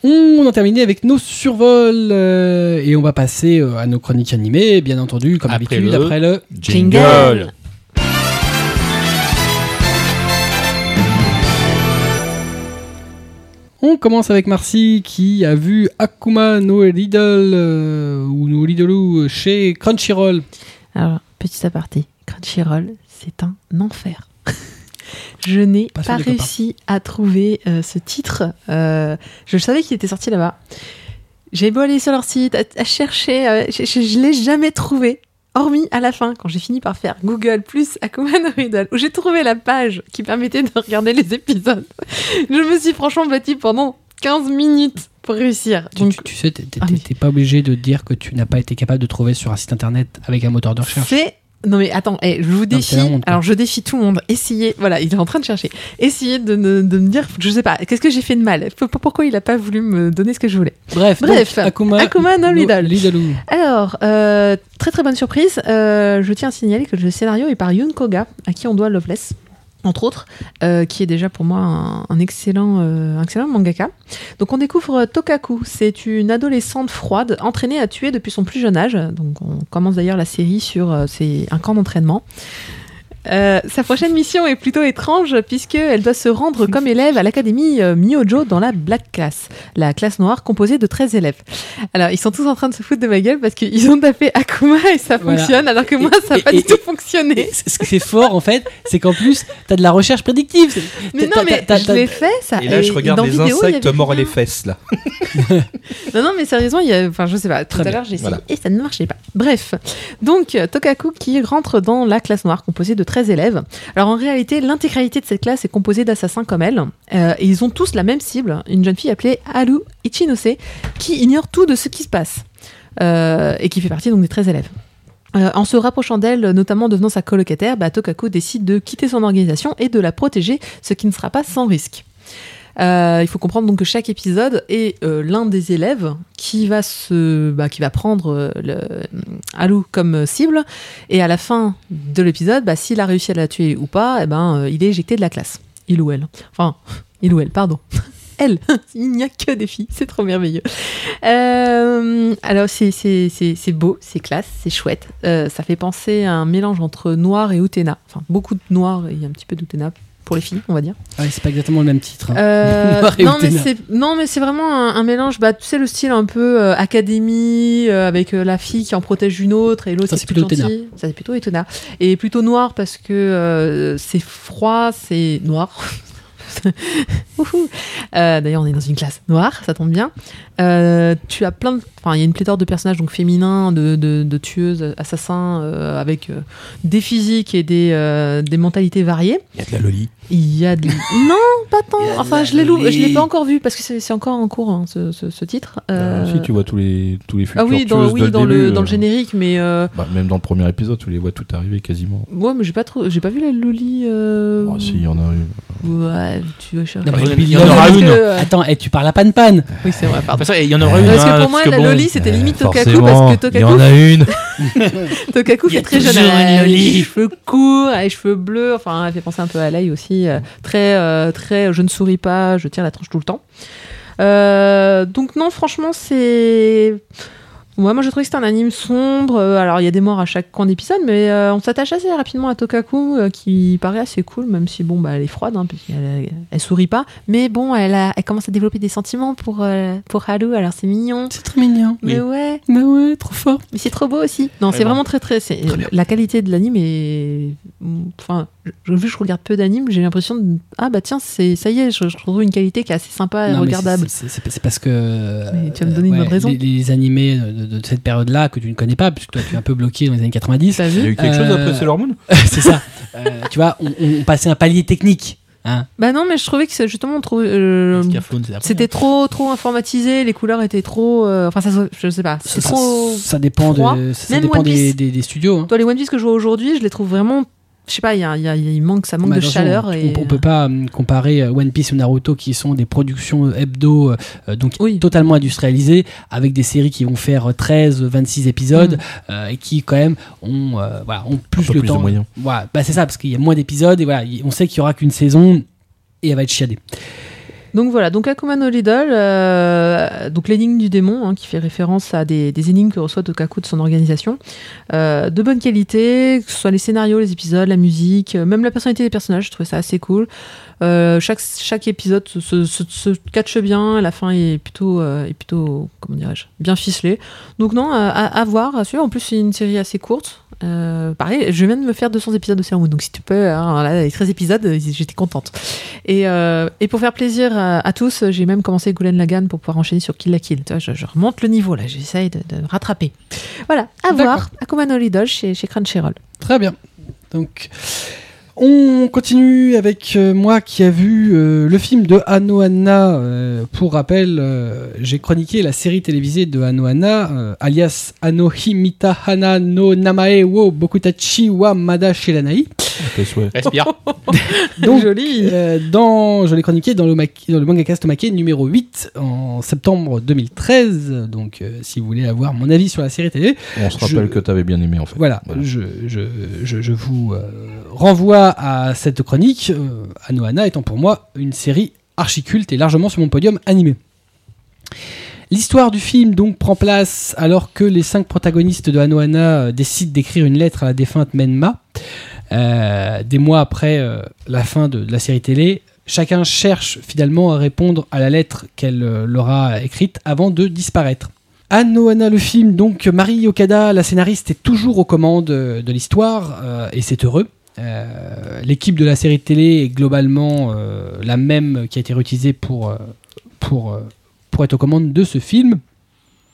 On a terminé avec nos survols euh, et on va passer euh, à nos chroniques animées, bien entendu, comme d'habitude, après le. Jingle. On commence avec Marcy qui a vu Akuma no Riddle euh, ou no Riddle chez Crunchyroll. Alors, petit aparté, Crunchyroll, c'est un enfer. *laughs* Je n'ai Pas réussi à trouver euh, ce titre. Euh, je savais qu'il était sorti là-bas. J'ai beau aller sur leur site, à, à chercher, euh, je, je, je l'ai jamais trouvé. Hormis à la fin, quand j'ai fini par faire Google plus Akuma no Riddle, où j'ai trouvé la page qui permettait de regarder les épisodes. *laughs* Je me suis franchement battue pendant 15 minutes pour réussir. Donc, tu- tu sais, t'es Ah t'es pas obligé de dire que tu n'as pas été capable de trouver sur un site internet avec un moteur de recherche. C'est. Non mais attends, eh, je vous défie. honte, alors je défie tout le monde. Essayez, voilà, il est en train de chercher. Essayez de, me dire, je sais pas, qu'est-ce que j'ai fait de mal? Pourquoi il a pas voulu me donner ce que je voulais? Bref, Bref, donc, Akuma, Akuma no Riddle. Riddle. Alors, euh, très très bonne surprise. Euh, je tiens à signaler que le scénario est par Yun Koga, à qui on doit Loveless, entre autres, euh, qui est déjà pour moi un, un excellent, euh, excellent mangaka. Donc on découvre Tokaku, c'est une adolescente froide entraînée à tuer depuis son plus jeune âge. Donc on commence d'ailleurs la série sur euh, c'est un camp d'entraînement. Euh, sa prochaine mission est plutôt étrange puisqu'elle doit se rendre comme élève à l'académie euh, Myojo dans la Black Class, la classe noire composée de 13 élèves. Alors ils sont tous en train de se foutre de ma gueule parce qu'ils ont tapé Akuma et ça Voilà. fonctionne alors que moi Et- ça n'a pas et- du tout fonctionné. Ce qui est fort en fait, c'est qu'en plus, t'as de la recherche prédictive. Mais t'as- non mais je l'ai fait ça. Et là je regarde les vidéo, insectes morts les fesses là. *laughs* Non, non, mais sérieusement, il y a, enfin, je sais pas. Tout Très à l'heure, j'ai essayé voilà. et ça ne marchait pas. Bref, donc euh, Tokaku qui rentre dans la classe noire composée de 13 élèves. Alors en réalité, l'intégralité de cette classe est composée d'assassins comme elle, Euh, et ils ont tous la même cible, une jeune fille appelée Haru Ichinose, qui ignore tout de ce qui se passe euh, et qui fait partie donc des 13 élèves. Euh, en se rapprochant d'elle, notamment devenant sa colocataire, bah, Tokaku décide de quitter son organisation et de la protéger, ce qui ne sera pas sans risque. Euh, il faut comprendre donc que chaque épisode est euh, l'un des élèves qui va se, bah, qui va prendre euh, le Haru comme cible, et à la fin de l'épisode, bah, s'il a réussi à la tuer ou pas, eh ben, il est éjecté de la classe. Il ou elle. Enfin, *laughs* il ou elle, pardon. *laughs* Elle, *laughs* il n'y a que des filles, c'est trop merveilleux. Alors c'est beau, c'est classe, c'est chouette. Ça fait penser à un mélange entre noir et Utena. Enfin, beaucoup de noir et un petit peu d'Utena pour les filles, on va dire. Ah c'est pas exactement le même titre. hein. Euh, *laughs* non, mais c'est non mais c'est vraiment un, un mélange bah tu sais le style un peu euh, académie euh, avec euh, la fille qui en protège une autre et l'autre Ça, c'est plutôt gentille. ça c'est plutôt Etona et plutôt noir parce que c'est froid c'est noir. *laughs* Euh, D'ailleurs, on est dans une classe noire, ça tombe bien. Euh, tu as plein de. Enfin, il y a une pléthore de personnages donc féminins, de, de, tueuses, assassins, euh, avec des physiques et des, des mentalités variées. Il y a de la loli. Il y a de... non, pas tant. Enfin, je l'ai lou- je l'ai pas encore vu parce que c'est c'est encore en cours hein, ce, ce, ce titre. Euh, Si tu vois tous les tous les futurs Ah oui, dans, oui, le dans, le, début, dans le euh, générique, mais euh, bah, même dans le premier épisode, tu les vois tout arriver quasiment. ouais, mais j'ai pas trop, j'ai pas vu la Loli. Euh... Oh, si, il y en a eu. Ouais, tu vas chercher. Il y en- depuis il y en aura une. Attends, eh, tu parles à Pan Pan. Oui, c'est vrai, pardon. façon, il y en aura une. Parce hein, que pour moi, parce que la bon, Loli, c'était limite Tokaku parce que Il y en *laughs* Tokaku, a une. Tokaku Il y a fait très jeune. une Elle a Loli. les cheveux courts, les cheveux bleus. Enfin, elle fait penser un peu à Lei aussi. Euh, très, euh, très. Je ne souris pas, je tire la tronche tout le temps. Euh, donc non, franchement, c'est. Ouais, moi, je trouve que c'est un anime sombre. Alors, il y a des morts à chaque coin d'épisode, mais euh, on s'attache assez rapidement à Tokaku, euh, qui paraît assez cool, même si bon, bah, elle est froide, hein, parce qu'elle elle sourit pas. Mais bon, elle, a, elle commence à développer des sentiments pour euh, pour Haru. Alors, c'est mignon. C'est très mignon. Mais ouais. Mais ouais, trop fort. Mais c'est trop beau aussi. Non, c'est Vraiment. très très. c'est- Très bien. la qualité de l'anime est. Enfin, je, vu que je regarde peu d'animes, j'ai l'impression de. Ah bah tiens, c'est ça y est, je, je trouve une qualité qui est assez sympa et Non, regardable. c'est- parce que. euh, Mais tu vas me donner une bonne raison. Les, les animés de, cette période-là que tu ne connais pas, puisque toi tu es un peu bloqué dans les années 90. T'as Il y a vu eu quelque chose Euh, après Sailor Moon *laughs* c'est ça. Euh, tu vois, on, on passait un palier technique. Hein Bah non, mais je trouvais que justement euh, C'était hein. trop, trop informatisé, les couleurs étaient trop. euh, enfin, ça, je sais pas. C'est ça, trop. ça dépend, froid. de, ça Même dépend One des, Piece. des- des studios. hein. Toi, les One Piece que je vois aujourd'hui, je les trouve vraiment. Je sais pas, il y a, il y a- il manque, ça manque Bah, de chaleur. on, et... on peut pas hum, comparer euh, One Piece ou Naruto qui sont des productions euh, hebdo euh, donc Oui. totalement industrialisées avec des séries qui vont faire 13 26 épisodes Mm. euh, et qui quand même ont euh, voilà, ont plus le plus de temps. moyens. Voilà, bah c'est ça parce qu'il y a moins d'épisodes et voilà, y- on sait qu'il y aura qu'une saison et elle va être chiadée. Donc voilà, donc Akuma no Lidl, euh, donc l'énigme du démon, hein, qui fait référence à des, des énigmes que reçoit Tokaku de son organisation, euh, de bonne qualité, que ce soit les scénarios, les épisodes, la musique, euh, même la personnalité des personnages, je trouvais ça assez cool. Euh, chaque, chaque épisode se, se, se- se catche bien, la fin est plutôt, euh, est plutôt comment dirais-je, bien ficelée. Donc non, à, à, voir, à suivre. En plus, c'est une série assez courte. Euh, pareil, je viens de me faire 200 épisodes de Sailor Moon, donc si tu peux, hein, là, les 13 épisodes, euh, j'étais contente. Et, euh, et pour faire plaisir à, à tous, j'ai même commencé Goulen Lagan pour pouvoir enchaîner sur Kill la Kill. Tu vois, je, je remonte le niveau là, j'essaye de, de rattraper. Voilà, à voir. Akuma no Lidl chez, chez Crunchyroll. Très bien. Donc, on continue avec euh, moi qui a vu euh, le film de Anna. Euh, pour rappel, j'ai chroniqué la série télévisée de Ano Anna, alias Ano Himita Hana no Namae wo Bokutachi wa Mada Shiranai. Respire. *laughs* Donc, Joli. euh, dans, je l'ai chroniqué dans le, dans le manga Tomake numéro 8 en septembre 2013. Donc, euh, si vous voulez avoir mon avis sur la série télé, On se Je- rappelle que tu avais bien aimé en fait. voilà, Je, je, je, je vous euh, renvoie à cette chronique, euh, Anohana étant pour moi une série archiculte et largement sur mon podium animé. L'histoire du film donc prend place alors que les cinq protagonistes de Anohana décident d'écrire une lettre à la défunte Menma. Euh, des mois après euh, la fin de, la série télé, chacun cherche finalement à répondre à la lettre qu'elle euh, leur a écrite avant de disparaître. Anohana le film, donc Marie Okada, la scénariste, est toujours aux commandes euh, de l'histoire et c'est heureux. L'équipe de la série télé est globalement la même qui a été réutilisée pour, pour, pour être aux commandes de ce film.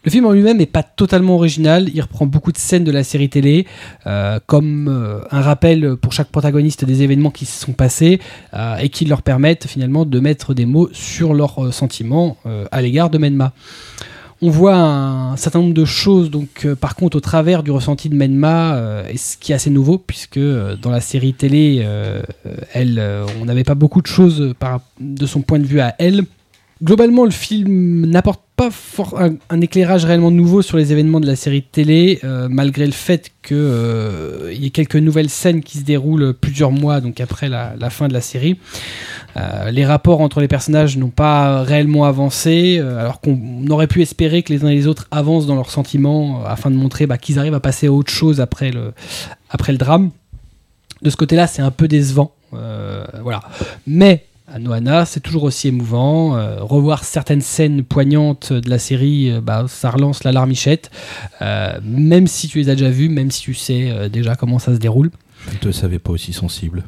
Le film en lui-même n'est pas totalement original, il reprend beaucoup de scènes de la série télé, euh, comme euh, un rappel pour chaque protagoniste des événements qui se sont passés euh, et qui leur permettent finalement de mettre des mots sur leurs sentiments à l'égard de Menma. On voit un certain nombre de choses, donc par contre au travers du ressenti de Menma, et ce qui est assez nouveau, puisque dans la série télé, elle, on n'avait pas beaucoup de choses de son point de vue à elle. Globalement, le film n'apporte pas un, éclairage réellement nouveau sur les événements de la série télé, euh, malgré le fait qu'il y ait quelques nouvelles scènes qui se déroulent plusieurs mois donc après la, fin de la série. Euh, les rapports entre les personnages n'ont pas réellement avancé, euh, alors qu'on aurait pu espérer que les uns et les autres avancent dans leurs sentiments euh, afin de montrer bah, qu'ils arrivent à passer à autre chose après le, après le drame. De ce côté-là, c'est un peu décevant. Euh, voilà. Mais à Noana, c'est toujours aussi émouvant. Euh, revoir certaines scènes poignantes de la série, euh, bah, ça relance la larmichette. Euh, même si tu les as déjà vues, même si tu sais euh, déjà comment ça se déroule. Je ne te savais pas aussi sensible.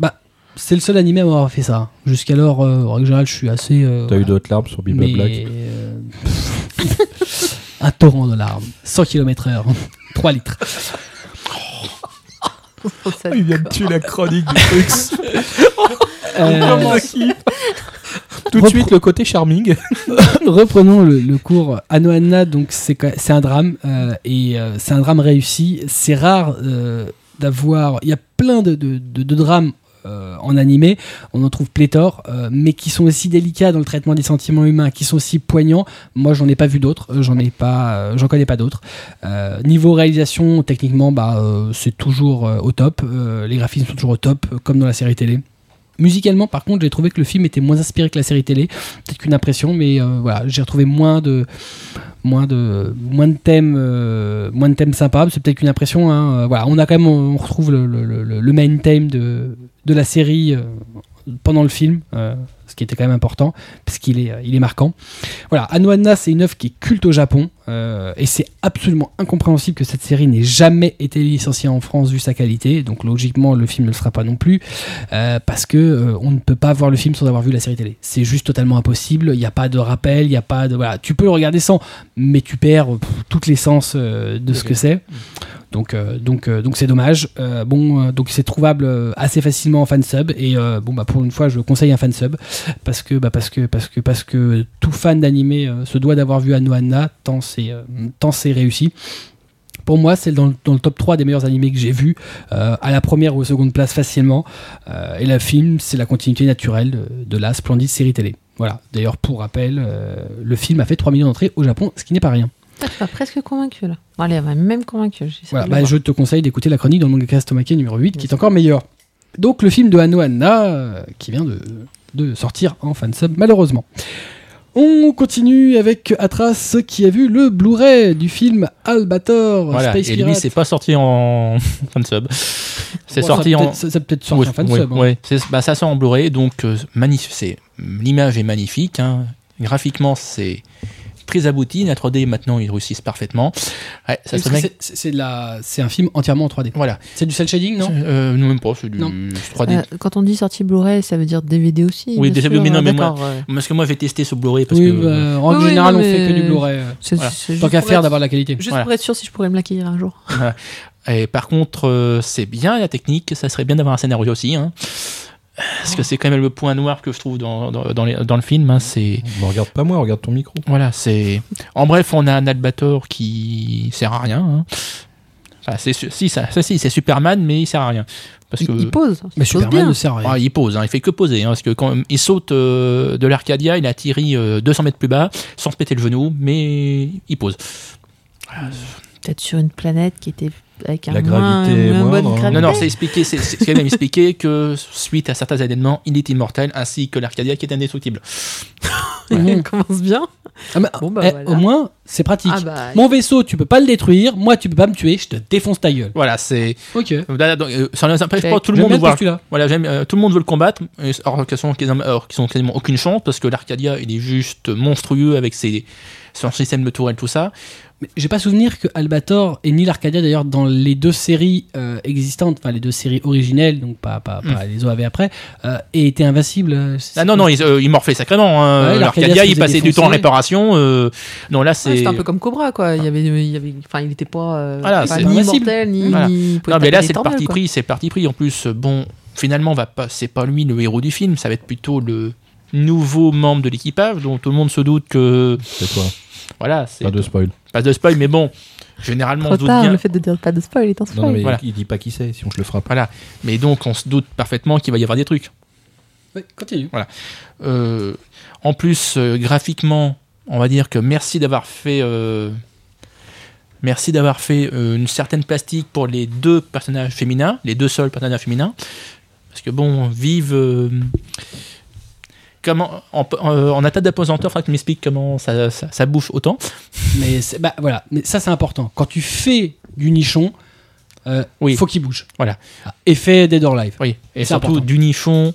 C'est le seul animé à m'avoir fait ça. Jusqu'alors, euh, en règle générale, je suis assez. euh, T'as eu d'autres larmes sur Bible Mais, Black euh, *laughs* un torrent de larmes. 100 km/h. 3 litres. Ça- Il vient de tuer la chronique du truc. *laughs* Euh, Tout de suite le côté charming. *laughs* reprenons le, le cours. Anohana, donc c'est un drame euh, et euh, c'est un drame réussi. C'est rare euh, d'avoir. Il y a plein de, de- de- de drames. euh, en animé, on en trouve pléthore, euh, mais qui sont aussi délicats dans le traitement des sentiments humains, qui sont aussi poignants. Moi, j'en ai pas vu d'autres, euh, j'en ai pas, euh, j'en connais pas d'autres. Euh, niveau réalisation, techniquement, bah, euh, c'est toujours euh, au top. Euh, les graphismes sont toujours au top, euh, comme dans la série télé. Musicalement, par contre, j'ai trouvé que le film était moins inspiré que la série télé. Peut-être qu'une impression, mais euh, voilà, j'ai retrouvé moins de, moins de, moins de thèmes, euh, moins de thèmes sympas. C'est peut-être qu'une impression. Hein. Euh, Voilà, on a quand même, on retrouve le, le, le, le main theme de, de la série pendant le film, qui était quand même important, parce qu'il est, euh, il est marquant. Voilà, Anohana, c'est une œuvre qui est culte au Japon, euh, et c'est absolument incompréhensible que cette série n'ait jamais été licenciée en France vu sa qualité. Donc logiquement, le film ne le sera pas non plus, euh, parce que euh, on ne peut pas voir le film sans avoir vu la série télé. C'est juste totalement impossible. Il n'y a pas de rappel, il n'y a pas de voilà. Tu peux le regarder sans, mais tu perds pff, toute l'essence de ce que c'est. Donc, euh, donc, euh, donc c'est dommage. Euh, bon, donc c'est trouvable assez facilement en fansub et bon bah pour une fois je conseille un fansub parce que bah parce que parce que parce que tout fan d'animé se doit d'avoir vu Anno Anna tant c'est tant c'est réussi. Pour moi, c'est dans, le- top 3 des meilleurs animés que j'ai vus, à la première ou aux seconde place facilement. Et le film, c'est la continuité naturelle de, la splendide série télé. Voilà. D'ailleurs, pour rappel, le film a fait 3 millions d'entrées au Japon, ce qui n'est pas rien. Ah, tu m'as presque convaincu là. Bon, allez, elle m'a même convaincu. Voilà, bah, je te conseille d'écouter la chronique dans le manga Stomake numéro 8 qui est encore meilleur. Donc le film de Anna euh, qui vient de, de sortir en fansub malheureusement. On continue avec Atras qui a vu le Blu-ray du film Albator Voilà. Space Et lui, c'est pas sorti en *laughs* fansub. C'est Bon, sorti ça en. peut-être- Ça, ça peut être sorti Ouais, en fansub. ouais, hein. ouais. Bah, ça sort en Blu-ray, donc euh, l'image est magnifique. hein. Graphiquement, c'est très abouti. La 3D maintenant, ils réussissent parfaitement. Ouais, ça Parce se que met. c'est- C'est c'est de la- c'est un film entièrement en 3D. Voilà. C'est du cel shading, non? Euh, non, même pas. C'est du Non. 3D. Euh, quand on dit sortie Blu-ray, ça veut dire DVD aussi. Oui, bien DVD, sûr, mais non, euh, mais moi- ouais. Parce que moi, j'ai testé ce Blu-ray parce Oui, que. bah, en Oui, oui, général, non, on fait que du Bluray. euh, C'est- Voilà. c'est Tant qu'à faire être- d'avoir la qualité. Juste Voilà. pour être sûr si je pourrais me l'acquérir un jour. Et par contre, euh, c'est bien la technique. Ça serait bien d'avoir un scénario aussi. hein. Parce que c'est quand même le point noir que je trouve dans, dans, dans les- dans le film. hein, c'est regarde pas moi, regarde ton micro. voilà, c'est. En bref, on a un Albator qui sert à rien. hein. Enfin, c'est si ça, ça si, c'est Superman, mais il sert à rien parce que Il, il pose. Mais Superman bien. ne sert à rien. Ah, il pose, hein, il fait que poser, hein, parce que quand il saute euh, de l'Arcadia, il atterrit euh, 200 mètres plus bas, sans se péter le genou, mais il pose. Peut-être sur une planète qui était avec un La moins- gravité est moins bonne moindre, hein. gravité. Non, non, c'est expliqué, c'est quand même expliqué que suite à certains événements, il est immortel, ainsi que l'Arcadia qui est indestructible. *laughs* Mhm. commence bien. Ah, Bon, bah, eh, voilà. Au moins, c'est pratique. Ah bah, Mon vaisseau, tu peux pas le détruire. Moi, tu peux pas me tuer. Je te défonce ta gueule. Voilà, c'est. Ok. Là, donc, euh, Ça n'empêche pas tout le monde voir. Voilà, euh, tout le monde veut le combattre, alors qu'ils sont, qu'ils ont quasiment aucune chance, parce que l'Arcadia, il est juste monstrueux avec ses, son système de tourelle, tout ça. Mais J'ai pas souvenir que Albator et ni l'Arcadia d'ailleurs dans les deux séries euh, existantes, enfin les deux séries originelles, donc pas, pas, pas les OAV après, euh, aient été invincibles. euh, Ah non, non, il, euh, il morflait sacrément. Hein. Ouais, l'Arcadia il passait du temps en réparation. euh, non, là, ouais, c'est. c'était un peu comme Cobra, quoi. Il y avait, il y avait, enfin, il était pas, euh, Voilà, pas c'est- ni invincible. immortel, ni. Voilà. ni pouvait Non, mais là, c'est le parti quoi. pris. C'est parti pris. En plus, bon, finalement, va pas, c'est pas lui le héros du film. Ça va être plutôt le nouveau membre de l'équipage, dont tout le monde se doute que. C'est toi. Voilà, c'est Pas de spoil. pas de spoil, mais bon, généralement, on se doute tard, bien. le fait de dire pas de spoil est un Non, non, spoil. mais Voilà. il, dit pas qui c'est, sinon je le frappe. Voilà. Mais donc, on se doute parfaitement qu'il va y avoir des trucs. Ouais, continue. Euh, en plus, euh, graphiquement, on va dire que merci d'avoir fait. euh, merci d'avoir fait euh, une certaine plastique pour les deux personnages féminins, les deux seuls personnages féminins. Parce que bon, vive. Euh, comment, en, en, en attaque d'apesanteur, il faudra que tu m'expliques comment ça, ça, ça bouffe autant. Mais bah, voilà, mais ça c'est important. Quand tu fais du nichon, euh, Oui. faut qu'il bouge. Voilà. Effet Dead or Live. Oui. Et surtout important. du nichon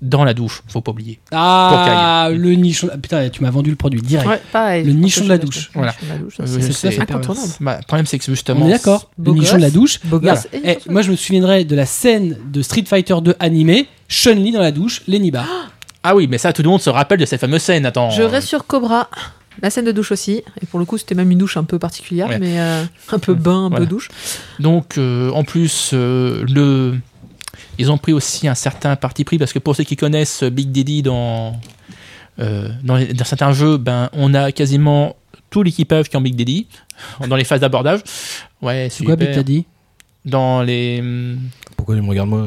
dans la douche, faut pas oublier. Ah, le nichon. ah, Putain, tu m'as vendu le produit direct. Ouais, pareil. Le nichon de la douche. Voilà. Le nichon de la douche, Euh, ça, c'est- incontournable. Bah, le problème, c'est que justement. On est d'accord. Le Beau nichon de la gosse. douche. Gosse et eh, moi je me souviendrai de la scène de Street Fighter 2 animé, Chun-Li dans la douche, Lenny Bar. Ah oui, mais ça, tout le monde se rappelle de cette fameuse scène. Attends. Je reste sur Cobra. La scène de douche aussi. Et pour le coup, c'était même une douche un peu particulière, Ouais. mais euh, un peu bain, un Voilà. peu douche. Donc, euh, en plus, euh, le... ils ont pris aussi un certain parti pris parce que pour ceux qui connaissent Big Daddy dans, euh, dans, les- dans certains jeux, ben, on a quasiment tout l'équipage qui est en Big Daddy *laughs* dans les phases d'abordage. Ouais, C'est quoi, Big super. Daddy? Dans les. hum, Pourquoi tu me regardes moi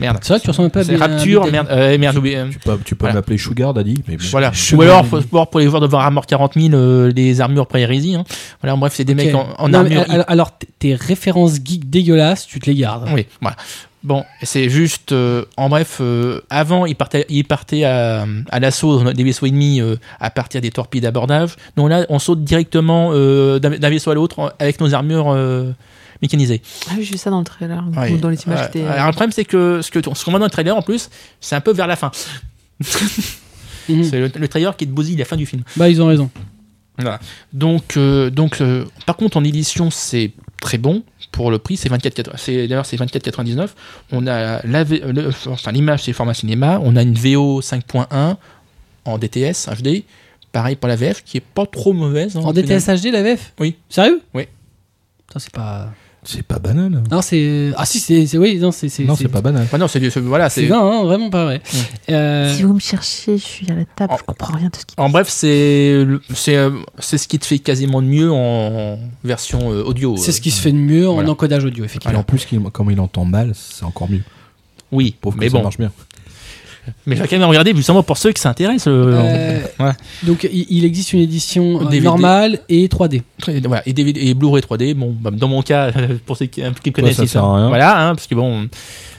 Merde. C'est vrai que tu ressembles un peu à C'est à Rapture, merde, euh, merde, j'oublie, euh, Tu peux, tu peux Voilà. m'appeler Sugar Daddy, mais Voilà. Sugar Ou alors, Daddy. pour, pour les joueurs de Warhammer 40 000, euh, les armures pré-hérésie. Hein. Voilà, bref, c'est des mecs en, en Non, mais armure. alors, tes références geeks dégueulasses, tu te les gardes. Oui, voilà. Bon, c'est juste, euh, en bref, euh, avant, ils partaient, ils partaient à, à l'assaut des vaisseaux ennemis euh, à partir des torpilles d'abordage. Donc là, on saute directement euh, d'un vaisseau à l'autre euh, avec nos armures mécanisées. Ah oui, j'ai vu ça dans le trailer. Ouais. Ou dans les images Ouais. Alors, le problème, c'est que ce que ce qu'on voit dans le trailer, en plus, c'est un peu vers la fin. *laughs* Mhm. C'est le, le trailer qui te bousille la fin du film. Bah, ils ont raison. Donc, euh, donc euh, par contre, en édition, c'est très bon pour le prix. C'est 24,99. C'est d'ailleurs c'est 24,99. On a enfin l'image c'est format cinéma. On a une VO 5.1 en DTS HD. Pareil pour la VF qui est pas trop mauvaise. hein, En. DTS HD, la VF Oui. Sérieux? Oui. Ça, c'est pas. C'est pas banal. Non, c'est. Ah si, c'est. c'est- Oui, non, c'est. Non, c'est pas banal. Ah non, c'est du- voilà, C'est bien, hein, vraiment pas vrai. Euh, Si vous me cherchez, je suis à la table, Oh. je comprends rien de ce qui En bref, c'est euh, c'est ce qui te fait quasiment de mieux en version euh, audio. c'est ce qui se fait de mieux en encodage audio, Et effectivement. en plus, qu'il- comme il entend mal, c'est encore mieux. Oui, Pauvre que mais ça bon. marche bien. Mais j'ai quand même regardé justement pour ceux qui s'intéressent. euh, Euh, Ouais. Donc il, existe une édition DVD. normale et 3D. Et, voilà, et, DVD et Blu-ray 3D. Bon, bah, dans mon cas, *laughs* pour ceux qui, qui me connaissent, ça ils sert à rien. Voilà, hein, parce que bon,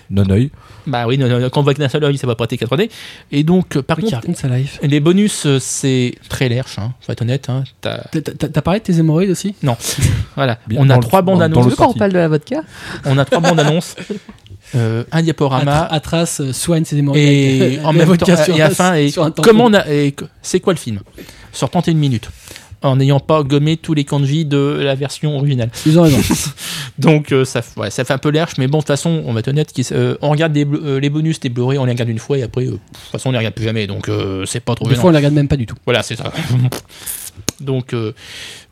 Non œil. bah oui, non, non, quand on voit qu'un seul œil, ça va prêter qu'à 3D. Et donc, euh, par contre, les bonus, c'est très lerche, hein, faut être honnête. Hein, t'as- parlé de tes hémorroïdes aussi? *laughs* Voilà, Bien, on a le- trois bandes annonces. on parle de la vodka? On a trois bandes annonces. *laughs* euh, un diaporama. Atra- Atras euh, soigne ses hémorroïdes. Et *laughs* en même temps, et à fin, et comment on a, c'est quoi le film? Sur 31 minutes. En n'ayant pas gommé tous les kanji de la version originale. Ils ont raison. *laughs* Donc euh, ça, ouais, ça fait un peu l'herche, mais bon, de toute façon, on va être honnête, euh, on regarde des euh, les bonus des Blu-ray, on les regarde une fois et après, euh, de toute façon, on les regarde plus jamais. Donc euh, c'est pas trop Des gênant. fois, on les regarde même pas du tout. Voilà, c'est ça. *laughs* donc euh,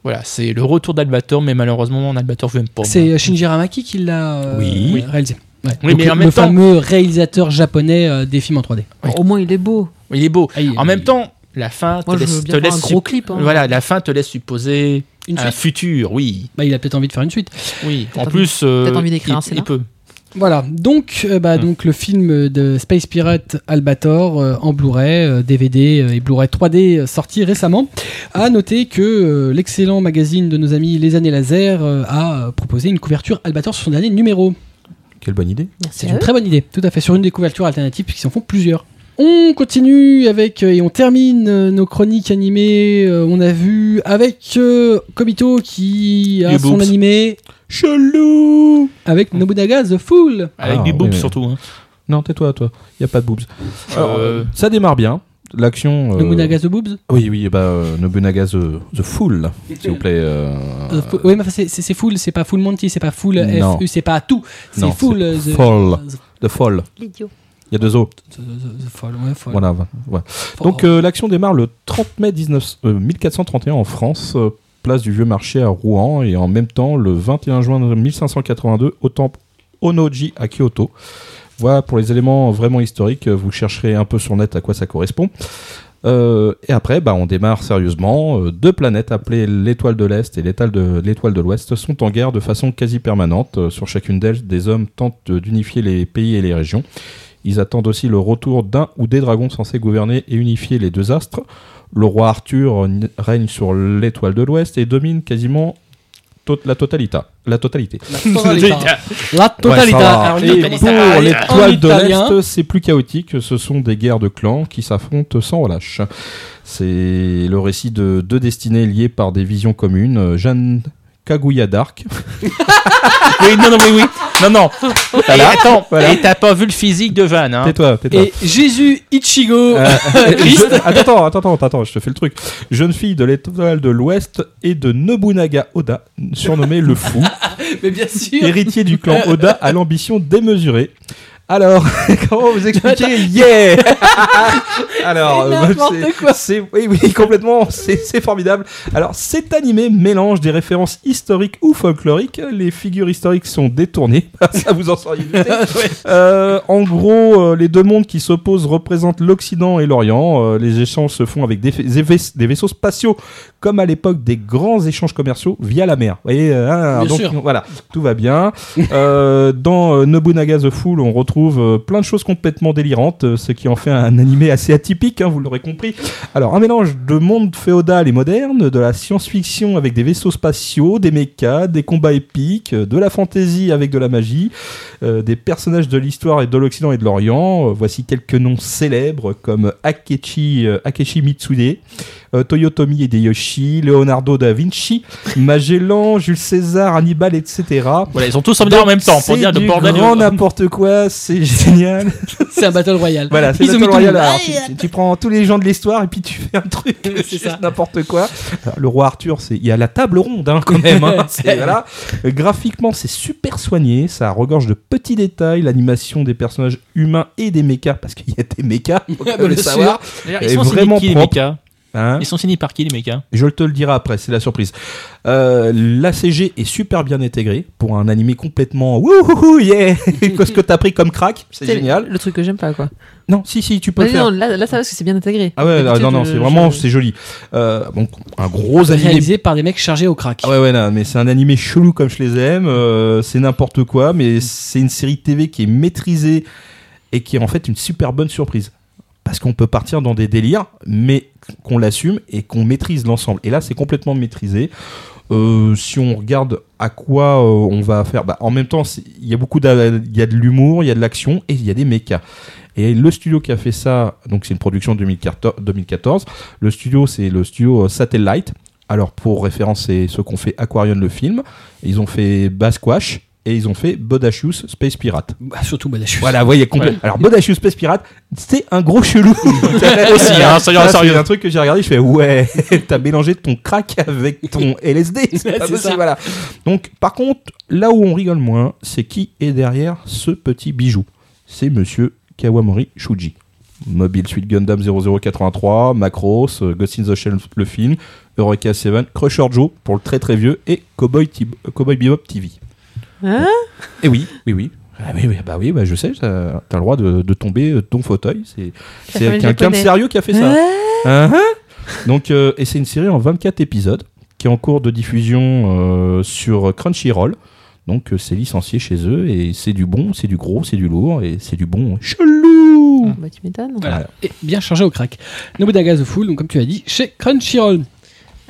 voilà, c'est le retour d'Albator, mais malheureusement, Albator, je n'aime pas. C'est Shinji Ramaki qui l'a euh, Oui. réalisé. Ouais. Oui, Donc, mais le, en le même temps- fameux réalisateur japonais euh, des films en 3D. Oui. Au moins, il est beau. Il est beau. Ah, il- En même temps, la fin te Moi, laisse, te un gros clip. hein. Voilà, la fin te laisse supposer Une un suite. futur, oui. Bah, il a peut-être envie de faire une suite. Oui, en envie- plus, euh, peut-être envie d'écrire il, un il scénar. peut. Voilà, donc, euh, bah, Hmm. donc le film de Space Pirate Albator euh, en Blu-ray, euh, DVD et Blu-ray 3D euh, sorti récemment. À noter que euh, l'excellent magazine de nos amis Les Années Laser euh, a proposé une couverture Albator sur son dernier numéro. Quelle bonne idée. C'est une très bonne idée, tout à fait, sur une des couvertures alternatives qui s'en font plusieurs. On continue avec euh, et on termine euh, nos chroniques animées. Euh, on a vu avec euh, Kobito qui a son boobs. animé Chelou avec Nobunaga The Fool. Avec Ah, du oui, boobs oui. surtout. hein. Non, tais-toi, toi. Il y a pas de boobs. Alors, euh, ça démarre bien. L'action. euh, Nobunaga The Boobs Oui, oui, bah, euh, Nobunaga the, the Fool, s'il vous plaît. euh, oui, mais c'est- c'est c'est full, c'est pas full Monty, c'est pas full Non. FU, c'est pas tout. C'est euh, the, Fall. the- The Fall. L'idiot. Il y a deux os. the- the- the fall, ouais, fall. Voilà. Donc euh, l'action démarre le 30 mai 19 euh, 1431 en France, euh, place du Vieux Marché à Rouen, et en même temps le 21 juin 1582 au temple Onoji à Kyoto. Voilà pour les éléments vraiment historiques, euh, vous chercherez un peu sur net à quoi ça correspond. Euh, et après, bah, on démarre sérieusement. Euh, deux planètes appelées l'étoile de l'Est et l'étoile de, l'Ouest sont en guerre de façon quasi permanente. Sur chacune d'elles, des hommes tentent d'unifier les pays et les régions. Ils attendent aussi le retour d'un ou des dragons censés gouverner et unifier les deux astres. Le roi Arthur règne sur l'étoile de l'Ouest et domine quasiment to- la totalité. La totalité. La *laughs* totalité. La totalité. Ouais, pour En l'étoile de l'Est, c'est plus chaotique. Ce sont des guerres de clans qui s'affrontent sans relâche. C'est le récit de deux destinées liées par des visions communes. Jeanne Kaguya d'Arc. *laughs* oui, non, non, oui, oui. Non, non. Et attends, et t'as pas vu le physique de Van, hein Tais-toi, tais-toi. Et Jésus Ichigo. Euh, Christ. *laughs* je- attends, attends, attends, attends, je te fais le truc. Jeune fille de l'étoile de l'Ouest et de Nobunaga Oda, surnommé le Fou, *laughs* Mais bien sûr. héritier du clan Oda à l'ambition démesurée. Alors, *laughs* comment vous expliquer Yeah *laughs* Alors, euh, N'importe c'est- oui, oui, complètement, c'est formidable. Alors, cet animé mélange des références historiques ou folkloriques. Les figures historiques sont détournées, *laughs* ça vous en seriez douté. Euh, en gros, euh, les deux mondes qui s'opposent représentent l'Occident et l'Orient. Euh, les échanges se font avec des, vais- vaisseaux spatiaux, comme à l'époque des grands échanges commerciaux via la mer. Vous voyez, hein, Bien donc sûr. voilà, tout va bien. Dans Nobunaga the Fool, on retrouve euh, plein de choses complètement délirantes, euh, ce qui en fait un animé assez atypique, hein, vous l'aurez compris. Alors, un mélange de monde féodal et moderne, de la science-fiction avec des vaisseaux spatiaux, des mechas, des combats épiques, euh, de la fantasy avec de la magie, euh, des personnages de l'histoire et de l'Occident et de l'Orient. Voici quelques noms célèbres comme Akechi, euh, Akechi Mitsude, euh, Toyotomi Hideyoshi, Leonardo da Vinci, Magellan, Jules César, Hannibal, etc. Voilà, ils sont tous en en même temps pour dire de bordel. grand n'importe quoi, c'est génial. *laughs* C'est un battle royal. Voilà, c'est ont Battle. Alors, tu, tu- tu prends tous les gens de l'histoire et puis tu fais un truc, C'est *laughs* n'importe quoi. Alors, le roi Arthur, c'est il y a la table ronde hein, quand même. hein. *laughs* Voilà. Graphiquement, c'est super soigné, ça regorge de petits détails, l'animation des personnages humains et des mechas parce qu'il y a des mechas, faut même Bien le savoir. Ils sont vraiment qui, les propre. mechas Hein Ils sont signés par qui les mecs hein? Je te le dirai après, c'est la surprise. Euh, la CG est super bien intégrée pour un animé complètement wouhou yeah *laughs* Qu'est-ce que t'as pris comme crack C'est génial. Le truc que j'aime pas, quoi. Non, si, si, tu peux le Vas-y, faire. non, là, là, ça va parce que c'est bien intégré. Ah ouais, non, non, c'est vraiment, je- c'est joli. Euh, donc, un gros animé. Réalisé par des mecs chargés au crack. Ah ouais, ouais, non, mais c'est un animé chelou comme je les aime. euh, c'est n'importe quoi, mais c'est une série TV qui est maîtrisée et qui est en fait une super bonne surprise. Parce qu'on peut partir dans des délires, mais qu'on l'assume et qu'on maîtrise l'ensemble. Et là, c'est complètement maîtrisé. Euh, si on regarde à quoi euh, on va faire, bah, en même temps, il y a beaucoup de, l'humour, il y a de l'action et il y a des mechas. Et le studio qui a fait ça, donc c'est une production 2014, 2014. Le studio, c'est le studio euh, Satellite. Alors pour référence, c'est ceux qu'ont fait Aquarion le film. Ils ont fait Basquash et ils ont fait Bodacious Space Pirate. Bah, surtout Badachu. Voilà, vous voyez complet. Alors Bodacious Space Pirate, c'est un gros chelou. *laughs* Aussi, hein, sérieux, Ça, sérieux. C'est un truc que j'ai regardé, je fais ouais, *laughs* t'as mélangé ton crack avec ton *laughs* LSD. C'est pas possible, ça. voilà. Donc par contre, là où on rigole moins, c'est qui est derrière ce petit bijou. C'est Monsieur Kawamori Shuji. Mobile Suit Gundam 0083, Macross, euh, Ghost in the Shell le film, Eureka 7, Crusher Joe pour le très très vieux et Cowboy, Tib- Cowboy Bebop TV. Hein Et oui, oui, oui. Ah oui, oui, bah oui, bah je sais, t'as t'as le droit de, de tomber de ton fauteuil. C'est Ça c'est fait le quelqu'un de japonais. sérieux qui a fait ça. Ouais. Uh-huh. Donc, euh, et c'est une série en 24 épisodes qui est en cours de diffusion euh, sur Crunchyroll. Donc, euh, c'est licencié chez eux et c'est du bon, c'est du gros, c'est du lourd et c'est du bon chelou. Bah, tu m'étonnes. Voilà. Et bien chargé au crack. Nobunaga The Fool, donc comme tu as dit, chez Crunchyroll.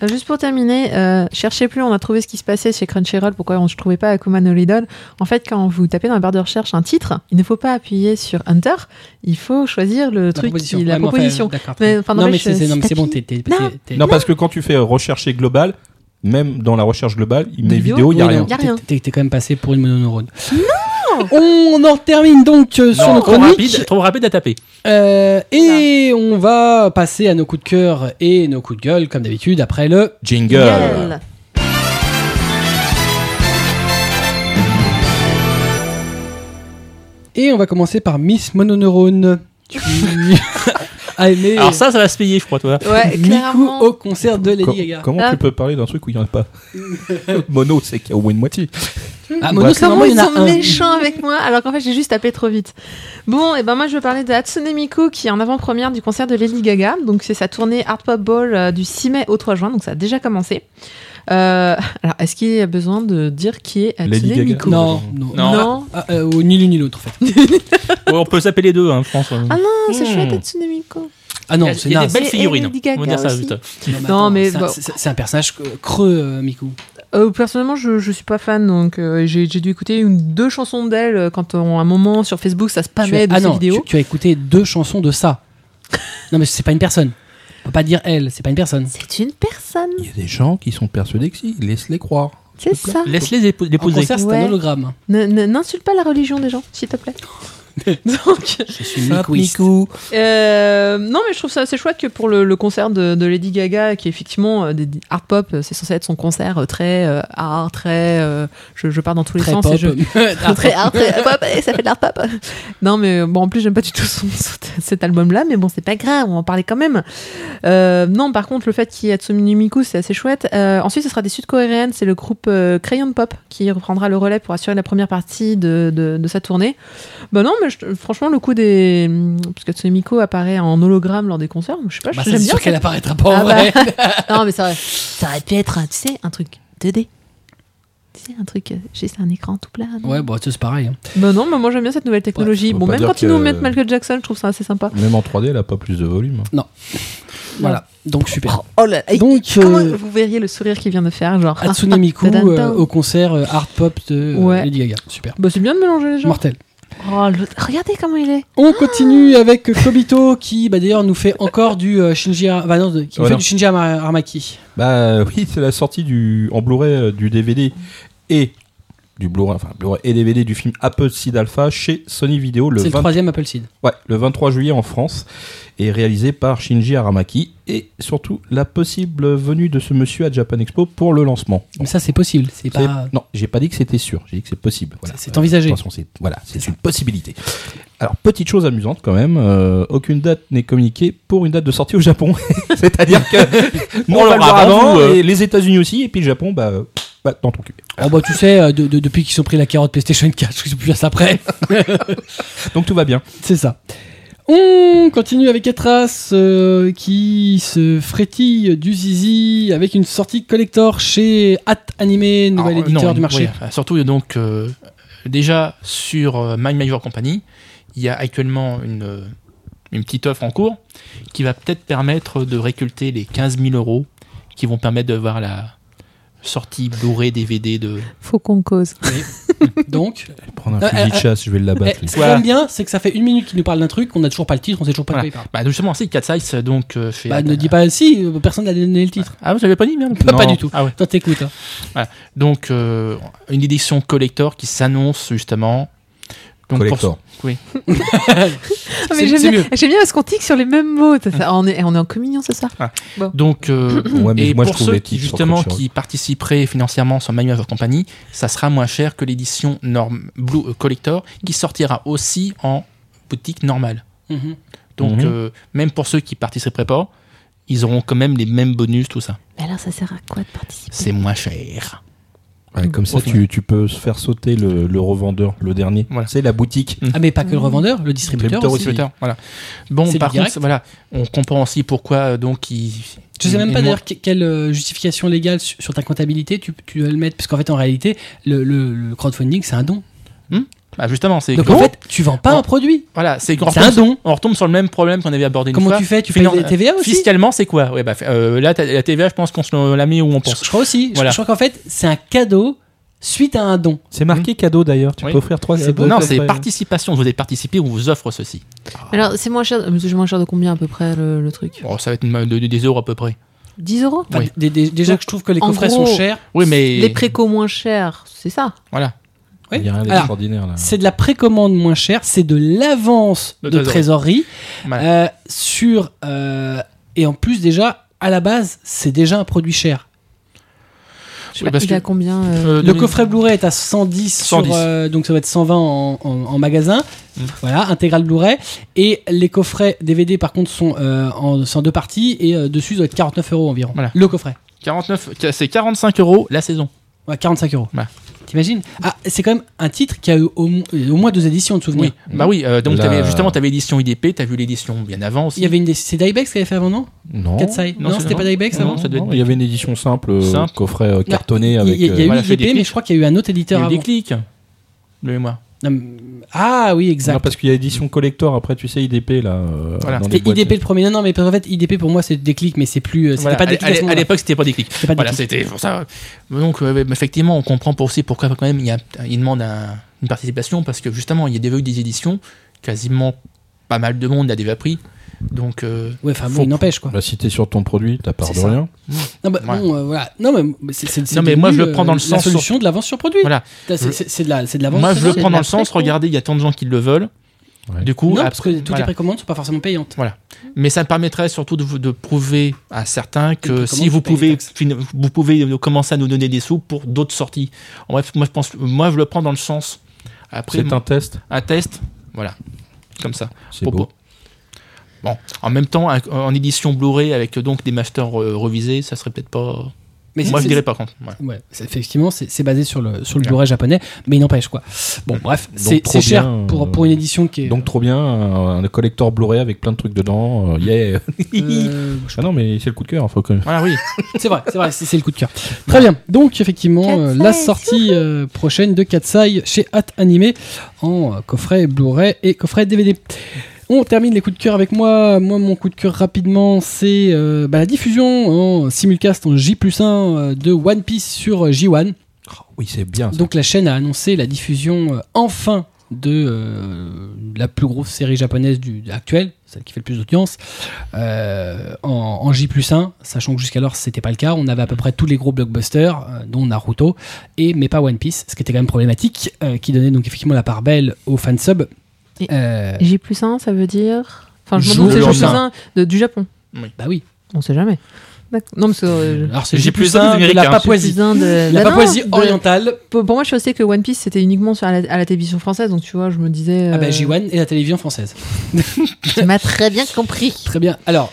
Euh, Juste pour terminer, euh, cherchez plus, on a trouvé ce qui se passait chez Crunchyroll, pourquoi on ne trouvait pas Akuma no Lidl. En fait, quand vous tapez dans la barre de recherche un titre, il ne faut pas appuyer sur Enter, il faut choisir le truc, qui, la Ouais, enfin, proposition. Mais, enfin, non, non, mais si c'est bon, t'es. Non. Non, parce que quand tu fais rechercher global, même dans la recherche globale, il met Vidéo vidéo, il n'y a Oui, rien. non, Y a rien. t'es- quand même passé pour une mononeurone. On en termine donc euh, sur Non, nos trop rapide, trop rapide à taper. Euh, et on va passer à nos coups de cœur et nos coups de gueule, comme d'habitude, après le. Jingle. Gueule. Et on va commencer par Miss Mononeurone. *laughs* *laughs* Aimé Alors ça, ça va se payer, je crois, toi. Ouais, Miku clairement. au concert de Lady Gaga. comment Ah. tu peux parler d'un truc où il n'y en a pas *laughs* Mono, c'est qu'il y a au moins une moitié. Ah, Mono, c'est Comment ils sont méchants avec moi alors qu'en fait j'ai juste tapé trop vite. Bon, et ben moi je veux parler de Hatsune Miku qui est en avant-première du concert de Lady Gaga. Donc c'est sa tournée Art Pop Ball euh, du 6 mai au 3 juin, donc ça a déjà commencé. Euh, alors est-ce qu'il y a besoin de dire qui est Hatsune Lady Gaga. Miku Non, non. Non. Non. Ah, euh, ni l'une ni l'autre, en fait. *laughs* Ouais, on peut s'appeler les deux, hein, pense. Ah non, c'est Hmm. chouette Hatsune Miku. Ah non, c'est des belles figurines. On va dire ça juste. Non, mais c'est un- bon. c'est c'est un personnage creux, euh, Miku. Euh, personnellement, je, je suis pas fan, donc euh, j'ai dû écouter une, deux chansons d'elle quand on, à un moment sur Facebook ça Tu spammait de ah ses non, vidéos. tu, tu as écouté deux chansons de ça. non, mais c'est pas une personne. On peut pas dire elle, c'est pas une personne. C'est une personne, Il y a des gens qui sont persuadés que si, laisse-les croire. c'est ça. Laisse-les les En concert, c'est Ouais. un hologramme. Ne- ne- N'insulte pas la religion des gens, s'il te plaît. *laughs* *laughs* Donc, Je suis euh, non, mais je trouve ça assez chouette que pour le, le concert de, de Lady Gaga, qui est effectivement euh, des, art pop, euh, c'est censé être son concert euh, très euh, art, très. euh, je, je pars dans tous les Très sens. pop. et je- *laughs* *laughs* très art, très pop, et ça fait de l'art pop. Non, mais bon, en plus, j'aime pas du tout son- cet album-là, mais bon, c'est pas grave, on va en parler quand même. Euh, non, par contre, le fait qu'il y ait Hatsune Miku, c'est assez chouette. Euh, ensuite, ce sera des sud-coréennes, c'est le groupe euh, Crayon Pop qui reprendra le relais pour assurer la première partie de, de, de sa tournée. Bah non, mais je- franchement, le coup des. Parce que Hatsune Miku apparaît en hologramme lors des concerts, je sais pas, Bah, j'aime bien. sûr qu'elle apparaîtra pas en Ah bah. vrai. *laughs* *laughs* non, mais ça aurait, ça aurait pu être, un, tu sais, un truc 2D. Tu sais, un truc, euh, juste un écran tout plat. non Ouais, bon, c'est pareil. hein. Bah non, mais moi j'aime bien cette nouvelle technologie. Ouais, bon, même quand ils nous mettent Michael Jackson, je trouve ça assez sympa. Même en 3D, elle a pas plus de volume. Voilà, donc super. Oh là, et Donc, comment euh, vous verriez le sourire qu'il vient de faire, genre? Hatsune Miku *laughs* euh, au concert euh, art pop de euh, Ouais. Lady Gaga. Super. Bah c'est bien de mélanger les gens. Mortel. Oh, l'autre- regardez comment il est. On continue avec Kobito qui, bah, d'ailleurs, nous fait encore du euh, Shinji, Ar- bah, non, de- qui nous Ouais, fait non. du Shinji Ar- Armaki. Bah oui, c'est la sortie du, en Blu-ray euh, du DVD et du Blu-ray, enfin Blu-ray et DVD du film Apple Seed Alpha chez Sony Video le, C'est le 20 troisième Apple Seed. ouais, le 23 juillet en France et réalisé par Shinji Aramaki et surtout la possible venue de ce monsieur à Japan Expo pour le lancement. Mais ça, c'est possible. C'est pas. Non, j'ai pas dit que c'était sûr, j'ai dit que c'est possible. Voilà. C'est- envisagé. C'est voilà, c'est une possibilité. Alors petite chose amusante quand même, euh, aucune date n'est communiquée pour une date de sortie au Japon. *laughs* C'est-à-dire que *laughs* On on le avant euh. et les États-Unis aussi, et puis le Japon, bah, bah, dans ton cul. Oh bah tu sais, euh, de- de- depuis qu'ils ont pris la carotte PlayStation 4, *laughs* ils sont plus à ça près. *laughs* Donc tout va bien. C'est ça. On continue avec Atras euh, qui se frétille du zizi avec une sortie collector chez At Anime, nouvel Alors, éditeur non, du marché. oui, surtout, donc, euh, déjà sur My Major Company, il y a actuellement une, une petite offre en cours qui va peut-être permettre de récolter les 15 000 euros qui vont permettre de voir la sortie Blu-ray DVD de. Faut qu'on cause. *laughs* Donc, Prendre un Euh, fusil de euh, chasse, je vais eh, l'abattre. ce que Voilà. j'aime bien, c'est que ça fait une minute qu'il nous parle d'un truc, on n'a toujours pas le titre, on sait toujours pas de Voilà. quoi il parle. Bah, justement, c'est 4 Size, donc. euh, fait- Bah, ne dis pas si, euh, personne n'a donné le titre. Ah, vous avez pas dit, merde Pas Non. du tout. Ah ouais. Toi, t'écoutes. hein. Donc, euh, une édition collector qui s'annonce justement. Donc, pour- Collector. *laughs* Ah, C'est- mais j'aime bien, mieux. j'aime bien parce qu'on tique sur les mêmes mots. Ça fait- on, est, on est en communion ce soir. Donc, euh, Ouais, mais et moi, je pour ceux qui justement qui participeraient financièrement sur Manual of Company, ça sera moins cher que l'édition norm Blue euh, Collector qui sortira aussi en boutique normale. Mhm. Donc, Mhm. euh, même pour ceux qui participeraient pas, ils auront quand même les mêmes bonus, tout ça. Mais alors, ça sert à quoi de participer? C'est moins cher. Ouais, comme ça, tu, tu peux faire sauter le, le revendeur, le dernier. Voilà. C'est la boutique. Ah, mais pas que le revendeur, le distributeur Distributeur aussi. Voilà. Bon, par contre, voilà, on comprend aussi pourquoi euh, donc ils. Je sais même pas d'ailleurs que- quelle euh, justification légale sur, ta comptabilité tu, tu dois le mettre, parce qu'en fait, en réalité, le, le- le crowdfunding, c'est un don. Bah, justement, c'est Donc en fait, tu vends pas un produit. voilà, c'est qu'on C'est un don. on retombe sur le même problème qu'on avait abordé une Comment fois. tu fais? Tu fais Finan- la TVA aussi? Fiscalement, c'est quoi? Ouais, bah, euh, là, la TVA, je pense qu'on se la met où on pense. je crois aussi. Je- Voilà. Je, crois qu'en fait, c'est un cadeau suite à un don. C'est marqué cadeau d'ailleurs. Tu Oui. peux offrir trois C'est cadeaux. non, c'est participation. Vous avez participé, on vous offre ceci. Alors, c'est moins cher. euh, C'est moins cher de combien à peu près le, le truc? Oh, ça va être une- de- de- des euros à peu près. 10 euros? Enfin, Oui. déjà que je trouve que les coffrets gros, sont chers, Oui, mais Les précos moins chers, c'est ça? Voilà. Oui. Il y a rien d'extraordinaire là. c'est de la précommande moins chère, c'est de l'avance De de trésorerie euh, sur euh, et en plus déjà à la base c'est déjà un produit cher. Oui, parce Il que- a combien euh, Euh, Le coffret Blu-ray est à 110, 110. sur euh, donc ça va être 120 en, en- en magasin. Mm. Voilà, intégral Blu-ray et les coffrets DVD par contre sont euh, en, c'est en deux parties et euh, dessus ça doit être 49 euros environ. Voilà. Le coffret. 49, c'est 45 euros la saison. Ouais, 45 euros. Ouais. T'imagines Ah, c'est quand même un titre qui a eu au, au moins deux éditions de souvenir. Oui. Bah oui. euh, donc La- t'avais- justement, tu avais l'édition IDP, tu as vu l'édition bien avant aussi. Il y avait une c'est Dybex qui avait fait avant non? Non. Katsai. Non, Non, c'était non. pas Dybex Non, avant. ça doit être Non, il y avait une édition simple, euh, Simple. coffret euh, cartonné avec. il y a, il y a euh, eu IDP, mais je crois qu'il y a eu un autre Il y éditeur a eu des clics. Le mémoire. Ah oui, Non, exact. parce qu'il y a édition collector après, tu sais, IDP là. euh, Voilà. dans les C'était. IDP le premier. Non, non, mais en fait, IDP pour moi, c'est des clics, mais c'est plus. euh, C'était Voilà. pas des À- clics l'époque, c'était pas des clics. Pas des Voilà, c'était pour ça. Donc, euh, effectivement, on comprend pour aussi pourquoi quand même il y a il demande un- une participation parce que justement, il y a eu des éditions, quasiment pas mal de monde a déjà pris. Donc, euh, Ouais, enfin, bon, Faut- il n'empêche quoi. Bah, si t'es sur ton produit, t'as part de ça. rien. Non, bah, Ouais. bon, euh, voilà. Non, mais Non, mais moi, je le prends dans le euh, La sens solution de l'avance sur produit. Voilà. C'est de la, c'est de l'avance. moi, sur je le prends dans la le sens, regardez, il y a tant de gens qui le veulent. Ouais. Du coup, Non, après- parce que toutes voilà. les précommandes sont pas forcément payantes. Mais ça me permettrait surtout de, vous- de prouver à certains que si vous pouvez, vous pouvez commencer à nous donner des sous pour d'autres sorties. En bref, moi je pense, moi je le prends dans le sens. Après, C'est un test. un test, voilà, comme ça. C'est Pour- beau. Bon, en même temps, en édition Blu-ray avec donc des masters euh, revisés, ça serait peut-être pas. Mais moi c'est- je dirais pas contre. Ouais, effectivement, c'est basé sur le, sur le Ouais. Blu-ray japonais, mais il n'empêche quoi. Bon, bref, Donc, c'est cher bien, pour, euh, pour une édition qui est. Donc trop bien, un, un collector Blu-ray avec plein de trucs dedans. euh, yeah. euh, *laughs* ah non, mais c'est le coup de cœur. Faut que... Voilà, oui. *laughs* c'est vrai, c'est vrai, c'est le coup de cœur. Très bien. Donc effectivement, euh, la sortie euh, prochaine de Katsai chez At Anime en euh, coffret Blu-ray et coffret DVD. On termine les coups de cœur avec moi. Moi, mon coup de cœur rapidement, c'est euh, bah, la diffusion en simulcast en J 1 euh, de One Piece sur J1. Oui, c'est bien. ça. Donc la chaîne a annoncé la diffusion euh, enfin de euh, la plus grosse série japonaise du, actuelle, celle qui fait le plus d'audience, euh, en, en J plus 1, sachant que jusqu'alors c'était pas le cas. On avait à peu près tous les gros blockbusters, euh, dont Naruto, et mais pas One Piece, ce qui était quand même problématique, qui donnait donc effectivement la part belle aux fansub. Euh, J plus 1, ça veut dire. Enfin, je me Jour demande si c'est J plus lendemain. 1 de- du Japon. bah oui. On sait jamais. Non, parce que. euh, Alors c'est J plus plus un 1 de la Américains. Papouasie. J plus 1 de. La Bah Papouasie orientale. Pour, pour moi, je sais que One Piece c'était uniquement sur la- à la télévision française, donc tu vois, je me disais. Ah bah euh, J1 et la télévision française. *laughs* Tu m'as très bien compris. Très bien. Alors,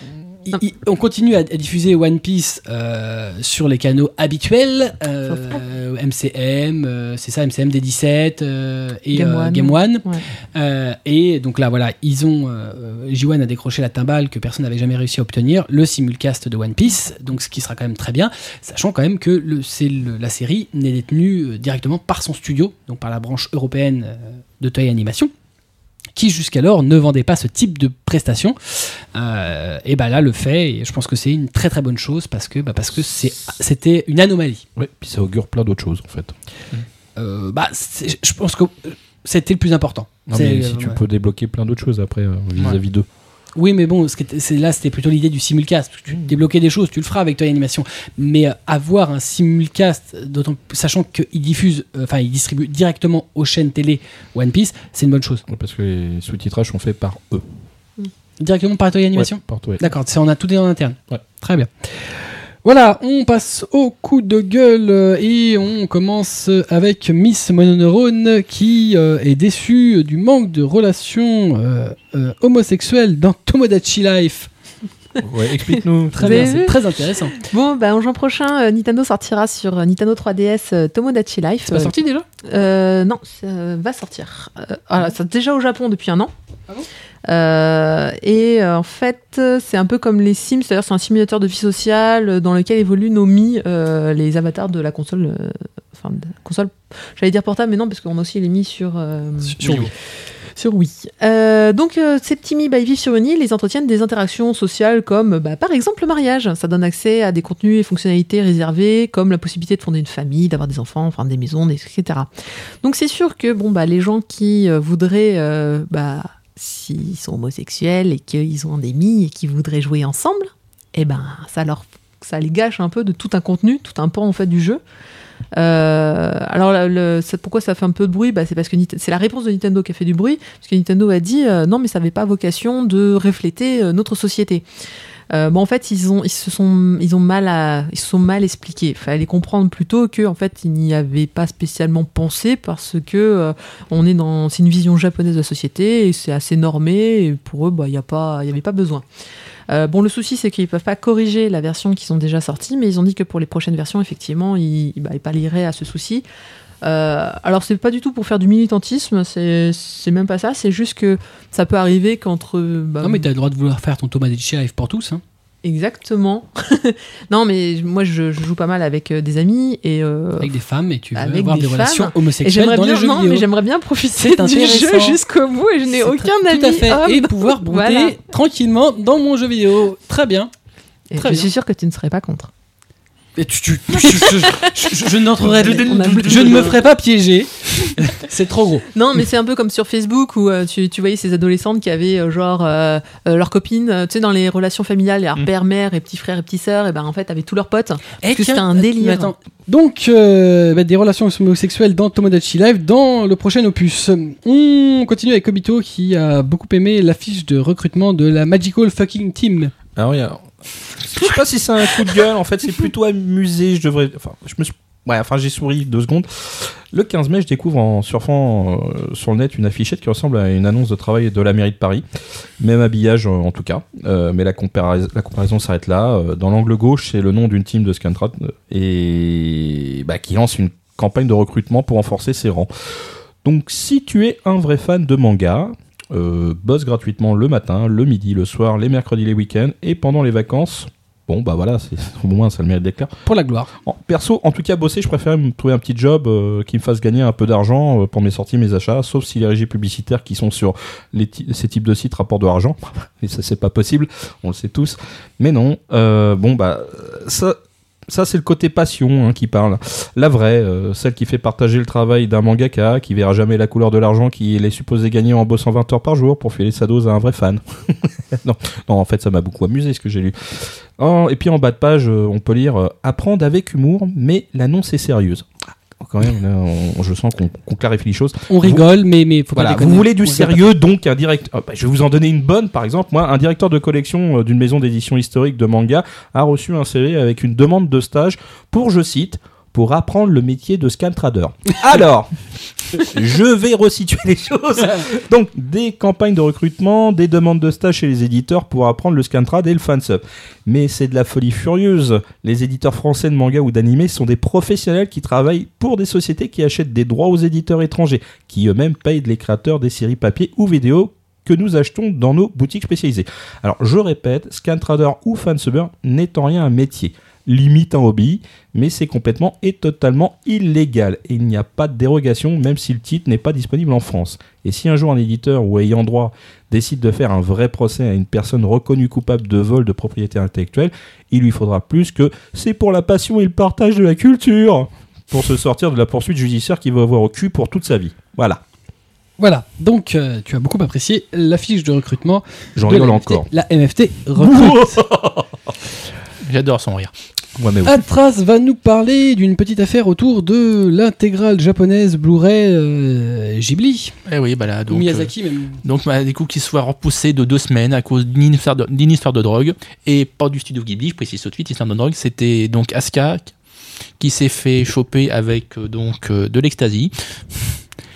on continue à, à diffuser One Piece euh, sur les canaux habituels, euh, MCM, euh, c'est ça, MCM D17 euh, et Game euh, One. Game One. Ouais. Euh, et donc là, voilà, ils ont euh, J1 a décroché la timbale que personne n'avait jamais réussi à obtenir, le simulcast de One Piece, donc ce qui sera quand même très bien, sachant quand même que le, c'est le- la série n'est détenue euh, directement par son studio, donc par la branche européenne euh, de Toei Animation qui jusqu'alors ne vendait pas ce type de prestations. Euh, et bah là le fait, et je pense que c'est une très très bonne chose parce que bah parce que c'est c'était une anomalie. Ouais, puis ça augure plein d'autres choses en fait. Euh, bah je pense que c'était le plus important. Non, mais si tu ouais. peux débloquer plein d'autres choses après euh, vis-à-vis d'eux. Oui, mais bon, c'est là, c'était plutôt l'idée du simulcast. Tu débloquais des choses, tu le feras avec Toy Animation. Mais euh, avoir un simulcast, d'autant sachant qu'il diffuse, euh, enfin, il distribue directement aux chaînes télé One Piece, c'est une bonne chose. Parce que les sous-titrages sont faits par eux. Directement par Toy Animation. Ouais, par Toei. D'accord, c'est on a tout en interne. Ouais. Très bien. Voilà, on passe au coup de gueule euh, et on commence avec Miss Mononeurone qui euh, est déçue du manque de relations euh, homosexuelles dans Tomodachi Life. *laughs* Ouais, explique-nous. Très bien, c'est très intéressant. Bon, bah, en juin prochain, euh, Nintendo sortira sur euh, Nintendo 3DS euh, Tomodachi Life. C'est pas Euh, sorti déjà Euh, non, ça va sortir. Euh, alors, c'est déjà au Japon depuis un an. Ah bon Euh, et euh, en fait, euh, c'est un peu comme les Sims, c'est-à-dire c'est un simulateur de vie sociale euh, dans lequel évoluent nos Mi, euh, les avatars de la console. euh, Enfin, de- console. J'allais dire portable, mais non, parce qu'on a aussi les Mi sur. euh, Sur Wii. Sur Wii. Euh, donc, euh, ces petits Mi, ils vivent sur une île, ils entretiennent des interactions sociales comme, bah, par exemple, le mariage. Ça donne accès à des contenus et fonctionnalités réservées, comme la possibilité de fonder une famille, d'avoir des enfants, enfin des maisons, etc. Donc, c'est sûr que, bon, bah, les gens qui euh, voudraient, euh, bah, s'ils sont homosexuels et qu'ils ont des Mi et qui voudraient jouer ensemble, eh ben, ça leur, ça les gâche un peu de tout un contenu, tout un pan en fait du jeu. Euh, alors, pourquoi ça fait un peu de bruit? Bah, C'est parce que c'est la réponse de Nintendo qui a fait du bruit, parce que Nintendo a dit euh, non, mais ça n'avait pas vocation de refléter euh, notre société. En fait, ils ont, se sont, mal expliqués. Il fallait comprendre plutôt que, en fait, ils n'y avaient pas spécialement pensé parce que on est dans, c'est une vision japonaise de la société et c'est assez normé. Et pour eux, bah, il n'y a pas, il y avait pas besoin. Euh, bon, le souci, c'est qu'ils peuvent pas corriger la version qui sont déjà sorties, mais ils ont dit que pour les prochaines versions, effectivement, ils, bah, pallieraient à ce souci. Euh, alors, c'est pas du tout pour faire du militantisme, c'est même pas ça, c'est juste que ça peut arriver qu'entre. bah, Non, mais t'as le droit de vouloir faire ton Tomodachi Life pour tous. Hein. Exactement. *laughs* non, mais moi, je, je joue pas mal avec euh, des amis et. euh, Avec des femmes et tu veux avoir des des, relations homosexuelles j'aimerais dans bien, les jeux non, vidéo. mais j'aimerais bien profiter du jeu jusqu'au bout et je n'ai aucun ami Tout à fait. homme. Et pouvoir *laughs* brouter Voilà. tranquillement dans mon jeu vidéo. Très bien. Et Très je bien. suis sûre que tu ne serais pas contre. Et tu, tu- je, je- je- je n'entrerai- je ne me ferai pas piéger. *laughs* C'est trop gros. Non, mais c'est un peu comme sur Facebook où euh, tu, tu voyais ces adolescentes qui avaient euh, genre euh, euh, leurs copines, euh, tu sais, dans les relations familiales, a Mm. père, mère et petit frère et petit sœur, et ben en fait, avaient tous leurs potes. Parce que c'était un délire. Attends. Donc, euh, bah, des relations homosexuelles dans Tomodachi Live dans le prochain opus. On continue avec Kobito qui a beaucoup aimé l'affiche de recrutement de la Magical Fucking Team. Alors, il y a- je sais pas si c'est un coup de gueule, en fait, c'est plutôt amusé. Je devrais. Enfin, je me. Ouais, enfin, j'ai souri deux secondes. Le 15 mai, je découvre en surfant euh, sur le net une affichette qui ressemble à une annonce de travail de la mairie de Paris. Même habillage, en tout cas. Euh, mais la, comparaison s'arrête là. Euh, dans l'angle gauche, c'est le nom d'une team de Scantrad et bah, qui lance une campagne de recrutement pour renforcer ses rangs. Donc, si tu es un vrai fan de manga, euh, bosse gratuitement le matin, le midi, le soir, les mercredis, les week-ends et pendant les vacances. Bon, bah voilà, c'est *laughs* au moins ça le mérite d'être clair. Pour la gloire. En- perso, en tout cas, bosser, je préfère me trouver un petit job euh, qui me fasse gagner un peu d'argent euh, pour mes sorties, mes achats, sauf si les régies publicitaires qui sont sur les ces types de sites rapportent de l'argent. *laughs* Et ça, c'est pas possible, on le sait tous. Mais non, euh, bon, bah, ça, ça c'est le côté passion hein, qui parle. La vraie, euh, celle qui fait partager le travail d'un mangaka, qui verra jamais la couleur de l'argent qu'il est supposé gagner en bossant 20 heures par jour pour filer sa dose à un vrai fan. *laughs* non, en fait ça m'a beaucoup amusé ce que j'ai lu. Et puis en bas de page, euh, on peut lire euh, Apprendre avec humour, mais l'annonce est sérieuse. Quand même, là, on- je sens qu'on clarifie les choses. On rigole, mais, mais faut Voilà, pas déconner. vous voulez du On sérieux, donc un direct. ah, bah, je vais vous en donner une bonne, par exemple. Moi, un directeur de collection euh, d'une maison d'édition historique de manga a reçu un CV avec une demande de stage pour, je cite, pour apprendre le métier de scan trader. *laughs* Alors, je vais resituer les choses. Donc, des campagnes de recrutement, des demandes de stage chez les éditeurs pour apprendre le scan trad et le fansub. Mais c'est de la folie furieuse. Les éditeurs français de manga ou d'animé sont des professionnels qui travaillent pour des sociétés qui achètent des droits aux éditeurs étrangers, qui eux-mêmes payent les créateurs des séries papier ou vidéo que nous achetons dans nos boutiques spécialisées. Alors, je répète, scan trader ou fansubber n'est en rien un métier limite un hobby, mais c'est complètement et totalement illégal. Et il n'y a pas de dérogation, même si le titre n'est pas disponible en France. Et si un jour un éditeur ou ayant droit décide de faire un vrai procès à une personne reconnue coupable de vol de propriété intellectuelle, il lui faudra plus que c'est pour la passion et le partage de la culture pour se sortir de la poursuite judiciaire qu'il va avoir au cul pour toute sa vie. Voilà, Voilà, donc euh, tu as beaucoup apprécié la fiche de recrutement. j'en rigole la encore. MFT. La MFT recrute. *laughs* J'adore son rire. Ouais, mais oui. Atras va nous parler d'une petite affaire autour de l'intégrale japonaise Blu-ray euh, Ghibli. Eh oui, bah là, Ou donc. Miyazaki même. euh, donc, bah, du coup, qu'il soit repoussé de deux semaines à cause d'une histoire, de, d'une histoire de drogue. Et pas du studio Ghibli, je précise tout de suite, histoire de drogue. C'était donc Asuka qui s'est fait choper avec euh, donc euh, de l'ecstasy.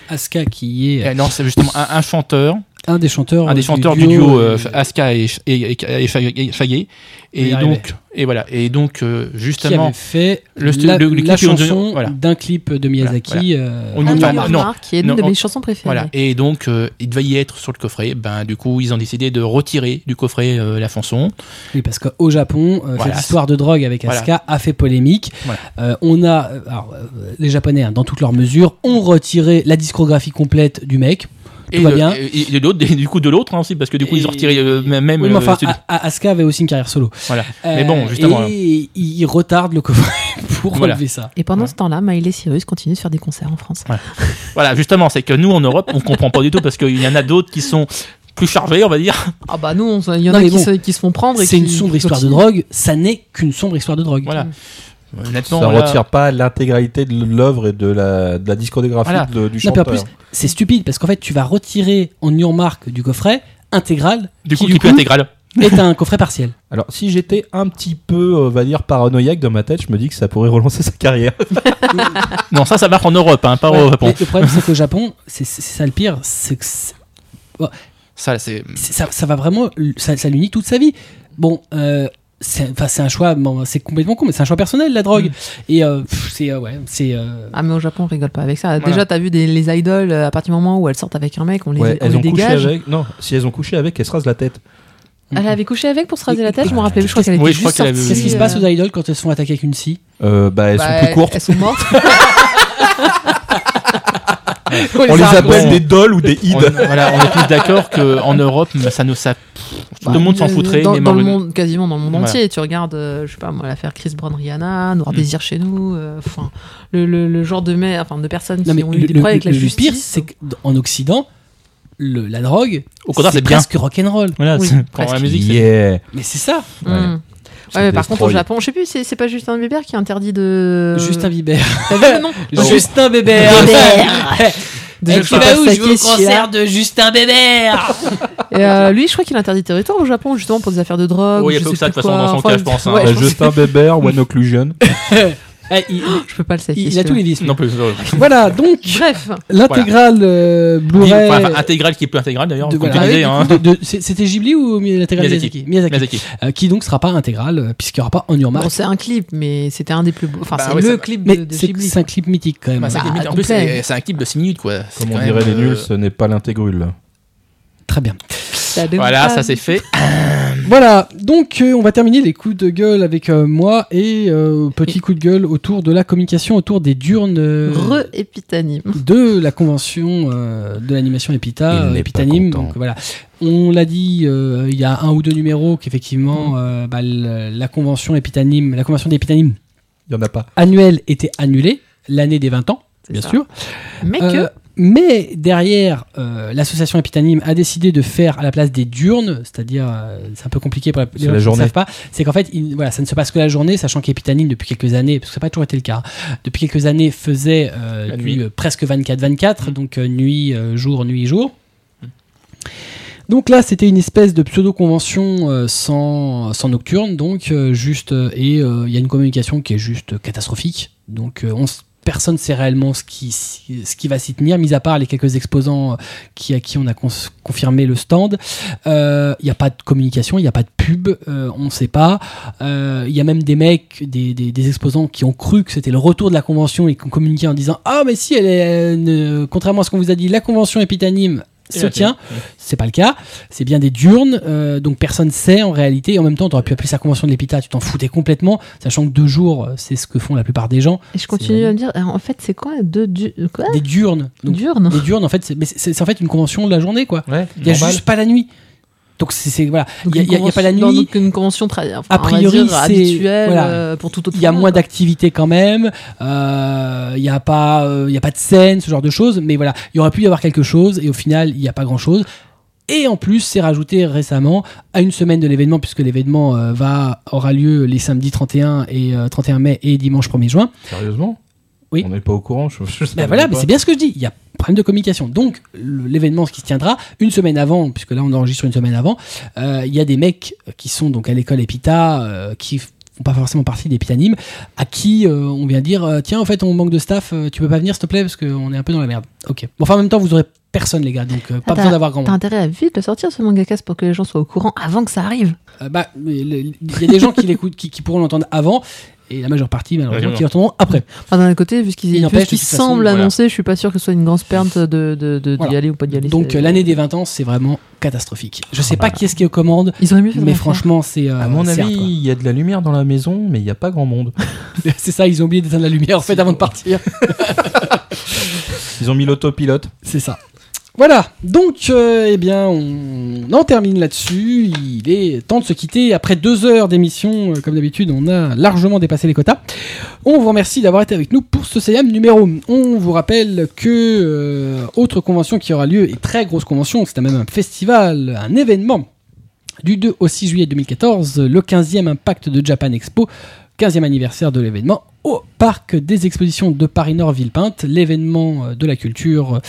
Asuka qui est Eh non, c'est justement un, un chanteur, un des chanteurs, un des euh, chanteurs du duo euh, euh, Asuka et, et, et, et Fagé- Fagé. On y Et donc, et voilà. Et donc, euh, qui justement, avait fait le la, le- le la clip, on- chanson voilà. d'un clip de Miyazaki. euh, On Ah, nous non, parle- non, non, qui est non, de on- mes chansons préférées. Voilà. Et donc, euh, il devait y être sur le coffret. Ben, du coup, ils ont décidé de retirer du coffret euh, la chanson. Oui, parce qu'au Japon, euh, Voilà. cette histoire de drogue avec Voilà. Asuka a fait polémique. Voilà. Euh, on a, alors, les Japonais, hein, dans toutes leurs mesures, ont retiré la discographie complète du mec. Tout et, va bien. et- et de l'autre, *laughs* du coup, de l'autre hein, aussi, parce que du coup, ils ont Et- retiré euh, même. Oui, mais euh, enfin, Asuka avait aussi une carrière solo. Voilà. Euh, Mais bon, justement, Et ils retardent le coffret *laughs* pour Voilà. relever ça. Et pendant Ouais. ce temps-là, Miley Cyrus continue de faire des concerts en France. *laughs* Voilà, justement, c'est que nous, en Europe, on comprend pas du tout parce qu'il y en a d'autres qui sont plus chargés, on va dire. Ah bah nous, il y en Non, a qui, bon, se, qui se font prendre. et C'est une sombre histoire de drogue. Ça n'est qu'une sombre histoire de drogue. Voilà. Honnêtement, Ça voilà. retire pas l'intégralité de l'œuvre et de la, de la discographie Voilà. de- du chanteur. en plus, c'est stupide parce qu'en fait, tu vas retirer en Yormark du coffret intégral Du coup, qui, qui est plus intégral. est un coffret partiel. *laughs* Alors, si j'étais un petit peu, on va dire, paranoïaque dans ma tête, je me dis que ça pourrait *laughs* relancer sa carrière. *laughs* Non, ça, ça marche en Europe, hein, pas Ouais, au Japon. le problème, c'est qu'au Japon, c'est c'est ça le pire, c'est que c'est- Ça, c'est. ça, ça va vraiment, ça, ça lui nie toute sa vie. Bon, euh, c'est enfin, c'est un choix, bon, c'est complètement con, mais c'est un choix personnel, la drogue. Mm. Et euh, c'est, euh, ouais, c'est. euh, Ah mais au Japon on rigole pas avec ça. Voilà. Déjà t'as vu des, les idoles euh, à partir du moment où elles sortent avec un mec, on les, Ouais, on elles les ont couché dégage. avec. Non, si elles ont couché avec, elles se rasent la tête. Elle avait couché avec pour se raser la tête, je me rappelais, je crois qu'elle était Qu'est-ce qui se euh, passe aux idoles quand elles sont attaquées avec une scie? Euh, bah, elles bah, sont plus courtes. Elles sont mortes. *laughs* On les appelle des dolls ou des ids. On, voilà, on est tous d'accord qu'en Europe, ça nous. Ça, tout le monde s'en foutrait. Dans, le monde, quasiment dans le monde Voilà. entier. Tu regardes, euh, je sais pas moi, l'affaire Chris Brown Rihanna, Noir Mm. Désir chez nous, euh, enfin, le, le, le genre de mec, enfin, de personnes Non, qui ont le, eu des le- problèmes avec la le justice. pire, c'est qu'en Occident, le, la drogue, Au contraire, c'est bien. presque rock'n'roll. Voilà, Oui, pour la musique, Yeah. Mais c'est ça. Mm. Ouais. Ouais, mais par contre, au. Japon, je sais plus, c'est c'est pas Justin Bieber qui est interdit de. Justin Bieber. T'as vu le nom *laughs* Justin Bieber. *laughs* Déjà, Et je tu vas où Je au concert de Justin Bieber. *laughs* Et euh, lui, je crois qu'il est interdit de territoire au Japon, justement pour des affaires de drogue. Oh, il y a que ça, de toute façon, dans son Enfin, cas, je pense, hein. ouais, je pense- Justin Bieber, One Occlusion. Eh, il, Je peux pas le savoir. il- il a tous les vices. Non plus. Voilà, donc *laughs* Bref, l'intégrale euh, Blu-ray. Enfin, intégrale qui est plus intégrale d'ailleurs. voilà, hein. C'était Ghibli ou l'intégrale Miyazaki. Miyazaki, Miyazaki. Miyazaki. Euh, qui donc sera pas intégrale euh, puisqu'il n'y aura pas en Yormark. bon, c'est un clip, mais c'était un des plus beaux. Enfin, Bah c'est ouais, le ça- clip mais de, Ghibli. c'est un clip mythique quand même. Bah, c'est un Bah, clip- en plus, c'est un clip de 6 minutes quoi. Comme on dirait les nuls, euh, ce n'est pas l'intégrule. Très bien. Voilà, ça c'est fait. *laughs* Voilà, donc euh, on va terminer les coups de gueule avec euh, moi et euh, petit coup de gueule autour de la communication autour des diurnes Re-épitanime. de la convention euh, de l'animation Epita, Il n'est Epitanime. pas content. Donc voilà, on l'a dit, euh, il y a un ou deux numéros qu'effectivement euh, bah, la convention Epitanime, la convention d'Epitanime Il y en a pas. annuel était annulé, l'année des 20 ans, bien ça. sûr. Mais Euh, que. Mais derrière, euh, l'association Epitanime a décidé de faire à la place des diurnes, c'est-à-dire, euh, c'est un peu compliqué pour la, les gens qui ne savent pas, c'est qu'en fait, il- voilà, ça ne se passe que la journée, sachant qu'Epitanime, depuis quelques années, parce que ça n'a pas toujours été le cas, hein, depuis quelques années, faisait euh, du euh, presque 24-24, Mhm. donc nuit, jour, nuit, jour. Donc là, c'était une espèce de pseudo-convention sans, sans nocturne, donc juste, et il y a une communication qui est juste catastrophique. Donc on s- personne ne sait réellement ce qui, va s'y tenir, mis à part les quelques exposants euh, à qui on a confirmé le stand. Euh, Il n'y a pas de communication, il n'y a pas de pub, euh, on ne sait pas. Euh, Il y a même des mecs, des, exposants qui ont cru que c'était le retour de la convention et qui ont communiqué en disant Ah, mais si, elle est, contrairement à ce qu'on vous a dit, la convention Epitanime se tient. C'est pas le cas. C'est bien des diurnes, euh, donc personne sait en réalité. Et en même temps, tu aurais pu appeler ça convention de l'Épita, tu t'en foutais complètement, sachant que deux jours, euh, c'est ce que font la plupart des gens. Et je continue à me dire, en fait, c'est quoi de, du, quoi Des diurnes. Donc, Diurne des diurnes, en fait, c'est mais c'est- c'est en fait une convention de la journée, quoi. Ouais, Il y a normal. juste pas la nuit. Donc c'est voilà, il y a- pas la nuit. donc une convention très, enfin, A priori, dire, c'est- habituelle voilà. euh, pour tout autre Il y a monde, moins d'activité quand même. euh, Il y a pas, euh, il y a pas de scène, ce genre de choses. Mais voilà, il y aurait pu y avoir quelque chose et au final, il n'y a pas grand chose. Et en plus, c'est rajouté récemment à une semaine de l'événement, puisque l'événement euh, va aura lieu les samedis 31 et euh, 31 mai et dimanche 1er juin. Sérieusement? Oui. On n'est pas au courant. Je, je Ben voilà, mais c'est bien ce que je dis. Il y a problème de communication. Donc l'événement qui se tiendra une semaine avant, puisque là on enregistre une semaine avant, euh, il y a des mecs qui sont donc à l'école Epita, euh, qui font pas forcément partie d'Epitanime, à qui euh, on vient dire euh, tiens en fait on manque de staff, tu peux pas venir s'il te plaît parce qu'on est un peu dans la merde. Ok. Bon, enfin en même temps vous aurez personne les gars, donc pas besoin d'avoir grand T'as intérêt à vite le sortir ce manga cast pour que les gens soient au courant avant que ça arrive. Bah il y a des gens qui l'écoutent, qui, qui pourront l'entendre avant. Et la majeure partie, malheureusement, qui l'entendront après. Enfin, d'un côté, vu ce qu'ils façon, semblent voilà. annoncer, je suis pas sûr que ce soit une grosse perte de, de, de- d'y Voilà. aller ou pas d'y aller. Donc l'année des 20 ans, c'est vraiment catastrophique. Je sais Ah pas bah. qui est-ce qui est aux commandes, Ils auraient mieux fait mais franchement, c'est. euh, À mon avis, il y a de la lumière dans la maison, mais il n'y a pas grand monde. *laughs* C'est ça, ils ont oublié d'éteindre la lumière en fait avant de partir. *laughs* Ils ont mis l'autopilote. C'est ça. Voilà, donc euh, eh bien on en termine là-dessus. Il est temps de se quitter. Après deux heures d'émission, euh, comme d'habitude, on a largement dépassé les quotas. On vous remercie d'avoir été avec nous pour ce CM numéro. On vous rappelle que euh, autre convention qui aura lieu, et très grosse convention, c'est même un festival, un événement, du 2 au 6 juillet 2014, le 15e Impact de Japan Expo, 15e anniversaire de l'événement, au parc des expositions de Paris-Nord Villepinte, l'événement euh, de la culture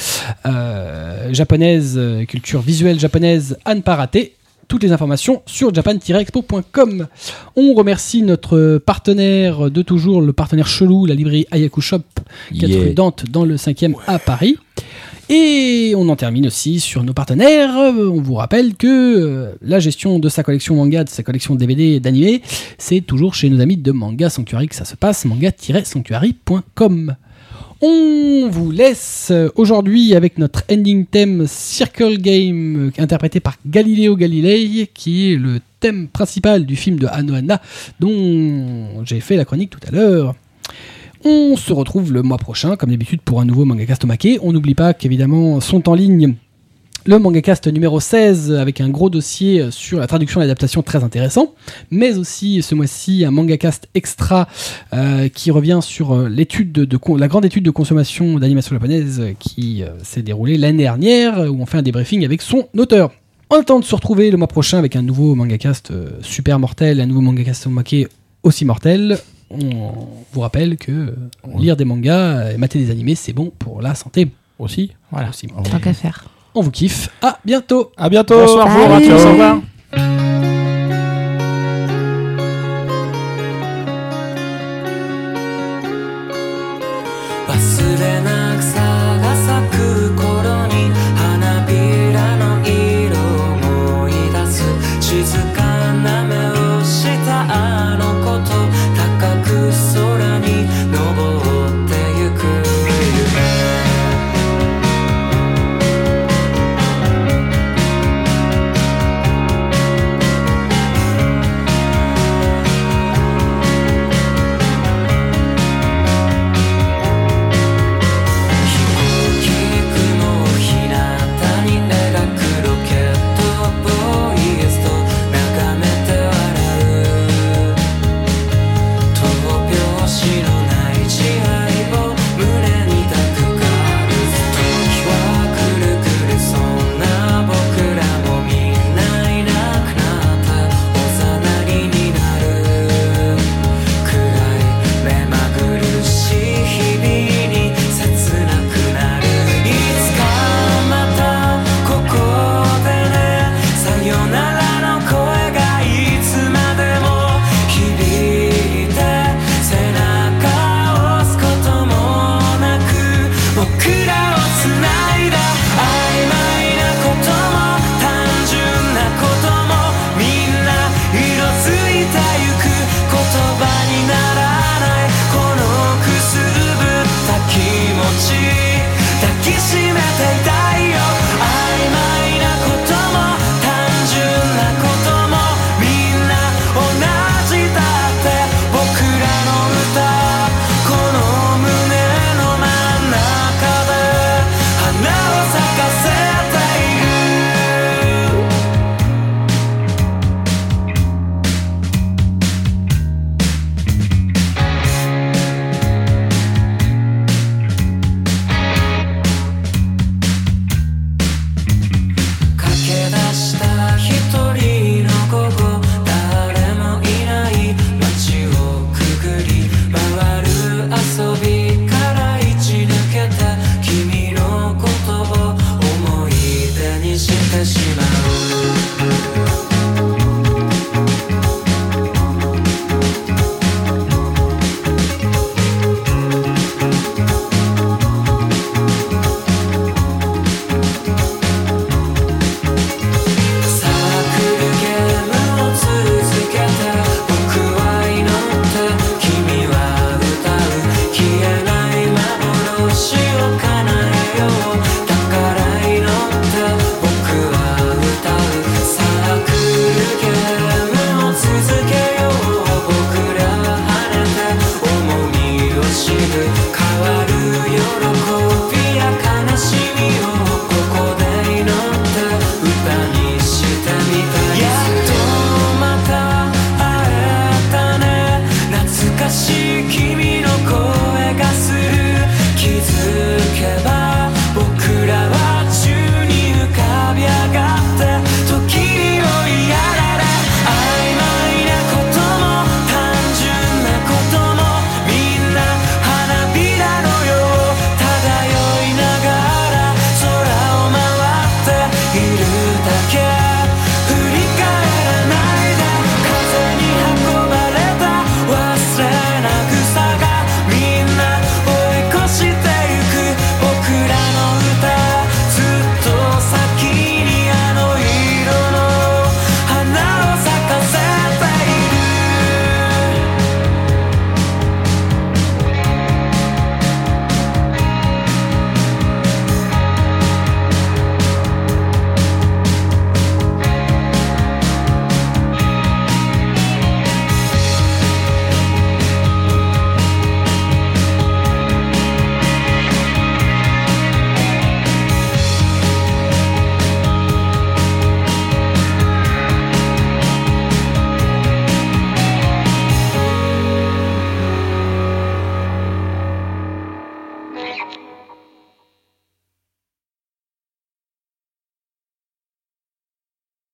euh, japonaise, euh, culture visuelle japonaise à ne pas rater. Toutes les informations sur japan-expo.com. On remercie notre partenaire de toujours, le partenaire chelou, la librairie Ayaku Shop, 4 Yeah. rue Dante dans le 5e à Paris. Et on en termine aussi sur nos partenaires. Euh, On vous rappelle que euh, la gestion de sa collection manga, de sa collection DVD et d'animés, c'est toujours chez nos amis de Manga Sanctuary que ça se passe, manga-sanctuary.com. On vous laisse aujourd'hui avec notre ending theme Circle Game, euh, interprété par Galileo Galilei, qui est le thème principal du film de Anna, dont j'ai fait la chronique tout à l'heure. On se retrouve le mois prochain, comme d'habitude, pour un nouveau Mangacast Make. On n'oublie pas qu'évidemment sont en ligne le Mangacast numéro 16 avec un gros dossier sur la traduction et l'adaptation très intéressant, mais aussi ce mois-ci un Mangacast extra euh, qui revient sur euh, l'étude de, la grande étude de consommation d'animation japonaise euh, qui s'est déroulée l'année dernière, où on fait un débriefing avec son auteur. En attendant de se retrouver le mois prochain avec un nouveau Mangacast euh, super mortel, un nouveau Mangacast Make aussi mortel, on vous rappelle que lire des mangas et mater des animés, c'est bon pour la santé. Aussi Voilà. Aussi. Tant qu'à faire. On vous kiffe. À bientôt. À bientôt. Bonsoir, Salut. au revoir.